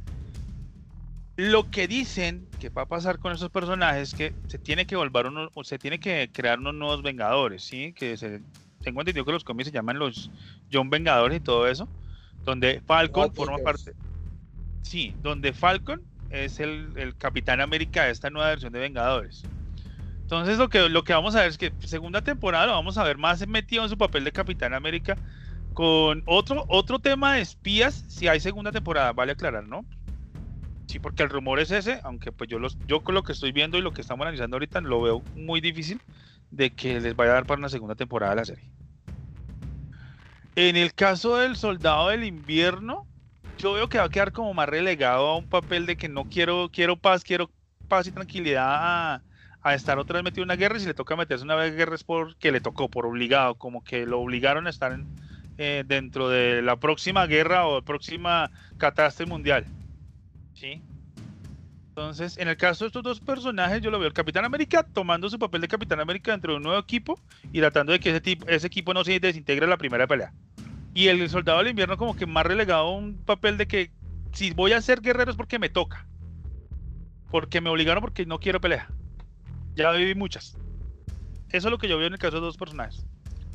Lo que dicen que va a pasar con esos personajes es que se tiene que volver uno, o se tiene que crear unos nuevos Vengadores, ¿sí? Que se, tengo entendido que los cómics se llaman los John Vengadores y todo eso, donde Falcon forma parte. Sí, donde Falcon es el, el Capitán América de esta nueva versión de Vengadores. Entonces lo que, lo que vamos a ver es que segunda temporada lo vamos a ver más metido en su papel de Capitán América con otro, otro tema de espías si hay segunda temporada, vale aclarar, ¿no? Sí, porque el rumor es ese, aunque pues yo los, yo con lo que estoy viendo y lo que estamos analizando ahorita lo veo muy difícil de que les vaya a dar para una segunda temporada de la serie. En el caso del Soldado del Invierno, yo veo que va a quedar como más relegado a un papel de que no quiero, quiero paz, quiero paz y tranquilidad a, estar otra vez metido en una guerra y si le toca meterse una vez en guerra es porque le tocó, por obligado, como que lo obligaron a estar en- eh, dentro de la próxima guerra o próxima catástrofe mundial. ¿Sí? Entonces, en el caso de estos dos personajes, yo lo veo el Capitán América tomando su papel de Capitán América dentro de un nuevo equipo y tratando de que ese, tipo, ese equipo no se desintegre en la primera pelea. Y el Soldado del Invierno como que más relegado un papel de que si voy a ser guerrero es porque me toca. Porque me obligaron porque no quiero pelea. Ya viví muchas. Eso es lo que yo veo en el caso de dos personajes.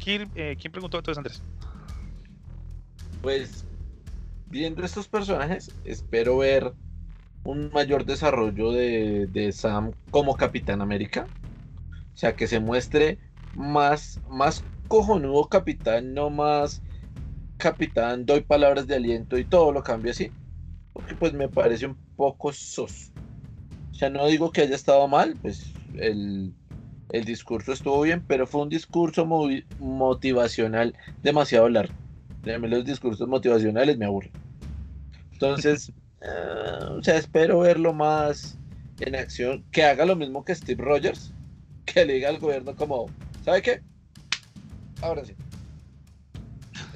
¿Quién, eh, ¿quién preguntó entonces, Andrés? Pues viendo estos personajes, espero ver un mayor desarrollo de, de Sam como Capitán América. O sea, que se muestre más, más cojonudo capitán, no más capitán, doy palabras de aliento y todo lo cambio así. Porque pues me parece un poco sos. O sea, no digo que haya estado mal, pues el, el discurso estuvo bien, pero fue un discurso motivacional demasiado largo. A mí los discursos motivacionales me aburren. Entonces, eh, o sea, espero verlo más en acción, que haga lo mismo que Steve Rogers, que le diga al gobierno como, ¿sabe qué? Ahora sí.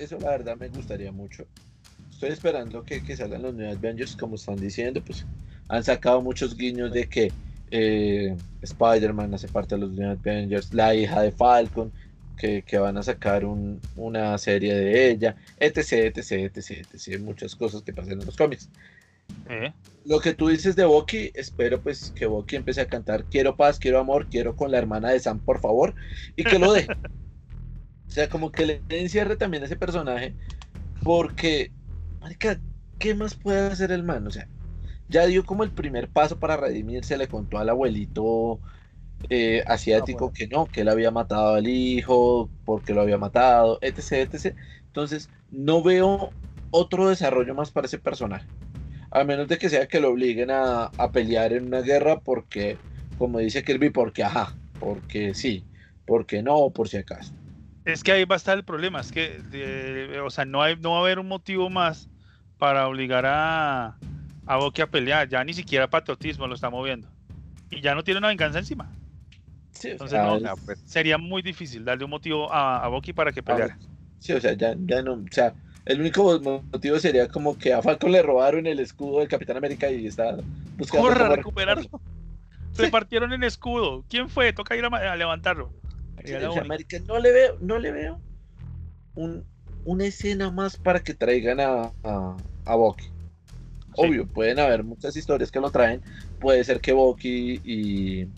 Eso la verdad me gustaría mucho. Estoy esperando que, que salgan los nuevos Avengers, como están diciendo, pues han sacado muchos guiños de que eh, Spider-Man hace parte de los nuevos Avengers, la hija de Falcon, que, que van a sacar un- una serie de ella, etc, etc, etc, etc, muchas cosas que pasan en los cómics. Eh, Lo que tú dices de Bucky, espero pues que Bucky empiece a cantar quiero paz, quiero amor, quiero con la hermana de Sam, por favor, y que lo deje. o sea, como que le den cierre también a ese personaje, porque, marica, ¿qué más puede hacer el man? O sea, ya dio como el primer paso para redimirse, le contó al abuelito eh, asiático Ah, bueno. que no, que él había matado al hijo, porque lo había matado, etc, etc. Entonces, no veo otro desarrollo más para ese personaje. A menos de que sea que lo obliguen a, a pelear en una guerra porque, como dice Kirby, porque ajá, porque sí, porque no, por si acaso. Es que ahí va a estar el problema, es que, eh, o sea, no, hay, no va a haber un motivo más para obligar a, a Bucky a pelear, ya ni siquiera patriotismo lo está moviendo. Y ya no tiene una venganza encima. Sí, o Entonces, sea, no, es- pues, Sería muy difícil darle un motivo a, a Bucky para que peleara. sí, o sea, ya, ya no, o sea, el único motivo sería como que a Falcon le robaron el escudo del Capitán América y está buscando Corra recuperarlo. Se partieron en escudo. ¿Quién fue? Toca ir a levantarlo. Marica, no le veo, no le veo un, una escena más para que traigan a, a, a Bucky. Obvio, pueden haber muchas historias que lo traen. Puede ser que Bucky y,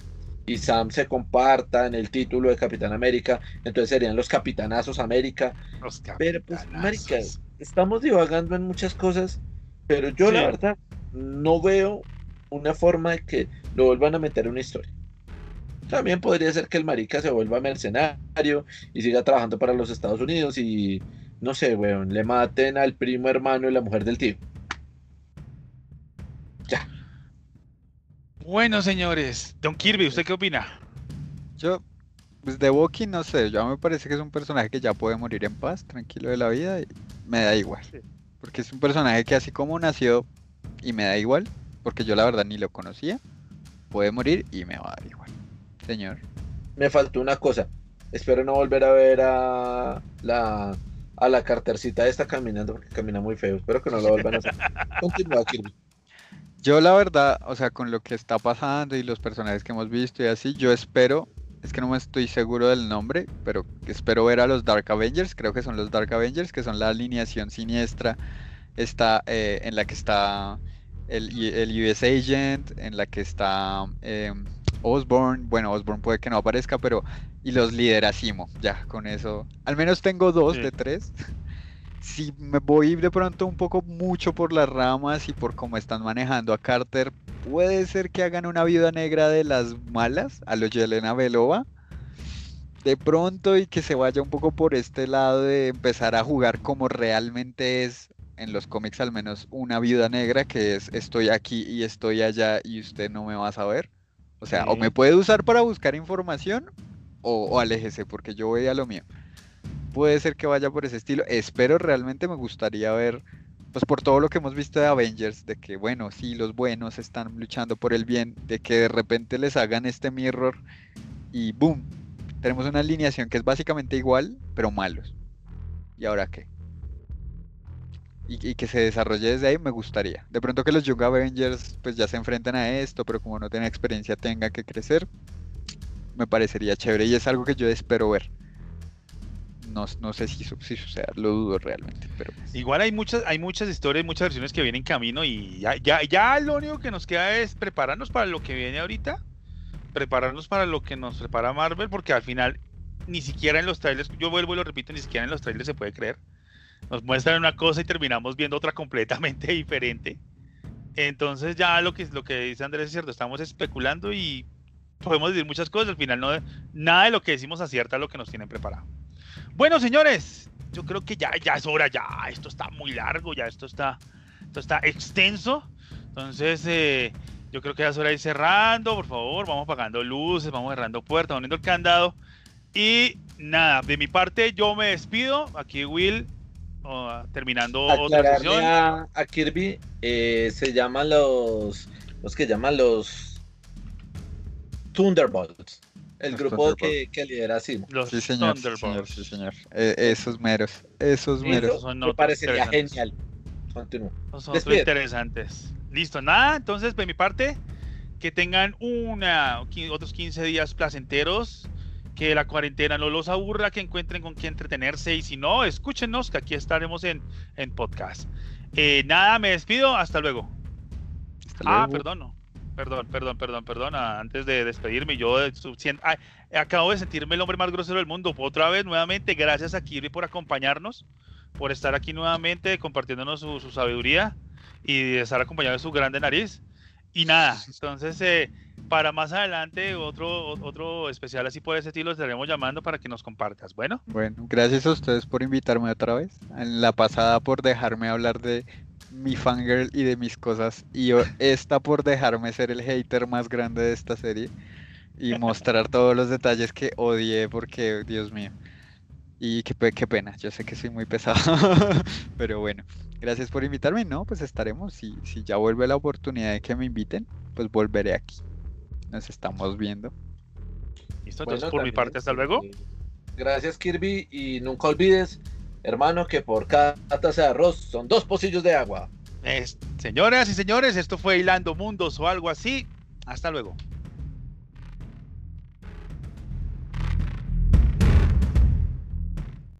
y Sam se compartan el título de Capitán América. Entonces serían los Capitanazos América. Los Pero pues, marica, estamos divagando en muchas cosas. Pero yo la verdad no veo una forma de que lo vuelvan a meter en una historia. También podría ser que el marica se vuelva mercenario y siga trabajando para los Estados Unidos y, no sé, weón, le maten al primo hermano y la mujer del tío. Ya. Bueno, señores. Don Kirby, ¿usted qué opina? Yo, pues de Bucky no sé, yo me parece que es un personaje que ya puede morir en paz, tranquilo de la vida, y me da igual. Porque es un personaje que así como nació y me da igual, porque yo la verdad ni lo conocía, puede morir y me va a dar igual. Señor. Me faltó una cosa. Espero no volver a ver a la a la cartercita esta caminando porque camina muy feo. Espero que no lo vuelvan a hacer. Continúa, Kirby. Yo la verdad, o sea, con lo que está pasando y los personajes que hemos visto y así, yo espero, es que no me estoy seguro del nombre, pero espero ver a los Dark Avengers, creo que son los Dark Avengers, que son la alineación siniestra, está eh, en la que está el, el, US Agent, en la que está eh, Osborn, bueno, Osborn puede que no aparezca, pero y los lidera Simo, ya con eso, al menos tengo dos Sí. de tres. si me voy de pronto un poco mucho por las ramas y por cómo están manejando a Carter, puede ser que hagan una viuda negra de las malas, a lo Yelena Belova. De pronto y que se vaya un poco por este lado de empezar a jugar como realmente es en los cómics al menos una viuda negra que es estoy aquí y estoy allá y usted no me va a saber. O sea, o me puede usar para buscar información o, o aléjese porque yo voy a lo mío puede ser que vaya por ese estilo. Espero realmente me gustaría ver, pues por todo lo que hemos visto de Avengers, de que bueno, sí, los buenos están luchando por el bien, de que de repente les hagan este mirror y boom, tenemos una alineación que es básicamente igual, pero malos. ¿Y ahora qué? Y, y que se desarrolle desde ahí me gustaría. De pronto que los Young Avengers pues ya se enfrenten a esto, pero como no tienen experiencia tenga que crecer, me parecería chévere y es algo que yo espero ver. No, no sé si, si lo dudo realmente, pero pues, Igual hay muchas, hay muchas historias, muchas versiones que vienen en camino y ya, ya, ya lo único que nos queda es prepararnos para lo que viene ahorita, prepararnos para lo que nos prepara Marvel, porque al final ni siquiera en los trailers, yo vuelvo y lo repito, ni siquiera en los trailers se puede creer. Nos muestran una cosa y terminamos viendo otra completamente diferente. Entonces ya lo que, lo que dice Andrés es cierto, estamos especulando y podemos decir muchas cosas, al final no, nada de lo que decimos acierta lo que nos tienen preparado. Bueno, señores, yo creo que ya, ya es hora, ya, esto está muy largo, ya esto está, esto está extenso. Entonces, eh, yo creo que ya es hora de ir cerrando, por favor, vamos apagando luces, vamos cerrando puertas, poniendo el candado. Y nada, de mi parte yo me despido. Aquí Will, oh, terminando otra Aclararle sesión. a, a Kirby, eh, se llaman los, los que llaman los Thunderbolts, el Los grupo que, Thunderbolts. que lidera Simo. Los sí señor, sí señor, Thunderbolts. sí señor. Eh, esos meros, esos Eso meros. son me parecería genial. Continúa. Son interesantes. Listo, nada, entonces de mi parte, que tengan una, otros 15 días placenteros, que la cuarentena no los aburra, que encuentren con qué entretenerse y si no, escúchenos, que aquí estaremos en, en podcast. Eh, nada, me despido, hasta luego. Hasta Ah, luego. perdón, no. Perdón, perdón, perdón, perdón. ah, Antes de despedirme, yo ah, acabo de sentirme el hombre más grosero del mundo. Otra vez, nuevamente, gracias a Kirby por acompañarnos, por estar aquí nuevamente compartiéndonos su, su sabiduría y de estar acompañado de su grande nariz. Y nada, entonces, eh, para más adelante, otro, otro especial así por ese estilo, estaremos llamando para que nos compartas. Bueno, Bueno, gracias a ustedes por invitarme otra vez. En la pasada por dejarme hablar de mi fangirl y de mis cosas. Y esta por dejarme ser el hater más grande de esta serie. Y mostrar todos los detalles que odié porque, Dios mío. Y qué, qué pena, yo sé que soy muy pesado. Pero bueno, gracias por invitarme. No, pues estaremos. Si, si ya vuelve la oportunidad de que me inviten, pues volveré aquí. Nos estamos viendo. listo. Bueno, Entonces, por mi parte, hasta luego. eh, Gracias Kirby y nunca olvides, hermano, que por cada taza de arroz son dos pocillos de agua. Es- señoras y señores, esto fue Hilando Mundos o algo así. Hasta luego.